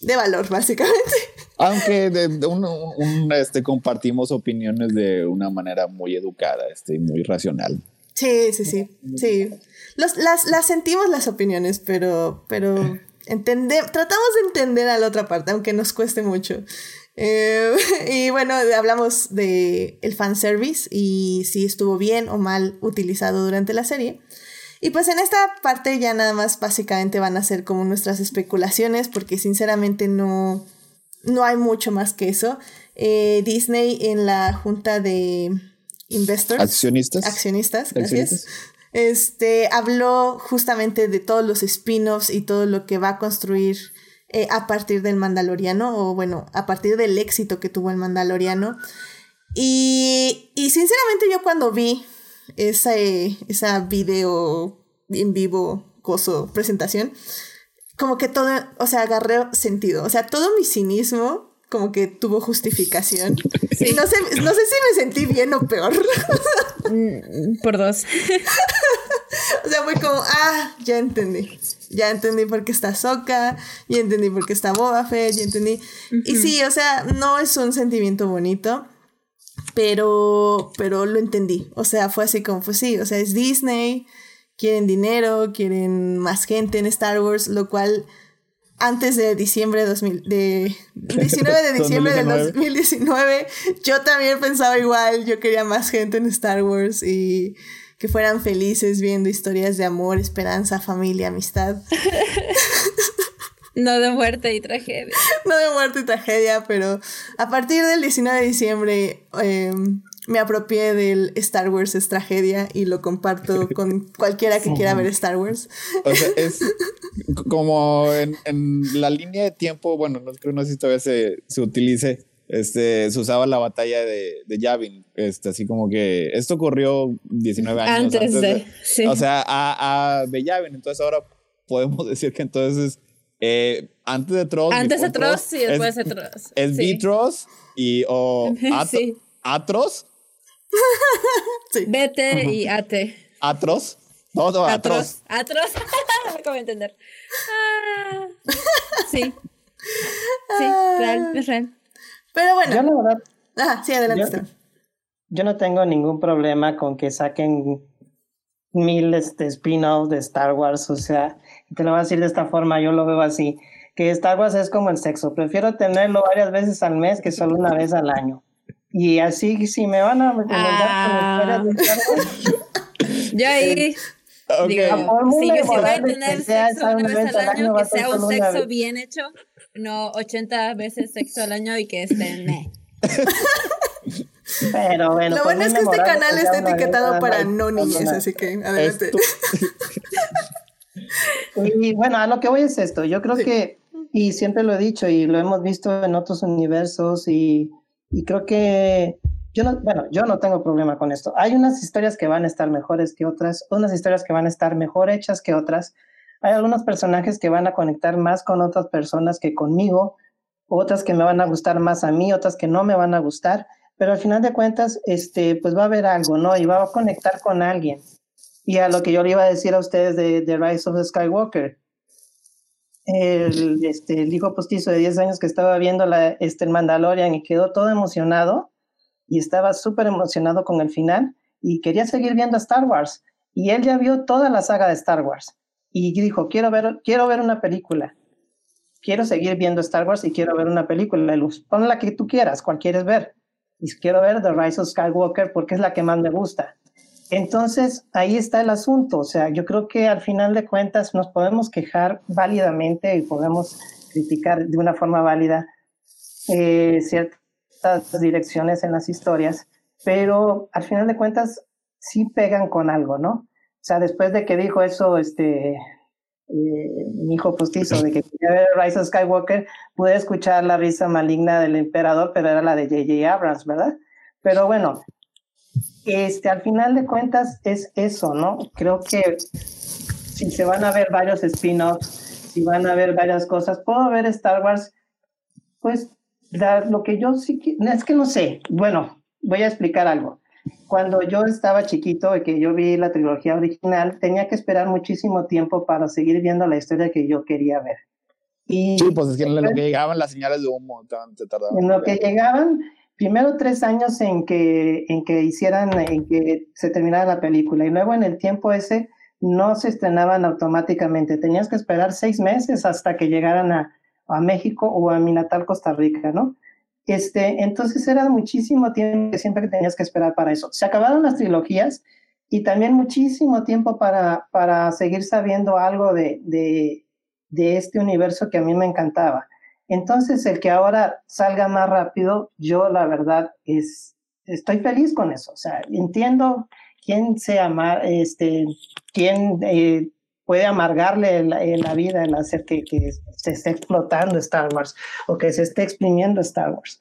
de valor, básicamente. Aunque de, este, compartimos opiniones de una manera muy educada este, y muy racional. Sí, sí, sí. Sí las, sentimos las opiniones, pero, pero tratamos de entender a la otra parte, aunque nos cueste mucho. Eh, y bueno, hablamos de el fanservice y si estuvo bien o mal utilizado durante la serie. Y pues en esta parte ya nada más básicamente van a ser como nuestras especulaciones, porque sinceramente no, no hay mucho más que eso. Eh, Disney en la junta de investors. Accionistas. Accionistas, gracias este, habló justamente de todos los spin-offs y todo lo que va a construir eh, a partir del Mandaloriano, o bueno, a partir del éxito que tuvo el Mandaloriano. Y, y sinceramente yo cuando vi esa, esa video en vivo, coso, presentación, como que todo, o sea, agarré sentido. O sea, todo mi cinismo como que tuvo justificación. Y no sé, no sé si me sentí bien o peor. Mm, por dos. o sea, fue como, ah, ya entendí. Ya entendí por qué está Soka, ya entendí por qué está Boba Fett, ya entendí. Y sí, o sea, no es un sentimiento bonito, pero, pero lo entendí. O sea, fue así como, pues sí, o sea, es Disney, quieren dinero, quieren más gente en Star Wars, lo cual antes de diciembre de, 2000, de 19 de diciembre del 2019, yo también pensaba igual, yo quería más gente en Star Wars y que fueran felices viendo historias de amor, esperanza, familia, amistad. No de muerte y tragedia. No de muerte y tragedia, pero a partir del 19 de diciembre em, me apropié del Star Wars es tragedia y lo comparto con cualquiera que quiera ver Star Wars. O sea, es como en, la línea de tiempo, bueno, no, creo no sé si todavía se, se utilice, este, se usaba la batalla de, de Yavin, este, así como que esto ocurrió 19 años antes, de, sí. o sea, a, a, de Yavin, entonces ahora podemos decir que entonces eh, antes de Tross, antes de Tross y después de Tross. Es sí. y o Atros sí. Vete y ate. ¿Atros? No, no, atros. Atros. ¿Cómo entender? Ah, sí. Sí, real, es real. Pero bueno. Yo la verdad. Ah, sí, adelante. Yo, no tengo ningún problema con que saquen mil este, spin-offs de Star Wars. O sea, te lo voy a decir de esta forma, yo lo veo así. Que Star Wars es como el sexo. Prefiero tenerlo varias veces al mes que solo una vez al año. Y así, si me van a recomendar ah. Yo ahí. Okay. Digo, si yo voy a tener sexo una vez al año, que sea un sexo bien hecho, no 80 veces sexo al año y que esté me. Pero bueno. Lo bueno es que este canal está etiquetado para no niñas, así que adelante. y bueno, a lo que voy es esto. Yo creo que, y siempre lo he dicho y lo hemos visto en otros universos y y creo que yo no, bueno, yo no tengo problema con esto. Hay unas historias que van a estar mejores que otras, unas historias que van a estar mejor hechas que otras. Hay algunos personajes que van a conectar más con otras personas que conmigo, otras que me van a gustar más a mí, otras que no me van a gustar, pero al final de cuentas, este, pues va a haber algo, ¿no? Y va a conectar con alguien. Y a lo que yo le iba a decir a ustedes de, de Rise of Skywalker, el, este, el hijo postizo de 10 años que estaba viendo la, este, el Mandalorian y quedó todo emocionado y estaba súper emocionado con el final y quería seguir viendo Star Wars. Y él ya vio toda la saga de Star Wars y dijo, quiero ver, quiero ver una película. Quiero seguir viendo Star Wars y quiero ver una película. Luz, pon la que tú quieras, cual quieres ver. Y quiero ver The Rise of Skywalker porque es la que más me gusta. Entonces, ahí está el asunto. O sea, yo creo que al final de cuentas nos podemos quejar válidamente y podemos criticar de una forma válida eh, ciertas direcciones en las historias, pero al final de cuentas sí pegan con algo, ¿no? O sea, después de que dijo eso, este, eh, mi hijo postizo, de que quería ver Rise of Skywalker, pude escuchar la risa maligna del emperador, pero era la de J.J. Abrams, ¿verdad? Pero bueno, este, al final de cuentas es eso, ¿no? Creo que si se van a ver varios spin-offs, si van a ver varias cosas, puedo ver Star Wars, pues lo que yo sí es que no sé, bueno, voy a explicar algo. Cuando yo estaba chiquito y que yo vi la trilogía original, tenía que esperar muchísimo tiempo para seguir viendo la historia que yo quería ver. Y sí, pues es que en lo que llegaban las señales de humo, se tardaban. En lo que llegaban, primero tres años en que, en que hicieran, en que se terminara la película y luego en el tiempo ese no se estrenaban automáticamente. Tenías que esperar seis meses hasta que llegaran a, a México o a mi natal Costa Rica, ¿no? Este, entonces era muchísimo tiempo que siempre tenías que esperar para eso. Se acabaron las trilogías y también muchísimo tiempo para, para seguir sabiendo algo de, de, de este universo que a mí me encantaba. Entonces, el que ahora salga más rápido, yo la verdad es, estoy feliz con eso. O sea, entiendo quién se ama, este, quién eh, puede amargarle la, la, vida el hacer que, que se esté explotando Star Wars o que se esté exprimiendo Star Wars.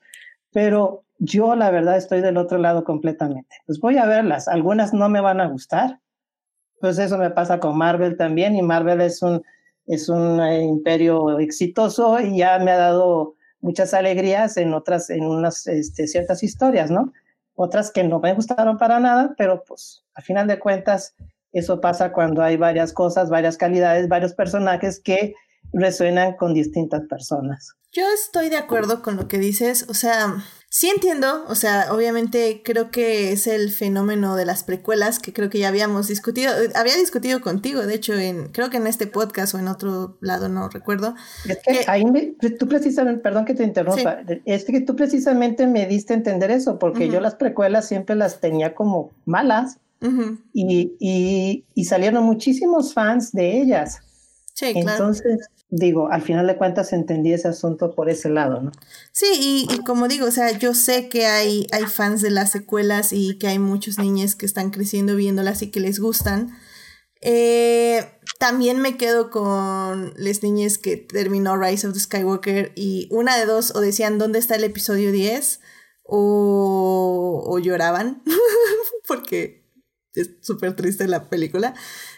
Pero yo la verdad estoy del otro lado completamente. Pues voy a verlas. Algunas no me van a gustar. Pues eso me pasa con Marvel también y Marvel es un es un eh, imperio exitoso y ya me ha dado muchas alegrías en otras, en unas este, ciertas historias, ¿no? Otras que no me gustaron para nada, pero pues a final de cuentas eso pasa cuando hay varias cosas, varias calidades, varios personajes que resuenan con distintas personas. Yo estoy de acuerdo con lo que dices, o sea, sí entiendo, o sea, obviamente creo que es el fenómeno de las precuelas que creo que ya habíamos discutido, había discutido contigo, de hecho, en creo que en este podcast o en otro lado, no recuerdo. Es que, ahí tú precisamente, perdón que te interrumpa, es que tú precisamente me diste a entender eso, porque yo las precuelas siempre las tenía como malas y, y, y salieron muchísimos fans de ellas. Sí, claro. Entonces, digo, al final de cuentas entendí ese asunto por ese lado, ¿no? Sí, y, como digo, o sea, yo sé que hay, hay fans de las secuelas y que hay muchos niños que están creciendo viéndolas y que les gustan. Eh, también me quedo con las niñas que terminó Rise of the Skywalker y una de dos o decían dónde está el episodio 10 o, o lloraban porque es súper triste la película.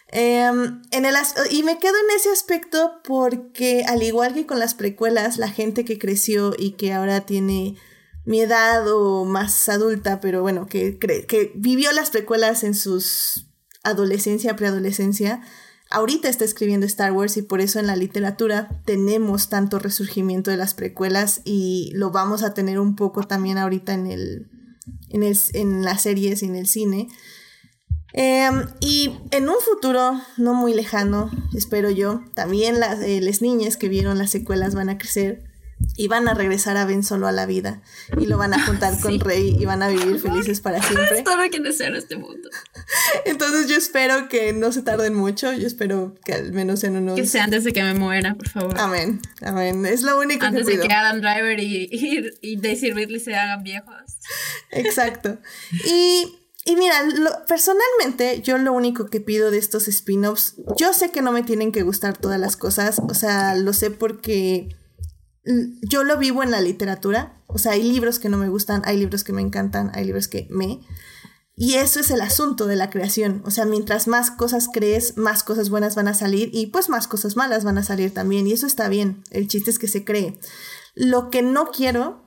Em, en el y me quedo en ese aspecto porque al igual que con las precuelas, la gente que creció y que ahora tiene mi edad o más adulta, pero bueno, que, que vivió las precuelas en sus adolescencia, preadolescencia, ahorita está escribiendo Star Wars y por eso en la literatura tenemos tanto resurgimiento de las precuelas y lo vamos a tener un poco también ahorita en el, en, el, en las series y en el cine. Em, y en un futuro no muy lejano, espero yo, también las, eh, las niñas que vieron las secuelas van a crecer y van a regresar a Ben Solo a la vida y lo van a juntar con Rey y van a vivir felices para siempre. Todo que deseo este mundo. Entonces yo espero que no se tarden mucho, yo espero que al menos en unos... Que sea antes de que me muera, por favor. Amén, amén, es lo único antes que Antes de que Adam Driver y, y, y Daisy Ridley se hagan viejos. Exacto. Y y mira, personalmente yo lo único que pido de estos spin-offs, yo sé que no me tienen que gustar todas las cosas, o sea, lo sé porque yo lo vivo en la literatura, o sea, hay libros que no me gustan, hay libros que me encantan, hay libros que me... Y eso es el asunto de la creación. O sea, mientras más cosas crees, más cosas buenas van a salir y pues más cosas malas van a salir también. Y eso está bien. El chiste es que se cree. Lo que no quiero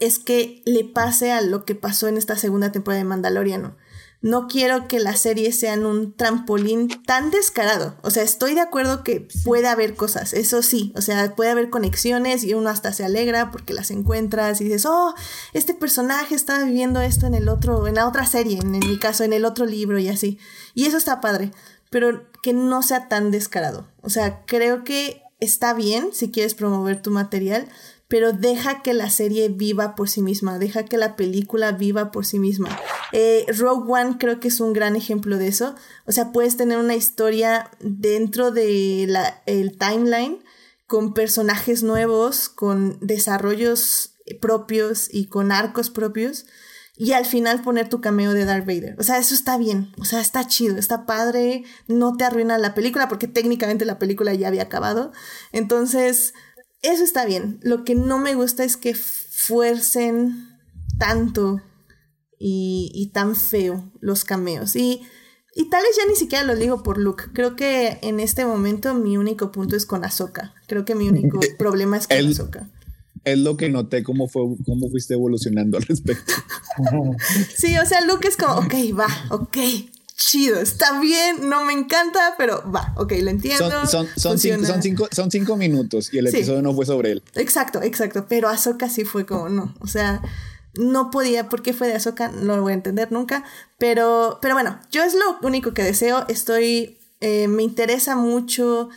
es que le pase a lo que pasó en esta segunda temporada de Mandalorian. No quiero que la serie sea un trampolín tan descarado. O sea, estoy de acuerdo que puede haber cosas, eso sí. O sea, puede haber conexiones y uno hasta se alegra porque las encuentras y dices, oh, este personaje estaba viviendo esto en el otro, en la otra serie, en, mi caso, en el otro libro y así. Y eso está padre, pero que no sea tan descarado. O sea, creo que está bien si quieres promover tu material, pero deja que la serie viva por sí misma, deja que la película viva por sí misma. Eh, Rogue One creo que es un gran ejemplo de eso. O sea, puedes tener una historia dentro del el timeline con personajes nuevos, con desarrollos propios y con arcos propios. Y al final poner tu cameo de Darth Vader. O sea, eso está bien. O sea, está chido, está padre. No te arruina la película porque técnicamente la película ya había acabado. Entonces, eso está bien. Lo que no me gusta es que fuercen tanto y, tan feo los cameos. Y, y tal vez ya ni siquiera lo digo por Luke. Creo que en este momento mi único punto es con Ahsoka. Creo que mi único problema es con Ahsoka. Es lo que noté cómo, fue, cómo fuiste evolucionando al respecto. sí, o sea, Luke es como, ok, va, ok, chido, está bien, no me encanta, pero va, ok, lo entiendo. Son, son, cinco, son, cinco, minutos y el episodio no fue sobre él. Exacto, exacto, pero Ahsoka sí fue como, no, o sea, no podía, ¿por qué fue de Ahsoka? No lo voy a entender nunca, pero, pero bueno, yo es lo único que deseo, estoy, eh, me interesa mucho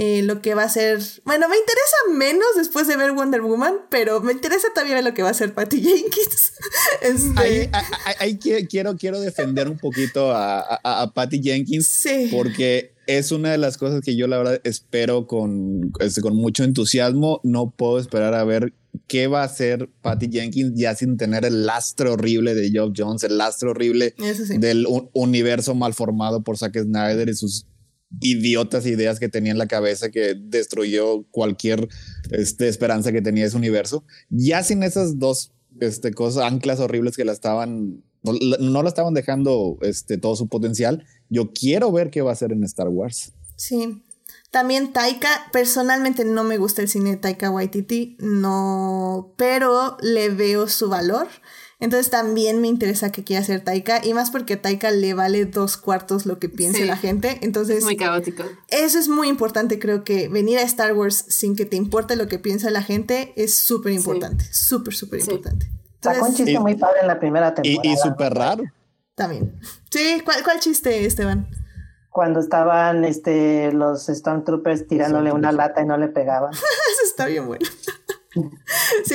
eh, lo que va a ser. Bueno, me interesa menos después de ver Wonder Woman, pero me interesa también lo que va a ser Patty Jenkins. Este, ahí, quiero, quiero defender un poquito a, a, Patty Jenkins. Porque es una de las cosas que yo la verdad espero con, este, con mucho entusiasmo. No puedo esperar a ver qué va a hacer Patty Jenkins ya sin tener el lastre horrible de Job Jones, el lastre horrible del universo mal formado por Zack Snyder y sus idiotas ideas que tenía en la cabeza que destruyó cualquier este, esperanza que tenía ese universo. Ya sin esas dos este, cosas, anclas horribles que la estaban, no, la estaban dejando este, todo su potencial, yo quiero ver qué va a hacer en Star Wars. Sí. También Taika, personalmente no me gusta el cine de Taika Waititi, no, pero le veo su valor. Entonces también me interesa que quiera hacer Taika y más porque Taika le vale dos cuartos lo que piense la gente. Entonces... muy caótico. Eso es muy importante, creo que venir a Star Wars sin que te importe lo que piensa la gente es súper importante, súper, súper importante. Sacó un chiste muy padre en la primera temporada. Y, súper raro. También. Sí, ¿cuál, ¿cuál chiste, Esteban? cuando estaban este, los Stormtroopers tirándole una lata y no le pegaban. Eso está bien bueno. Sí,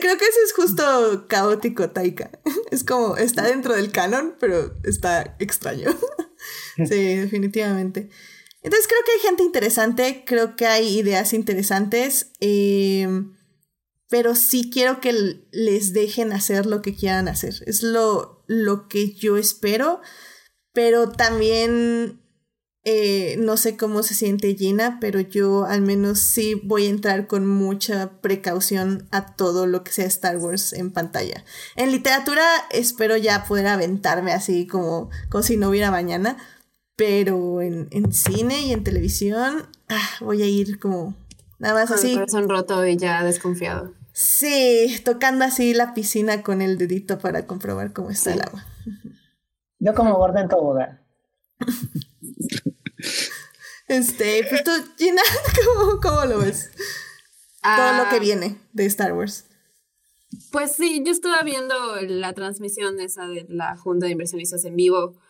creo que ese es justo caótico Taika. Es como, está dentro del canon, pero está extraño. Sí, definitivamente. Entonces creo que hay gente interesante, creo que hay ideas interesantes, eh, pero sí quiero que les dejen hacer lo que quieran hacer. Es lo, lo que yo espero, pero también eh, no sé cómo se siente Gina, pero yo al menos sí voy a entrar con mucha precaución a todo lo que sea Star Wars en pantalla. En literatura espero ya poder aventarme así como, como si no hubiera mañana, pero en, cine y en televisión ah, voy a ir como nada más así. Con el corazón roto y ya desconfiado. Sí, tocando así la piscina con el dedito para comprobar cómo está el agua. Yo como gorda en tobogán. Este, pues tú, Gina, ¿cómo, lo ves? Todo lo que ah. viene de Star Wars. Pues sí, yo estuve viendo la transmisión esa de la Junta de Inversionistas en vivo.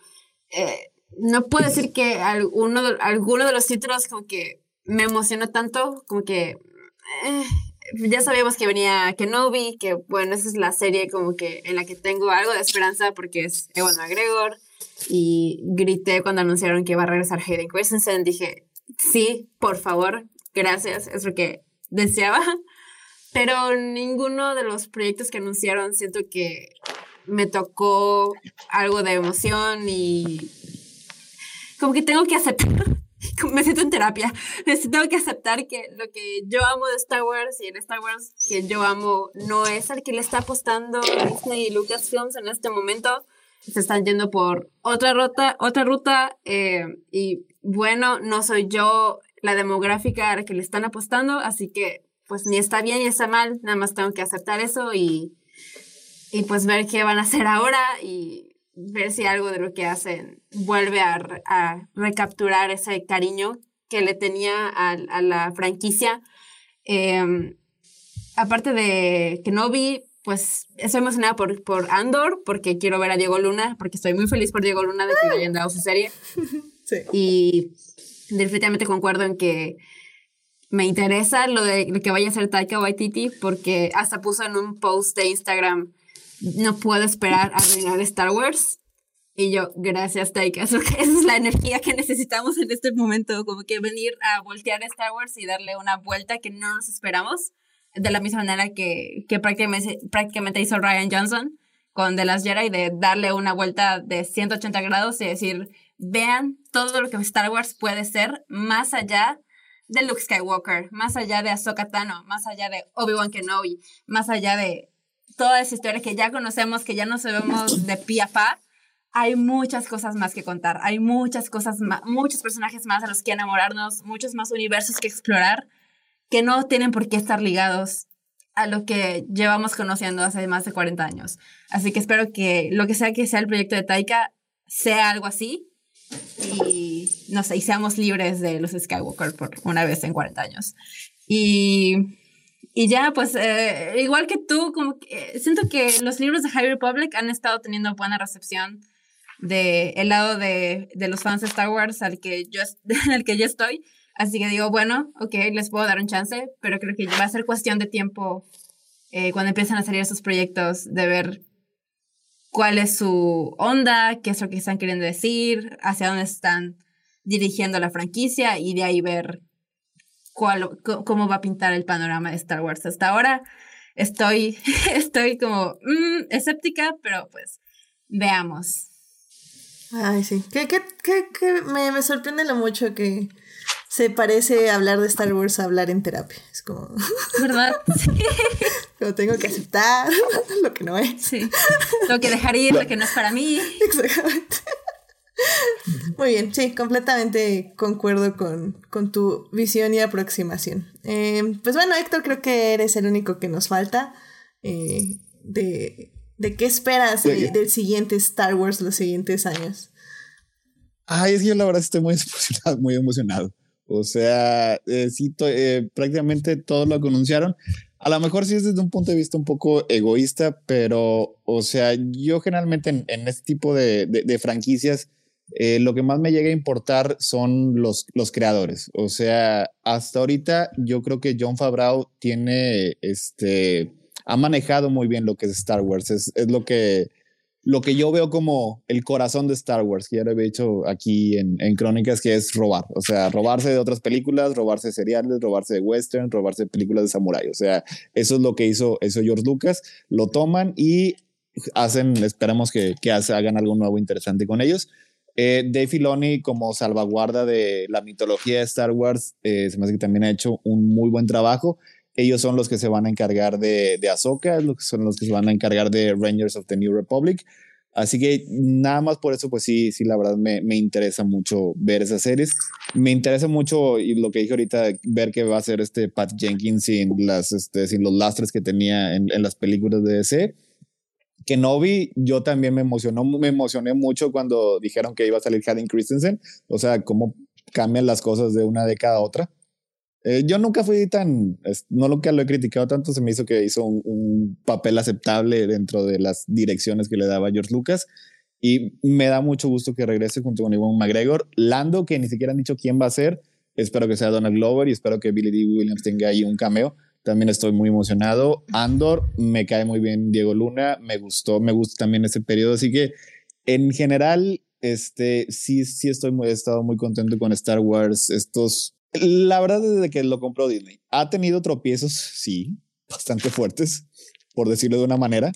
Eh, no puedo decir que alguno de, alguno de los títulos como que me emocionó tanto, como que eh, ya sabíamos que venía Kenobi, que bueno, esa es la serie como que en la que tengo algo de esperanza porque es Ewan McGregor y grité cuando anunciaron que iba a regresar Hayden Christensen. Dije, sí, por favor, gracias, es lo que deseaba. Pero ninguno de los proyectos que anunciaron siento que me tocó algo de emoción y como que tengo que aceptar me siento en terapia. Necesito que aceptar que lo que yo amo de Star Wars y el Star Wars que yo amo no es al que le está apostando Disney y Lucasfilms en este momento. Se están yendo por otra ruta, otra ruta eh, y bueno, no soy yo la demográfica a la que le están apostando, así que pues ni está bien ni está mal, nada más tengo que aceptar eso y, y pues ver qué van a hacer ahora y ver si algo de lo que hacen vuelve a, a recapturar ese cariño que le tenía a, a la franquicia. Eh, aparte de Kenobi, pues estoy emocionada por, por Andor, porque quiero ver a Diego Luna, porque estoy muy feliz por Diego Luna de que le hayan dado su serie. Sí. Y definitivamente concuerdo en que me interesa lo de lo que vaya a hacer Taika Waititi, porque hasta puso en un post de Instagram no puedo esperar a arruinar Star Wars. Y yo, gracias Taika, eso, esa es la energía que necesitamos en este momento, como que venir a voltear Star Wars y darle una vuelta que no nos esperamos, de la misma manera que, que prácticamente, hizo Ryan Johnson con The Last Jedi, de darle una vuelta de 180 grados y decir, vean todo lo que Star Wars puede ser más allá de Luke Skywalker, más allá de Ahsoka Tano, más allá de Obi-Wan Kenobi, más allá de toda esa historia que ya conocemos, que ya no sabemos de pie a pa, hay muchas cosas más que contar, hay muchas cosas muchos personajes más a los que enamorarnos, muchos más universos que explorar, que no tienen por qué estar ligados a lo que llevamos conociendo hace más de 40 años. Así que espero que lo que sea que sea el proyecto de Taika sea algo así y no sé, seamos libres de los Skywalker por una vez en 40 años. Y y ya, pues, eh, igual que tú, como que, siento que los libros de High Republic han estado teniendo buena recepción del el lado de, de, los fans de Star Wars al que, yo, al que yo estoy. Así que digo, bueno, ok, les puedo dar un chance, pero creo que va a ser cuestión de tiempo eh, cuando empiezan a salir esos proyectos de ver cuál es su onda, qué es lo que están queriendo decir, hacia dónde están dirigiendo la franquicia y de ahí ver cuál, cómo va a pintar el panorama de Star Wars. Hasta ahora estoy, estoy como mm, escéptica, pero pues veamos. Ay, sí. Que, que, que, que me, me, sorprende lo mucho que se parece hablar de Star Wars a hablar en terapia. Es como. ¿Verdad? Sí. Pero tengo que aceptar lo que no es. Sí. Tengo que dejar ir lo que no es para mí. Exactamente. Muy bien, sí, completamente concuerdo con, con tu visión y aproximación. Eh, pues bueno, Héctor, creo que eres el único que nos falta eh, de, de, qué esperas de, del siguiente Star Wars los siguientes años. Ay, es que yo la verdad estoy muy emocionado, muy emocionado. O sea, eh, sí, eh, prácticamente todo lo que anunciaron. A lo mejor sí es desde un punto de vista un poco egoísta, pero, o sea, yo generalmente en, este tipo de, franquicias, eh, lo que más me llega a importar son los, creadores. O sea, hasta ahorita yo creo que John Favreau tiene, este, ha manejado muy bien lo que es Star Wars. Es lo, que, lo que yo veo como el corazón de Star Wars, que ya lo he dicho aquí en, en Crónicas, que es robar. O sea, robarse de otras películas, robarse de seriales, robarse de western, robarse de películas de samurai. O sea, eso es lo que hizo, eso George Lucas. Lo toman y hacen, esperamos que, que hagan algo nuevo interesante con ellos. Eh, Dave Filoni, como salvaguarda de la mitología de Star Wars, eh, se me hace que también ha hecho un muy buen trabajo. Ellos son los que se van a encargar de, de Ahsoka, son los que se van a encargar de Rangers of the New Republic. Así que nada más por eso, pues sí, sí, la verdad me, me interesa mucho ver esas series. Me interesa mucho, y lo que dije ahorita, ver qué va a hacer este Pat Jenkins sin, las, este, sin los lastres que tenía en, en las películas de DC. Kenobi, yo también me emocionó, me emocioné mucho cuando dijeron que iba a salir Hayden Christensen, o sea, cómo cambian las cosas de una década a otra. Eh, yo nunca fui tan, no que lo he criticado tanto, se me hizo que hizo un, un, papel aceptable dentro de las direcciones que le daba George Lucas y me da mucho gusto que regrese junto con Iwan McGregor. Lando, que ni siquiera han dicho quién va a ser, espero que sea Donald Glover y espero que Billy D. Williams tenga ahí un cameo también estoy muy emocionado. Andor, me cae muy bien Diego Luna, me gustó, me gusta también ese periodo, así que en general, este, sí, sí estoy muy, he estado muy contento con Star Wars, estos, la verdad desde que lo compró Disney, ha tenido tropiezos, sí, bastante fuertes, por decirlo de una manera,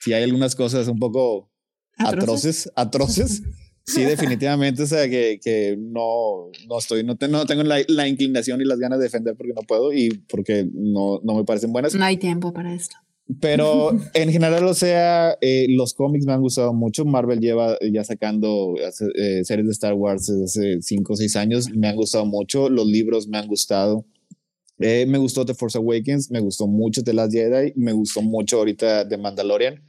sí hay algunas cosas un poco atroces, atroces, Sí, definitivamente, o sea, que, que no, no estoy, no, no tengo la, la, inclinación y las ganas de defender porque no puedo y porque no, no me parecen buenas. No hay tiempo para esto. Pero en general, o sea, eh, los cómics me han gustado mucho. Marvel lleva ya sacando eh, series de Star Wars desde hace 5 o 6 años. Me han gustado mucho. Los libros me han gustado. Eh, me gustó The Force Awakens, me gustó mucho The Last Jedi, me gustó mucho ahorita The Mandalorian.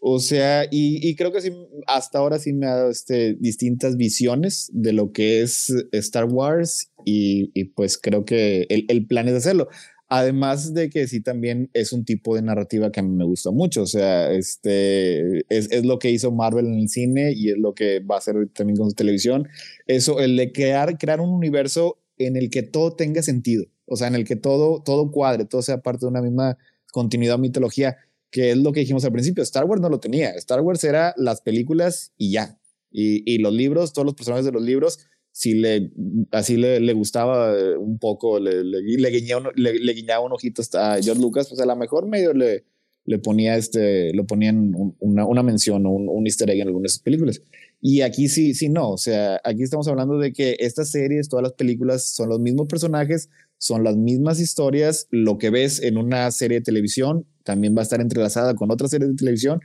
O sea, y, y, creo que sí, hasta ahora sí me ha dado este, distintas visiones de lo que es Star Wars y, y pues creo que el, el, plan es hacerlo. Además de que sí también es un tipo de narrativa que a mí me gusta mucho, o sea, este es, lo que hizo Marvel en el cine y es lo que va a hacer también con su televisión. Eso, el de crear, crear un universo en el que todo tenga sentido, o sea, en el que todo, todo cuadre, todo sea parte de una misma continuidad mitología que es lo que dijimos al principio, Star Wars no lo tenía, Star Wars era las películas y ya, y, y los libros, todos los personajes de los libros, si le, así le, le gustaba un poco, le, le, le, guiñaba, le, le, guiñaba un ojito a George Lucas, pues a lo mejor medio le, le ponía este, lo ponían un, una, una, mención o un, un, easter egg en algunas películas. Y aquí sí, sí, no, o sea, aquí estamos hablando de que estas series, todas las películas son los mismos personajes, son las mismas historias, lo que ves en una serie de televisión también va a estar entrelazada con otras series de televisión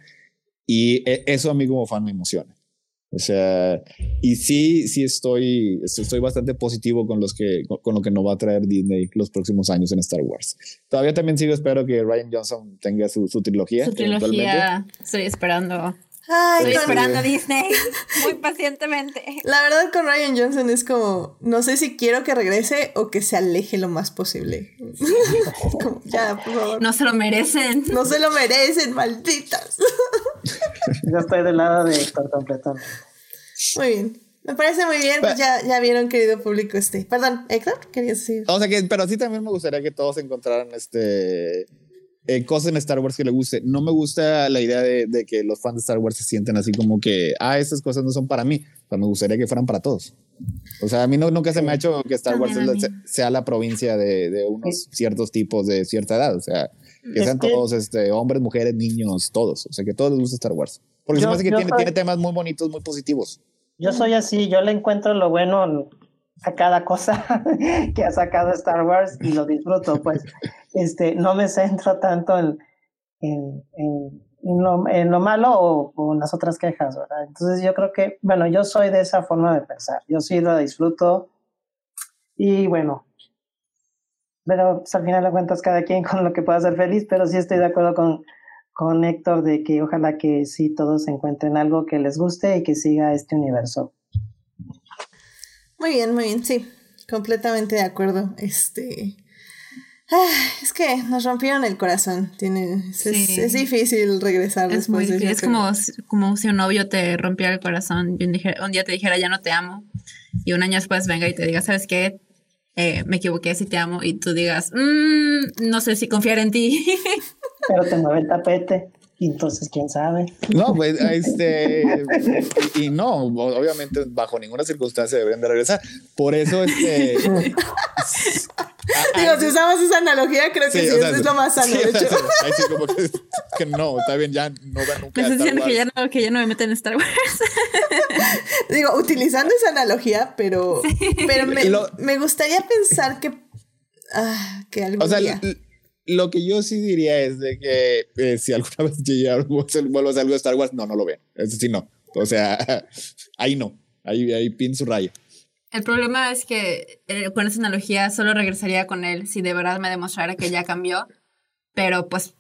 y e, eso a mí como fan me emociona. O sea, y sí, sí estoy, estoy bastante positivo con, los que, con, con, lo que nos va a traer Disney los próximos años en Star Wars. Todavía también sigo, espero que Ryan Johnson tenga su, su trilogía. Su trilogía, estoy esperando Ay, Estoy con... esperando Disney muy pacientemente. La verdad con Ryan Johnson es como, no sé si quiero que regrese o que se aleje lo más posible. como, ya, por favor. No se lo merecen. No se lo merecen, malditas. Yo estoy del lado de Héctor completamente. Muy bien. Me parece muy bien, pues ya, ya vieron, querido público, este. Perdón, Héctor, querías decir. O sea que, pero sí también me gustaría que todos encontraran este eh, cosas en Star Wars que le guste. No me gusta la idea de, de, que los fans de Star Wars se sienten así como que, ah, estas cosas no son para mí. O sea, me gustaría que fueran para todos. O sea, a mí no, nunca se me ha hecho que Star Wars sea la provincia de, de unos ciertos tipos de cierta edad. O sea, que sean todos este, hombres, mujeres, niños, todos. O sea, que todos les gusta Star Wars. Porque yo, se me hace que tiene, soy, tiene temas muy bonitos, muy positivos. Yo soy así, yo le encuentro lo bueno a cada cosa que ha sacado Star Wars y lo disfruto, pues este, no me centro tanto en, en, en, en, lo, en lo, malo o, en las otras quejas, ¿verdad? Entonces yo creo que, bueno, yo soy de esa forma de pensar, yo sí lo disfruto y bueno, pero pues, al final de cuentas cada quien con lo que pueda ser feliz, pero sí estoy de acuerdo con, con Héctor de que ojalá que sí todos encuentren algo que les guste y que siga este universo. Muy bien, muy bien, sí, completamente de acuerdo. Este, ah, es que nos rompieron el corazón. Tiene, es, sí. es, es difícil regresar es después muy, de Es como, como si un novio te rompiera el corazón y un, un, día te dijera ya no te amo y un año después venga y te diga, ¿sabes qué? Eh, me equivoqué, si te amo y tú digas, mmm, no sé si confiar en ti. Pero te mueve el tapete. Entonces, quién sabe. No, pues, este. y, y, no, obviamente, bajo ninguna circunstancia deberían de regresar. Por eso, este. Digo, si usamos esa analogía, creo que sí, sí o sea, es lo más sano, sí, de hecho. Ahí sí, como que, que, no, está bien, ya no va nunca. Me diciendo que ya, no, que ya no me meten en Star Wars. Digo, utilizando esa analogía, pero, pero me, lo, me, gustaría pensar que. Ah, que algún o sea, día lo que yo sí diría es de que eh, si alguna vez vuelvo a hacer algo de Star Wars, no, no lo vean. Eso sí, no. O sea, ahí no. Ahí, ahí pin su rayo. El problema es que eh, con esa analogía solo regresaría con él si de verdad me demostrara que ya cambió. Pero pues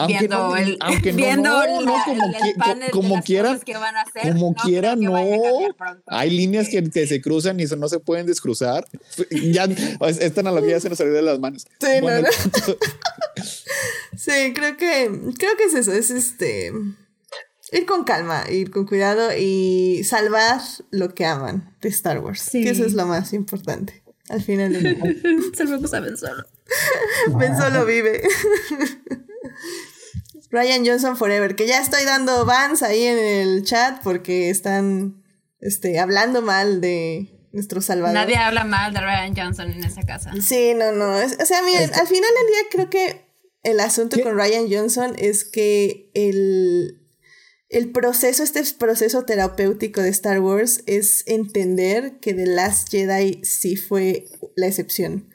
aunque viendo no, el aunque viendo no, la, no, como, el, que, panel como de quieran, que van a hacer, como no quiera, no. Hay líneas que, que, se cruzan y eso no se pueden descruzar. Ya, esta analogía se nos salió de las manos. Sí, bueno, no, no. sí, creo que, creo que es eso, es este ir con calma, ir con cuidado y salvar lo que aman de Star Wars. Sí. Que eso es lo más importante. Al final del día. Salvemos a Ben Solo. Ben Solo vive. Ryan Johnson Forever, que ya estoy dando bans ahí en el chat porque están este, hablando mal de nuestro Salvador. Nadie habla mal de Ryan Johnson en esa casa. Sí, no, no. Es, o sea, miren, al final del día creo que el asunto ¿Qué? con Ryan Johnson es que el el proceso, este proceso terapéutico de Star Wars es entender que The Last Jedi sí fue la excepción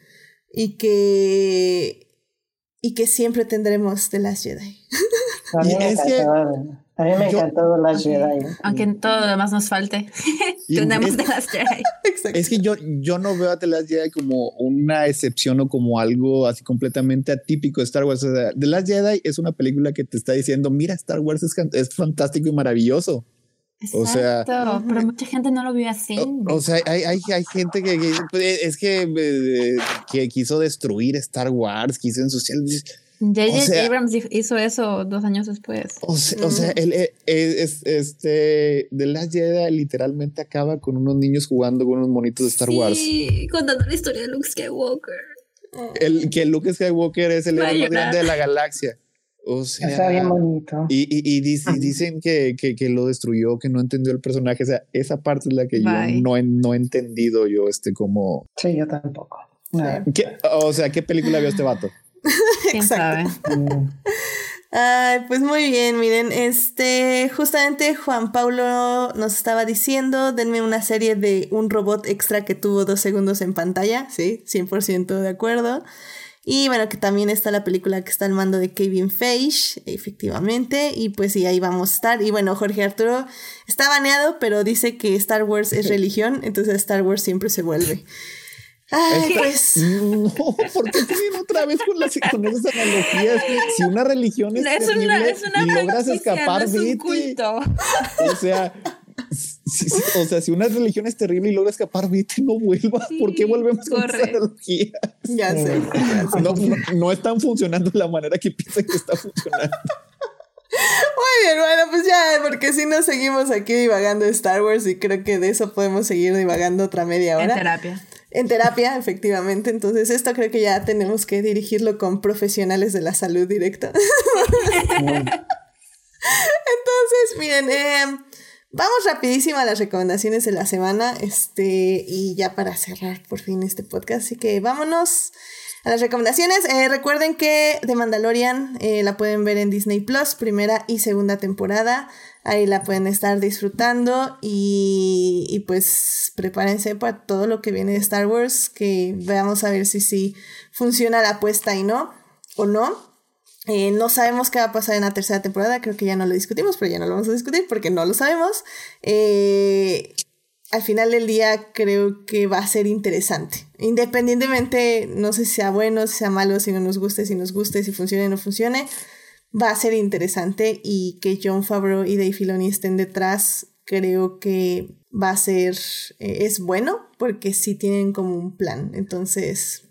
y que, y que siempre tendremos The Last Jedi. A mí me que- encantó, a mí me yo- encantó las Jedi. Aunque todo lo demás nos falte. Tenemos es- de las Jedi. Es que yo, yo no veo a The Last Jedi como una excepción o como algo así completamente atípico de Star Wars. O sea, The Last Jedi es una película que te está diciendo, mira, Star Wars es, es fantástico y maravilloso. O sea- Exacto, pero mucha gente no lo vio así. O, o sea, hay, hay, hay gente que, que- pues, es que, eh, que quiso destruir Star Wars, quiso ensuciar. J.J. o sea- Abrams hizo eso dos años después. O sea, o sea, él, eh, es, este, The Last Jedi literalmente acaba con unos niños jugando con unos monitos de Star Wars. Sí, contando la historia de Luke Skywalker. El, que Luke Skywalker es el héroe más grande de la galaxia. O sea, Está bien bonito. y, y, y dic- y dicen que, que, que lo destruyó, que no entendió el personaje. O sea, esa parte es la que Bye. yo no he, no he entendido yo, este, como... Sí, yo tampoco. ¿qué- o sea, ¿qué película vio este vato? ¿Quién Exacto. Ay, pues muy bien, miren, este, justamente Juan Pablo nos estaba diciendo, denme una serie de un robot extra que tuvo dos segundos en pantalla, sí, 100% de acuerdo. Y bueno, que también está la película que está al mando de Kevin Feige, efectivamente, y pues sí, ahí vamos a estar. Y bueno, Jorge Arturo está baneado, pero dice que Star Wars es religión, entonces Star Wars siempre se vuelve. Ay, Es- pues... No, porque siguen otra vez con, las, con esas analogías. Si una religión es, No, es, terrible una, es una y logras escapar, no es un vete. culto. O sea, o sea, si una religión es terrible y logra escapar, vete, no vuelvas. ¿Por qué Sí, volvemos con corre. esa analogía? Ya sé. No, no, no están funcionando de la manera que piensan que está funcionando. Muy bien, bueno, pues ya, porque si no seguimos aquí divagando de Star Wars y creo que de eso podemos seguir divagando otra media En hora. terapia. En terapia, efectivamente. Entonces, esto creo que ya tenemos que dirigirlo con profesionales de la salud directa. Entonces, miren, eh, vamos rapidísimo a las recomendaciones de la semana. Este, y ya para cerrar por fin este podcast. Así que vámonos a las recomendaciones. Eh, recuerden que The Mandalorian eh, la pueden ver en Disney Plus, primera y segunda temporada. Ahí la pueden estar disfrutando y, y pues prepárense para todo lo que viene de Star Wars, que veamos a ver si sí funciona la apuesta y no, o no. Eh, no sabemos qué va a pasar en la tercera temporada, creo que ya no lo discutimos, pero ya no lo vamos a discutir porque no lo sabemos. Eh, al final del día creo que va a ser interesante. Independientemente, no sé si sea bueno, si sea malo, si no nos guste, si nos guste, si funcione o no funcione, va a ser interesante y que John Favreau y Dave Filoni estén detrás, creo que va a ser, eh, es bueno porque sí tienen como un plan. Entonces,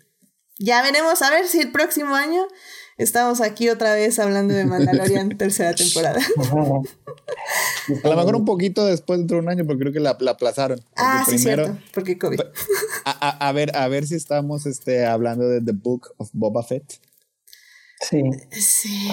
ya veremos a ver si el próximo año estamos aquí otra vez hablando de Mandalorian tercera temporada. A lo mejor un poquito después, dentro de un año, porque creo que la, la aplazaron. Ah, sí, primero, cierto, porque COVID. a, a- a ver, a ver si estamos este, hablando de The Book of Boba Fett. Sí. Sí.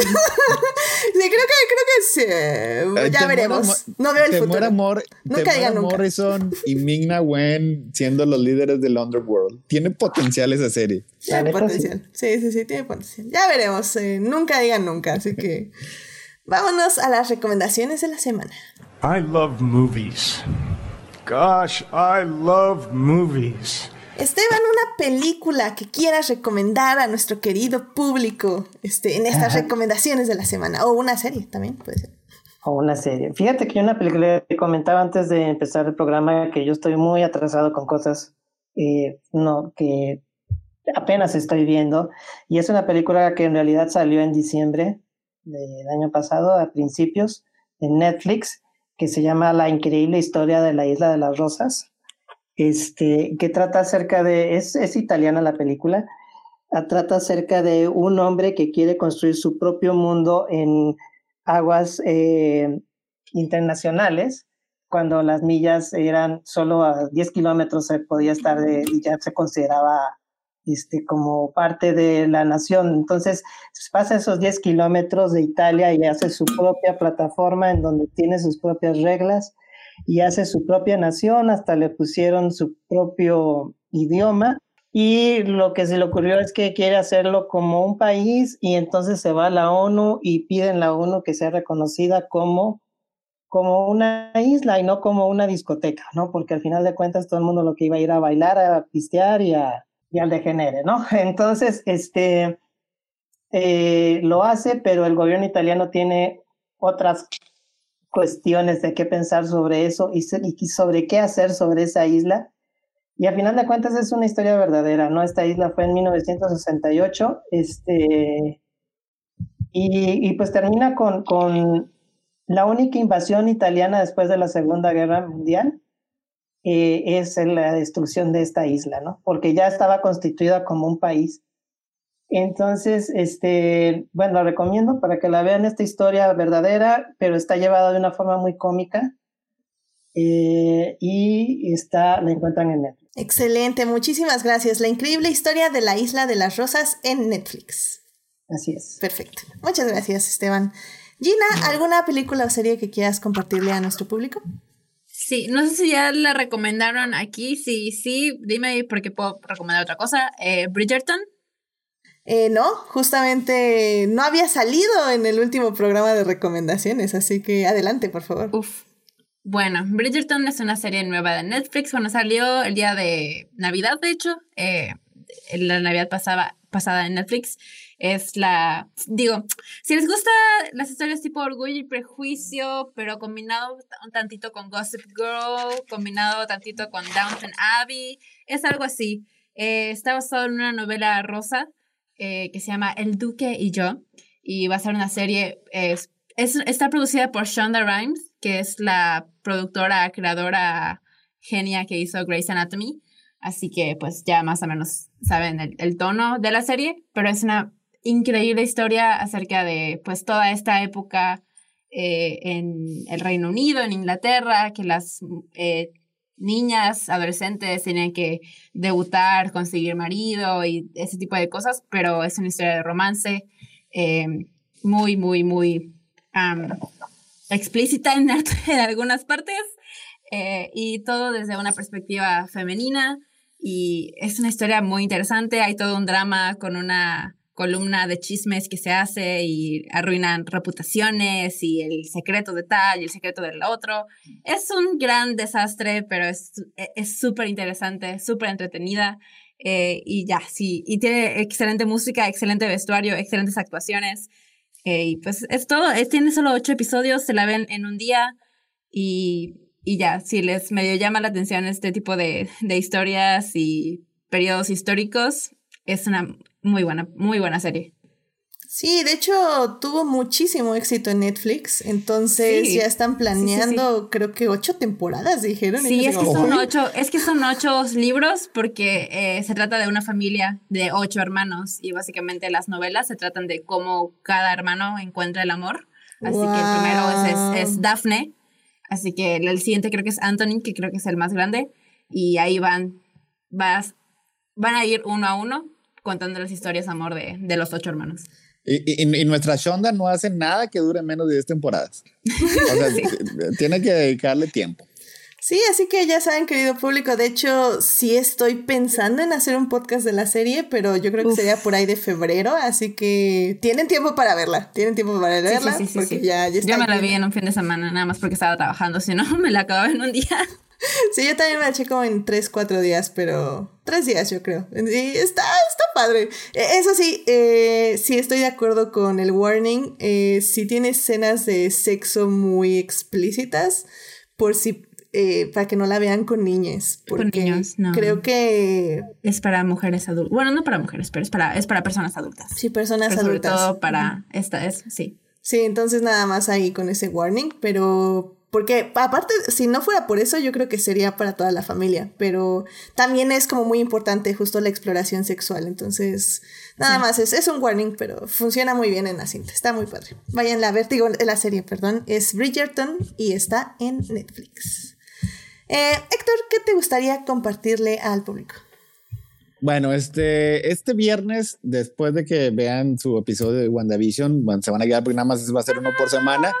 sí, creo que, creo que sí. Eh, Ya veremos. No veo el te futuro. muera Mor- Nunca te diga muera nunca. Morrison y Ming-Na Wen siendo los líderes del Underworld. Tiene potencial esa serie. Tiene potencial. Sí. sí, sí, tiene potencial. Ya veremos. eh, nunca digan nunca. Así que vámonos a las recomendaciones de la semana. I love movies. Gosh, I love movies. Esteban, una película que quieras recomendar a nuestro querido público este, en estas recomendaciones de la semana. O una serie también puede ser. O una serie. Fíjate que una película que comentaba antes de empezar el programa que yo estoy muy atrasado con cosas eh, no, que apenas estoy viendo. Y es una película que en realidad salió en diciembre del año pasado, a principios, en Netflix, que se llama La increíble historia de la Isla de las Rosas. Este, que trata acerca de, es, es italiana la película, ah, trata acerca de un hombre que quiere construir su propio mundo en aguas eh, internacionales, cuando las millas eran solo a 10 kilómetros se podía estar de, y ya se consideraba este, como parte de la nación. Entonces pasa esos 10 kilómetros de Italia y hace su propia plataforma en donde tiene sus propias reglas y hace su propia nación, hasta le pusieron su propio idioma Y lo que se le ocurrió es que quiere hacerlo como un país y entonces se va a la ONU y piden la ONU que sea reconocida como, como una isla y no como una discoteca, ¿no? Porque al final de cuentas todo el mundo lo que iba a ir a bailar, a pistear y, a, y al degenere, ¿no? Entonces, este, eh, lo hace, pero el gobierno italiano tiene otras cuestiones de qué pensar sobre eso y, y sobre qué hacer sobre esa isla y a final de cuentas es una historia verdadera, ¿no? Esta isla fue en 1968, este, y, y pues termina con, con la única invasión italiana después de la Segunda Guerra Mundial, eh, es la destrucción de esta isla, ¿no? Porque ya estaba constituida como un país. Entonces, este, bueno, lo recomiendo para que la vean esta historia verdadera, pero está llevada de una forma muy cómica eh, y está, la encuentran en Netflix. Excelente, muchísimas gracias. La increíble historia de la Isla de las Rosas en Netflix. Así es. Perfecto. Muchas gracias, Esteban. Gina, ¿alguna película o serie que quieras compartirle a nuestro público? Sí, no sé si ya la recomendaron aquí. Sí, sí, dime porque puedo recomendar otra cosa. Eh, Bridgerton. Eh, no, justamente no había salido en el último programa de recomendaciones, así que adelante, por favor. Bueno, Bridgerton es una serie nueva de Netflix. Bueno, salió el día de Navidad, de hecho. Eh, la Navidad pasada, pasada en Netflix. Es la. Digo, si les gusta las historias tipo Orgullo y Prejuicio, pero combinado un tantito con Gossip Girl, combinado tantito con Downton Abbey, es algo así. Eh, está basado en una novela rosa eh, que se llama El Duque y yo. Y va a ser una serie. es, está producida por Shonda Rhimes que es la productora, creadora genia que hizo Grey's Anatomy. Así que pues ya más o menos saben el, tono de la serie, pero es una increíble historia acerca de pues toda esta época eh, en el Reino Unido, en Inglaterra, que las eh, niñas, adolescentes tienen que debutar, conseguir marido y ese tipo de cosas, pero es una historia de romance eh, muy, muy, muy explícita en, en algunas partes eh, y todo desde una perspectiva femenina y es una historia muy interesante, hay todo un drama con una columna de chismes que se hace y arruinan reputaciones y el secreto de tal y el secreto del otro. Es un gran desastre, pero es súper interesante, súper entretenida. Eh, y ya, sí, y tiene excelente música, excelente vestuario, excelentes actuaciones y pues es todo, tiene solo ocho episodios, se la ven en un día y, y ya, si les medio llama la atención este tipo de, de historias y periodos históricos, es una muy buena, muy buena serie. Sí, de hecho tuvo muchísimo éxito en Netflix, entonces ya están planeando, creo que ocho temporadas, dijeron. Sí, es que, son ocho, es que son ocho libros porque eh, se trata de una familia de ocho hermanos y básicamente las novelas se tratan de cómo cada hermano encuentra el amor. Así que el primero es, es, Daphne, así que el siguiente creo que es Anthony, que creo que es el más grande, y ahí van, vas, van a ir uno a uno contando las historias de amor de, de los ocho hermanos. Y, nuestra Shonda no hace nada que dure menos de 10 temporadas. O sea, tiene que dedicarle tiempo. Sí, así que ya saben, querido público, de hecho, sí estoy pensando en hacer un podcast de la serie, pero yo creo que sería por ahí de febrero, así que tienen tiempo para verla, tienen tiempo para verla, sí, porque ya, ya Yo me la vi en un fin de semana, nada más porque estaba trabajando, si no, me la acababa en un día. Sí, yo también me la eché como en 3, 4 días, pero 3 días yo creo. Y está, está padre. E, eso sí, eh, sí estoy de acuerdo con el warning. Eh, si tiene escenas de sexo muy explícitas, por si eh, para que no la vean con niñas. Con niños, no. Creo que es para mujeres adultas. Bueno, no para mujeres, pero es para, es para personas adultas. Sí, personas adultas. Sobre todo para esta es, sí. Sí, entonces nada más ahí con ese warning, pero porque aparte, si no fuera por eso, yo creo que sería para toda la familia, pero también es como muy importante justo la exploración sexual. Entonces, nada más, es, es, un warning, pero funciona muy bien en la cinta, está muy padre. Vayan a ver, digo, la serie, perdón, es Bridgerton y está en Netflix. Eh, Héctor, ¿qué te gustaría compartirle al público? Bueno, este, este viernes, después de que vean su episodio de WandaVision, se van a quedar porque nada más va a ser uno por semana.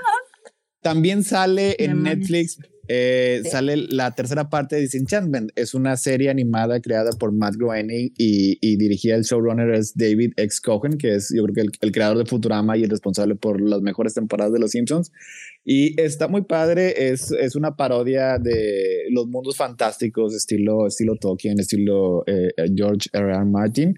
También sale en Netflix eh, Sí. sale la tercera parte de Disenchantment. Es una serie animada creada por Matt Groening y, y dirigida el showrunner es David X. Cohen, que es yo creo que el, el creador de Futurama y el responsable por las mejores temporadas de Los Simpsons. Y está muy padre, es, es una parodia de los mundos fantásticos, estilo, estilo Tolkien, estilo eh, George R. R. Martin.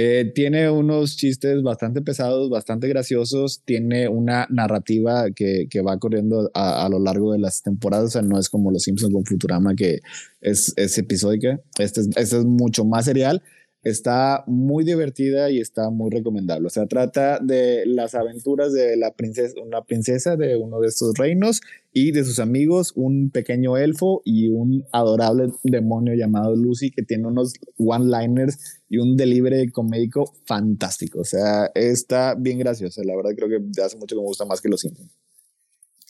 Eh, tiene unos chistes bastante pesados, bastante graciosos. Tiene una narrativa que, que va corriendo a, lo largo de las temporadas. O sea, no es como Los Simpsons con Futurama, que es, es episódica. Este es, este es mucho más serial. Está muy divertida y está muy recomendable. O sea, trata de las aventuras de la princesa, una princesa de uno de estos reinos y de sus amigos, un pequeño elfo y un adorable demonio llamado Lucy que tiene unos one-liners y un delivery comédico fantástico. O sea, está bien graciosa. La verdad creo que hace mucho que me gusta más que Los Simpsons.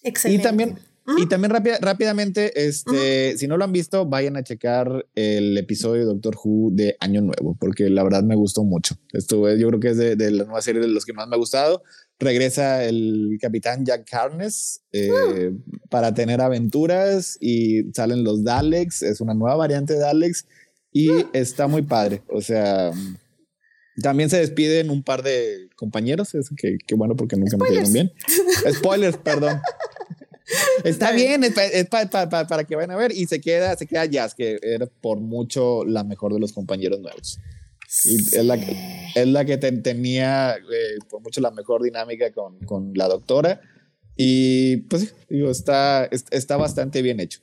Excelente. Y también, y también rápida, rápidamente, este, si no lo han visto, vayan a checar el episodio de Doctor Who de Año Nuevo, porque la verdad me gustó mucho. Esto yo creo que es de, de la nueva serie de los que más me ha gustado. Regresa el capitán Jack Harness eh, para tener aventuras y salen los Daleks. Es una nueva variante de Daleks y está muy padre. O sea, también se despiden un par de compañeros. Es que, que bueno, porque nunca Spoilers. me cayeron bien. Spoilers, perdón. Está bien, es, es pa- pa- pa- para que vayan a ver. Y se queda, se queda Jazz, que era por mucho la mejor de los compañeros nuevos. Y es la que, es la que te- tenía eh, por mucho la mejor dinámica con, con la doctora. Y pues sí, digo, está, es- está bastante bien hecho.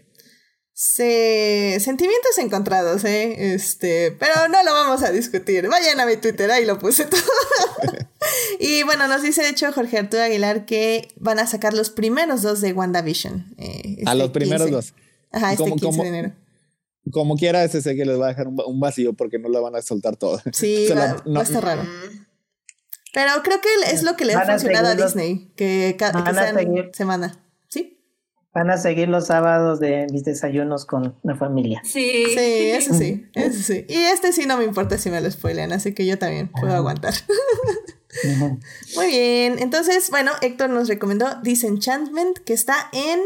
Se... Sentimientos encontrados, ¿eh? Este, pero no lo vamos a discutir. Vayan a mi Twitter, ahí lo puse todo. y bueno, nos dice de hecho Jorge Arturo Aguilar que van a sacar los primeros dos de WandaVision. eh, a este los primeros 15. dos. Ajá, este Como- 15 como- de enero. Como quiera, ese sé que les va a dejar un, va- un vacío porque no la van a soltar toda. Sí, va, la- va no- a estar raro. Pero creo que es lo que le ha a funcionado a seguirlos- Disney, que, ca- que van a sean seguir- semana. Van a seguir los sábados de mis desayunos con la familia. Sí. Sí, eso sí, eso sí. Y este sí no me importa si me lo spoilean, así que yo también puedo aguantar. Muy bien, entonces, bueno, Héctor nos recomendó Disenchantment, que está en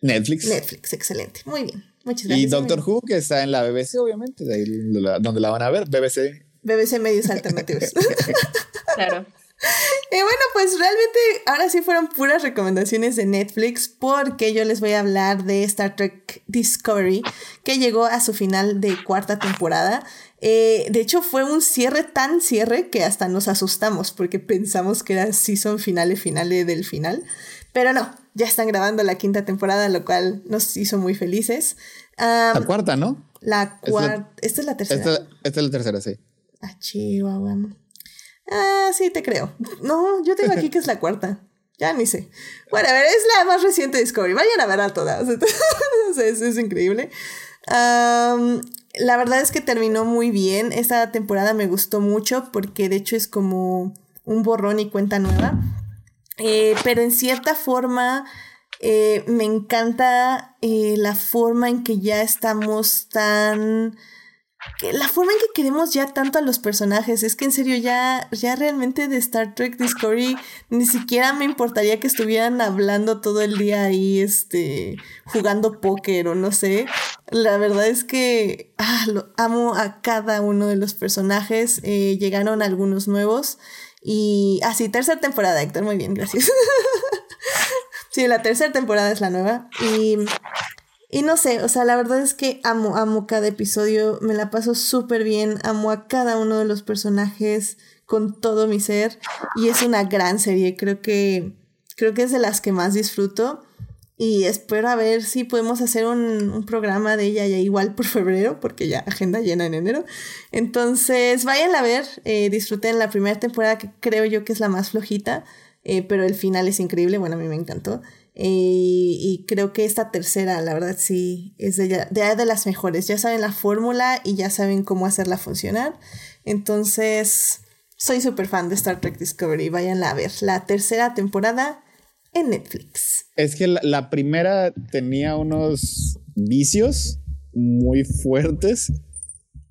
Netflix. Netflix. Excelente, muy bien. Muchas Y gracias. Doctor Who, que está en la BBC, obviamente, de ahí donde la, donde la van a ver, BBC. BBC Medios Alternativos. Claro. Y bueno, pues realmente ahora sí fueron puras recomendaciones de Netflix porque yo les voy a hablar de Star Trek Discovery que llegó a su final de cuarta temporada. Eh, de hecho fue un cierre tan cierre que hasta nos asustamos porque pensamos que era season finale finale del final. Pero no, ya están grabando la quinta temporada, lo cual nos hizo muy felices. La cuarta, ¿no? la cuarta... Esta es la tercera. Esta, esta es la tercera, sí. Ah, Chihuahua. Ah, sí, te creo. No, yo tengo aquí que es la cuarta. Ya ni sé. Bueno, a ver, es la más reciente de Discovery. Vayan a ver a todas. Es, increíble. La verdad es que terminó muy bien. Esta temporada me gustó mucho porque de hecho es como un borrón y cuenta nueva. Eh, pero en cierta forma eh, me encanta eh, la forma en que ya estamos tan la forma en que queremos ya tanto a los personajes es que en serio ya ya realmente de Star Trek Discovery ni siquiera me importaría que estuvieran hablando todo el día ahí este jugando póker o no sé. La verdad es que ah, amo a cada uno de los personajes eh, llegaron algunos nuevos y así tercera temporada Héctor muy bien gracias. Sí la tercera temporada es la nueva y y no sé, o sea, la verdad es que amo, amo cada episodio, me la paso súper bien, amo a cada uno de los personajes con todo mi ser y es una gran serie, creo que creo que es de las que más disfruto y espero a ver si podemos hacer un, programa de ella ya igual por febrero, porque ya agenda llena en enero. Entonces, vayan a ver, eh, disfruten la primera temporada que creo yo que es la más flojita, eh, pero el final es increíble, bueno, a mí me encantó. Eh, y creo que esta tercera, la verdad, sí, es de, ya- de, de las mejores. Ya saben la fórmula y ya saben cómo hacerla funcionar. Entonces, soy súper fan de Star Trek Discovery. Váyanla a ver. La tercera temporada en Netflix. Es que la, la primera tenía unos vicios muy fuertes,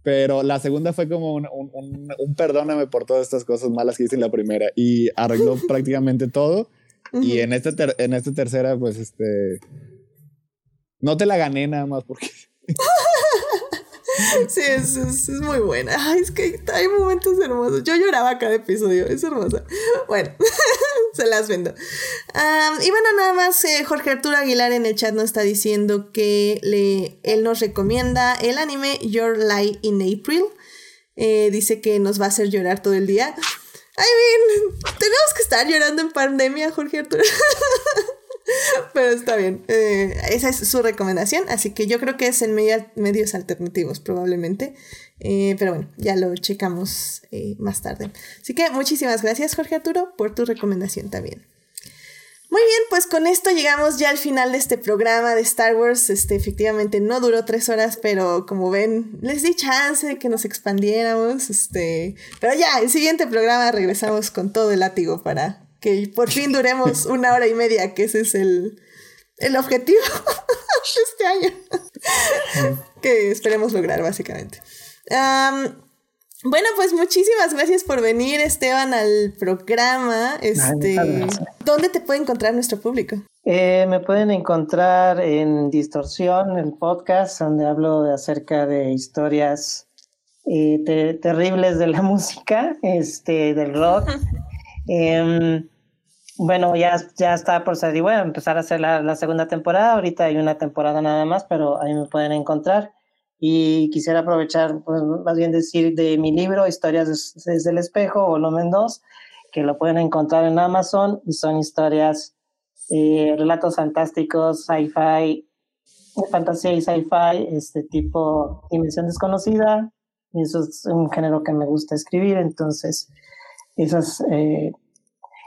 pero la segunda fue como un, un- un- un perdóname por todas estas cosas malas que hice en la primera y arregló prácticamente todo. Y en esta, en esta tercera, pues este. No te la gané nada más porque. Sí, es, es, es, muy buena. Ay, es que hay momentos hermosos. Yo lloraba cada episodio, es hermosa. Bueno, se las vendo. Um, y bueno, nada más, eh, Jorge Arturo Aguilar en el chat nos está diciendo que le, él nos recomienda el anime Your Lie in April. Eh, dice que nos va a hacer llorar todo el día. I mean, tenemos que estar llorando en pandemia, Jorge Arturo. Pero está bien. Eh, esa es su recomendación. Así que yo creo que es en medios alternativos, probablemente. Eh, pero bueno, ya lo checamos eh, más tarde. Así que muchísimas gracias, Jorge Arturo, por tu recomendación también. Muy bien, pues con esto llegamos ya al final de este programa de Star Wars. Este efectivamente no duró tres horas, pero como ven, les di chance de que nos expandiéramos. Este, pero ya, el siguiente programa regresamos con todo el látigo para que por fin duremos una hora y media, que ese es el, el objetivo de este año. que esperemos lograr, básicamente. Bueno, pues muchísimas gracias por venir, Esteban, al programa. Este, ¿Dónde te puede encontrar nuestro público? Eh, me pueden encontrar en Distorsión, el podcast, donde hablo de acerca de historias eh, terribles de la música, este, del rock. Em, bueno, ya, ya está por salir, voy a empezar a hacer la, segunda temporada, ahorita hay una temporada nada más, pero ahí me pueden encontrar. Y quisiera aprovechar, pues, más bien decir de mi libro, Historias desde el espejo, volumen 2, que lo pueden encontrar en Amazon, y son historias, eh, relatos fantásticos, sci-fi, fantasía y sci-fi, este tipo Dimensión Desconocida, y eso es un género que me gusta escribir, entonces esas eh,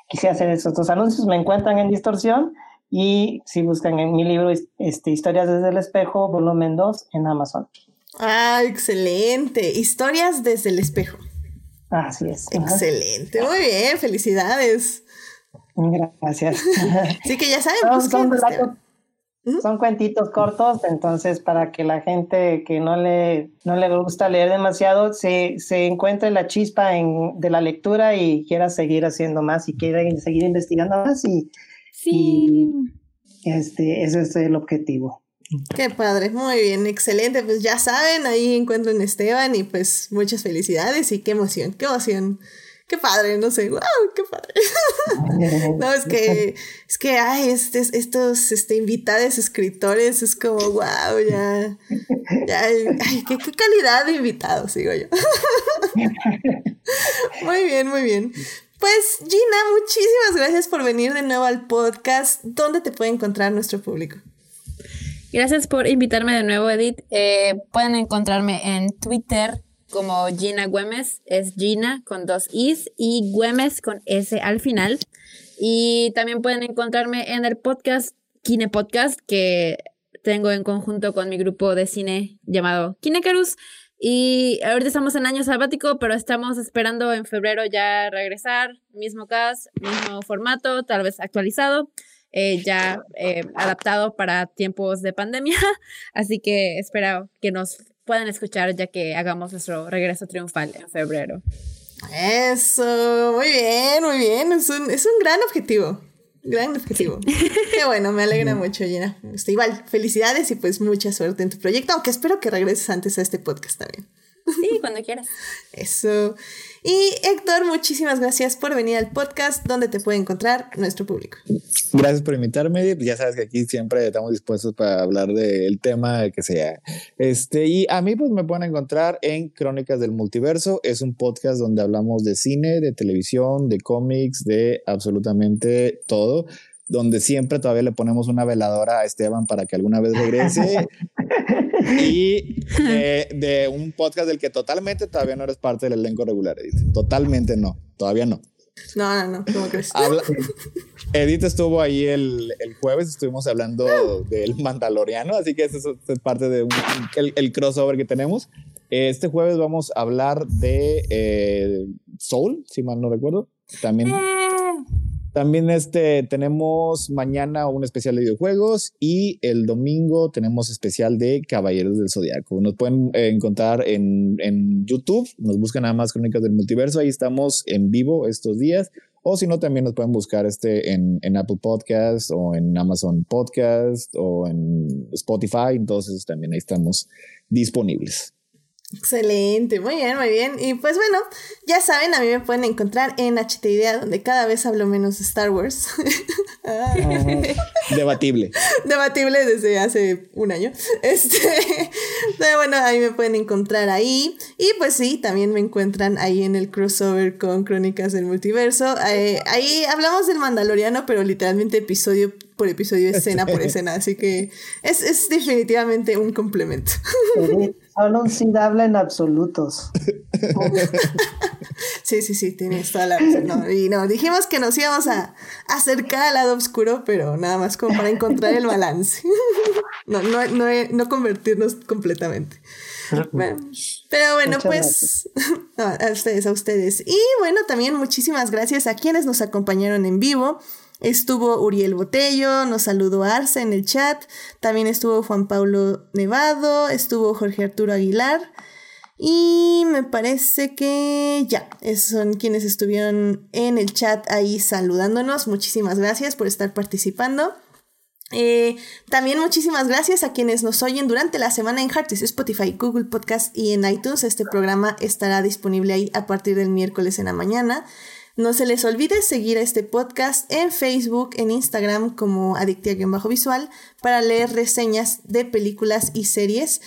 quisiera hacer esos anuncios, me encuentran en Distorsión y si buscan en mi libro este, Historias desde el espejo, volumen 2 en Amazon. Ah, excelente. Historias desde el espejo. Así es. Excelente. Muy bien, felicidades. Gracias. Sí que ya saben, son cuentitos cortos, entonces para que la gente que no le, no le gusta leer demasiado se, se encuentre la chispa en, de la lectura y quiera seguir haciendo más y quiera seguir investigando más y, sí. este, ese es el objetivo. Qué padre, muy bien, excelente. Pues ya saben, ahí encuentran a Esteban y pues muchas felicidades y qué emoción, qué emoción qué padre, no sé, wow, qué padre. no, es que, es que, ay, este, estos este, invitados escritores es como, wow, ya, ay, qué, qué calidad de invitados, digo yo. muy bien, muy bien. Pues Gina, muchísimas gracias por venir de nuevo al podcast. ¿Dónde te puede encontrar nuestro público? Gracias por invitarme de nuevo, Edith. Eh, pueden encontrarme en Twitter como Gina Güemes, es Gina con dos Is y Güemes con S al final. Y también pueden encontrarme en el podcast Kine Podcast que tengo en conjunto con mi grupo de cine llamado Kinecarus. Y ahorita estamos en año sabático, pero estamos esperando en febrero ya regresar. Mismo cast, mismo formato, tal vez actualizado, eh, ya eh, adaptado para tiempos de pandemia. Así que espero que nos puedan escuchar ya que hagamos nuestro regreso triunfal en febrero. Eso, muy bien, muy bien. Es un, es un gran objetivo. Gran objetivo. Qué bueno, me alegra mucho, Gina. Este, igual, felicidades y pues mucha suerte en tu proyecto, aunque espero que regreses antes a este podcast también. Sí, cuando quieras. Eso. Y Héctor, muchísimas gracias por venir al podcast donde te puede encontrar nuestro público. Gracias por invitarme. Ya sabes que aquí siempre estamos dispuestos para hablar del tema que sea. Este, y a mí pues me pueden encontrar en Crónicas del Multiverso. Es un podcast donde hablamos de cine, de televisión, de cómics, de absolutamente todo donde siempre todavía le ponemos una veladora a Esteban para que alguna vez regrese. y de, un podcast del que totalmente todavía no eres parte del elenco regular, Edith. Totalmente no, todavía no. No, no, no, ¿cómo crees? Edith estuvo ahí el, el, jueves, estuvimos hablando del Mandaloriano, así que eso es, parte de el, crossover que tenemos. Este jueves vamos a hablar de eh, Soul, si mal no recuerdo. También. También este, tenemos mañana un especial de videojuegos y el domingo tenemos especial de Caballeros del Zodiaco. Nos pueden eh, encontrar en, en, YouTube, nos buscan nada más Crónicas del Multiverso, ahí estamos en vivo estos días O si no, también nos pueden buscar este en, en Apple Podcast o en Amazon Podcast o en Spotify. Entonces también ahí estamos disponibles. Excelente, muy bien, muy bien. Y pues bueno, ya saben, a mí me pueden encontrar en HT Idea, donde cada vez hablo menos de Star Wars. Debatible. Debatible desde hace un año. Este, pero bueno, ahí me pueden encontrar ahí. Y pues sí, también me encuentran ahí en el crossover con Crónicas del Multiverso. Eh, ahí hablamos del Mandaloriano, pero literalmente episodio por episodio, escena por escena. Así que es, es definitivamente un complemento. Solo sí habla en absolutos. sí, sí, sí, tienes toda la razón. y no, dijimos que nos íbamos a acercar al lado oscuro, pero nada más como para encontrar el balance. no, no, no, no convertirnos completamente. pero bueno, pues a ustedes, a ustedes. Y bueno, también muchísimas gracias a quienes nos acompañaron en vivo. Estuvo Uriel Botello, nos saludó Arce en el chat, también estuvo Juan Pablo Nevado, estuvo Jorge Arturo Aguilar y me parece que ya, esos son quienes estuvieron en el chat ahí saludándonos. Muchísimas gracias por estar participando. Eh, también muchísimas gracias a quienes nos oyen durante la semana en Heartis, Spotify, Google Podcast y en iTunes. Este programa estará disponible ahí a partir del miércoles en la mañana. No se les olvide seguir a este podcast en Facebook, en Instagram como Adictia-Visual para leer reseñas de películas y series.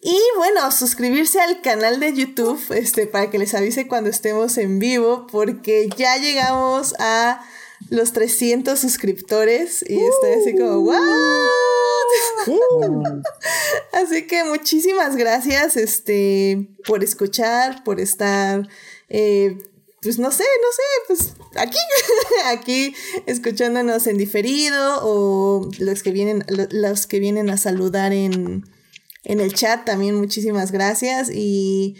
Y bueno, suscribirse al canal de YouTube este, para que les avise cuando estemos en vivo, porque ya llegamos a los 300 suscriptores y estoy así como, ¡Wow! Uh. así que muchísimas gracias este, por escuchar, por estar eh, pues no sé, no sé, pues aquí, aquí escuchándonos en diferido o los que vienen, los que vienen a saludar en, en el chat también muchísimas gracias y,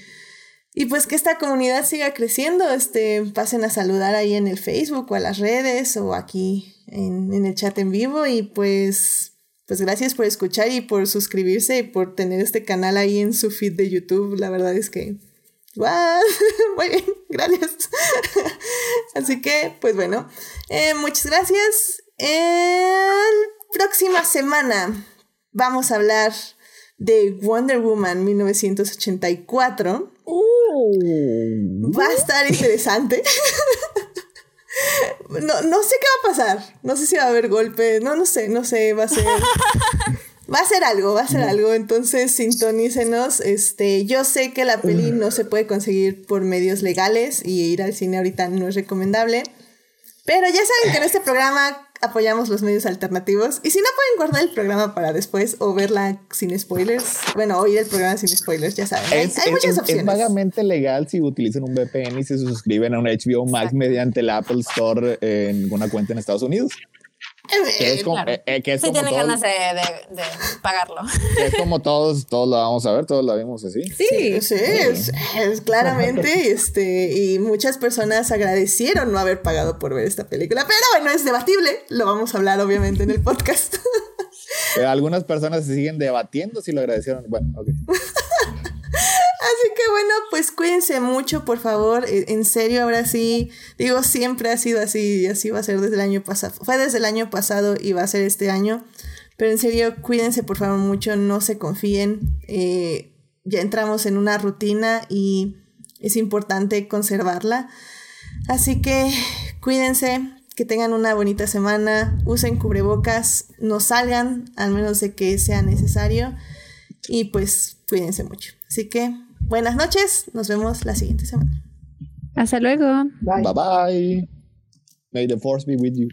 y pues que esta comunidad siga creciendo, este, pasen a saludar ahí en el Facebook o a las redes o aquí en, en el chat en vivo y pues pues gracias por escuchar y por suscribirse y por tener este canal ahí en su feed de YouTube. La verdad es que Muy bien, gracias. Así que, pues bueno, eh, muchas gracias. En próxima semana vamos a hablar de Wonder Woman 1984. Uh. Va a estar interesante. no, no sé qué va a pasar. No sé si va a haber golpes. No, no sé, no sé. Va a ser. Va a ser algo, va a ser algo, entonces sintonícenos. Este, yo sé que la peli no se puede conseguir por medios legales y ir al cine ahorita no es recomendable. Pero ya saben que en este programa apoyamos los medios alternativos. Y si no pueden guardar el programa para después o verla sin spoilers, bueno, oír el programa sin spoilers, ya saben. hay, muchas opciones. Es vagamente legal si utilizan un VPN y se suscriben a un HBO Max mediante el Apple Store en una cuenta en Estados Unidos. Que es como, eh, que tienen ganas de, de, pagarlo. es como todos, todos lo vamos a ver, todos la vimos así. Sí, sí, Es, claramente, este, y muchas personas agradecieron no haber pagado por ver esta película, pero bueno, es debatible, lo vamos a hablar obviamente en el podcast. algunas personas se siguen debatiendo si lo agradecieron. Bueno, ok. Así que bueno, pues cuídense mucho, por favor. E, en serio, ahora sí, digo, siempre ha sido así y así va a ser desde el año pasado. Fue desde el año pasado y va a ser este año. Pero en serio, cuídense por favor mucho, no se confíen. Eh, ya entramos en una rutina y es importante conservarla. Así que cuídense, que tengan una bonita semana, usen cubrebocas, no salgan, al menos de que sea necesario. Y pues cuídense mucho. Así que buenas noches, nos vemos la siguiente semana. Hasta luego. Bye bye. May the force be with you.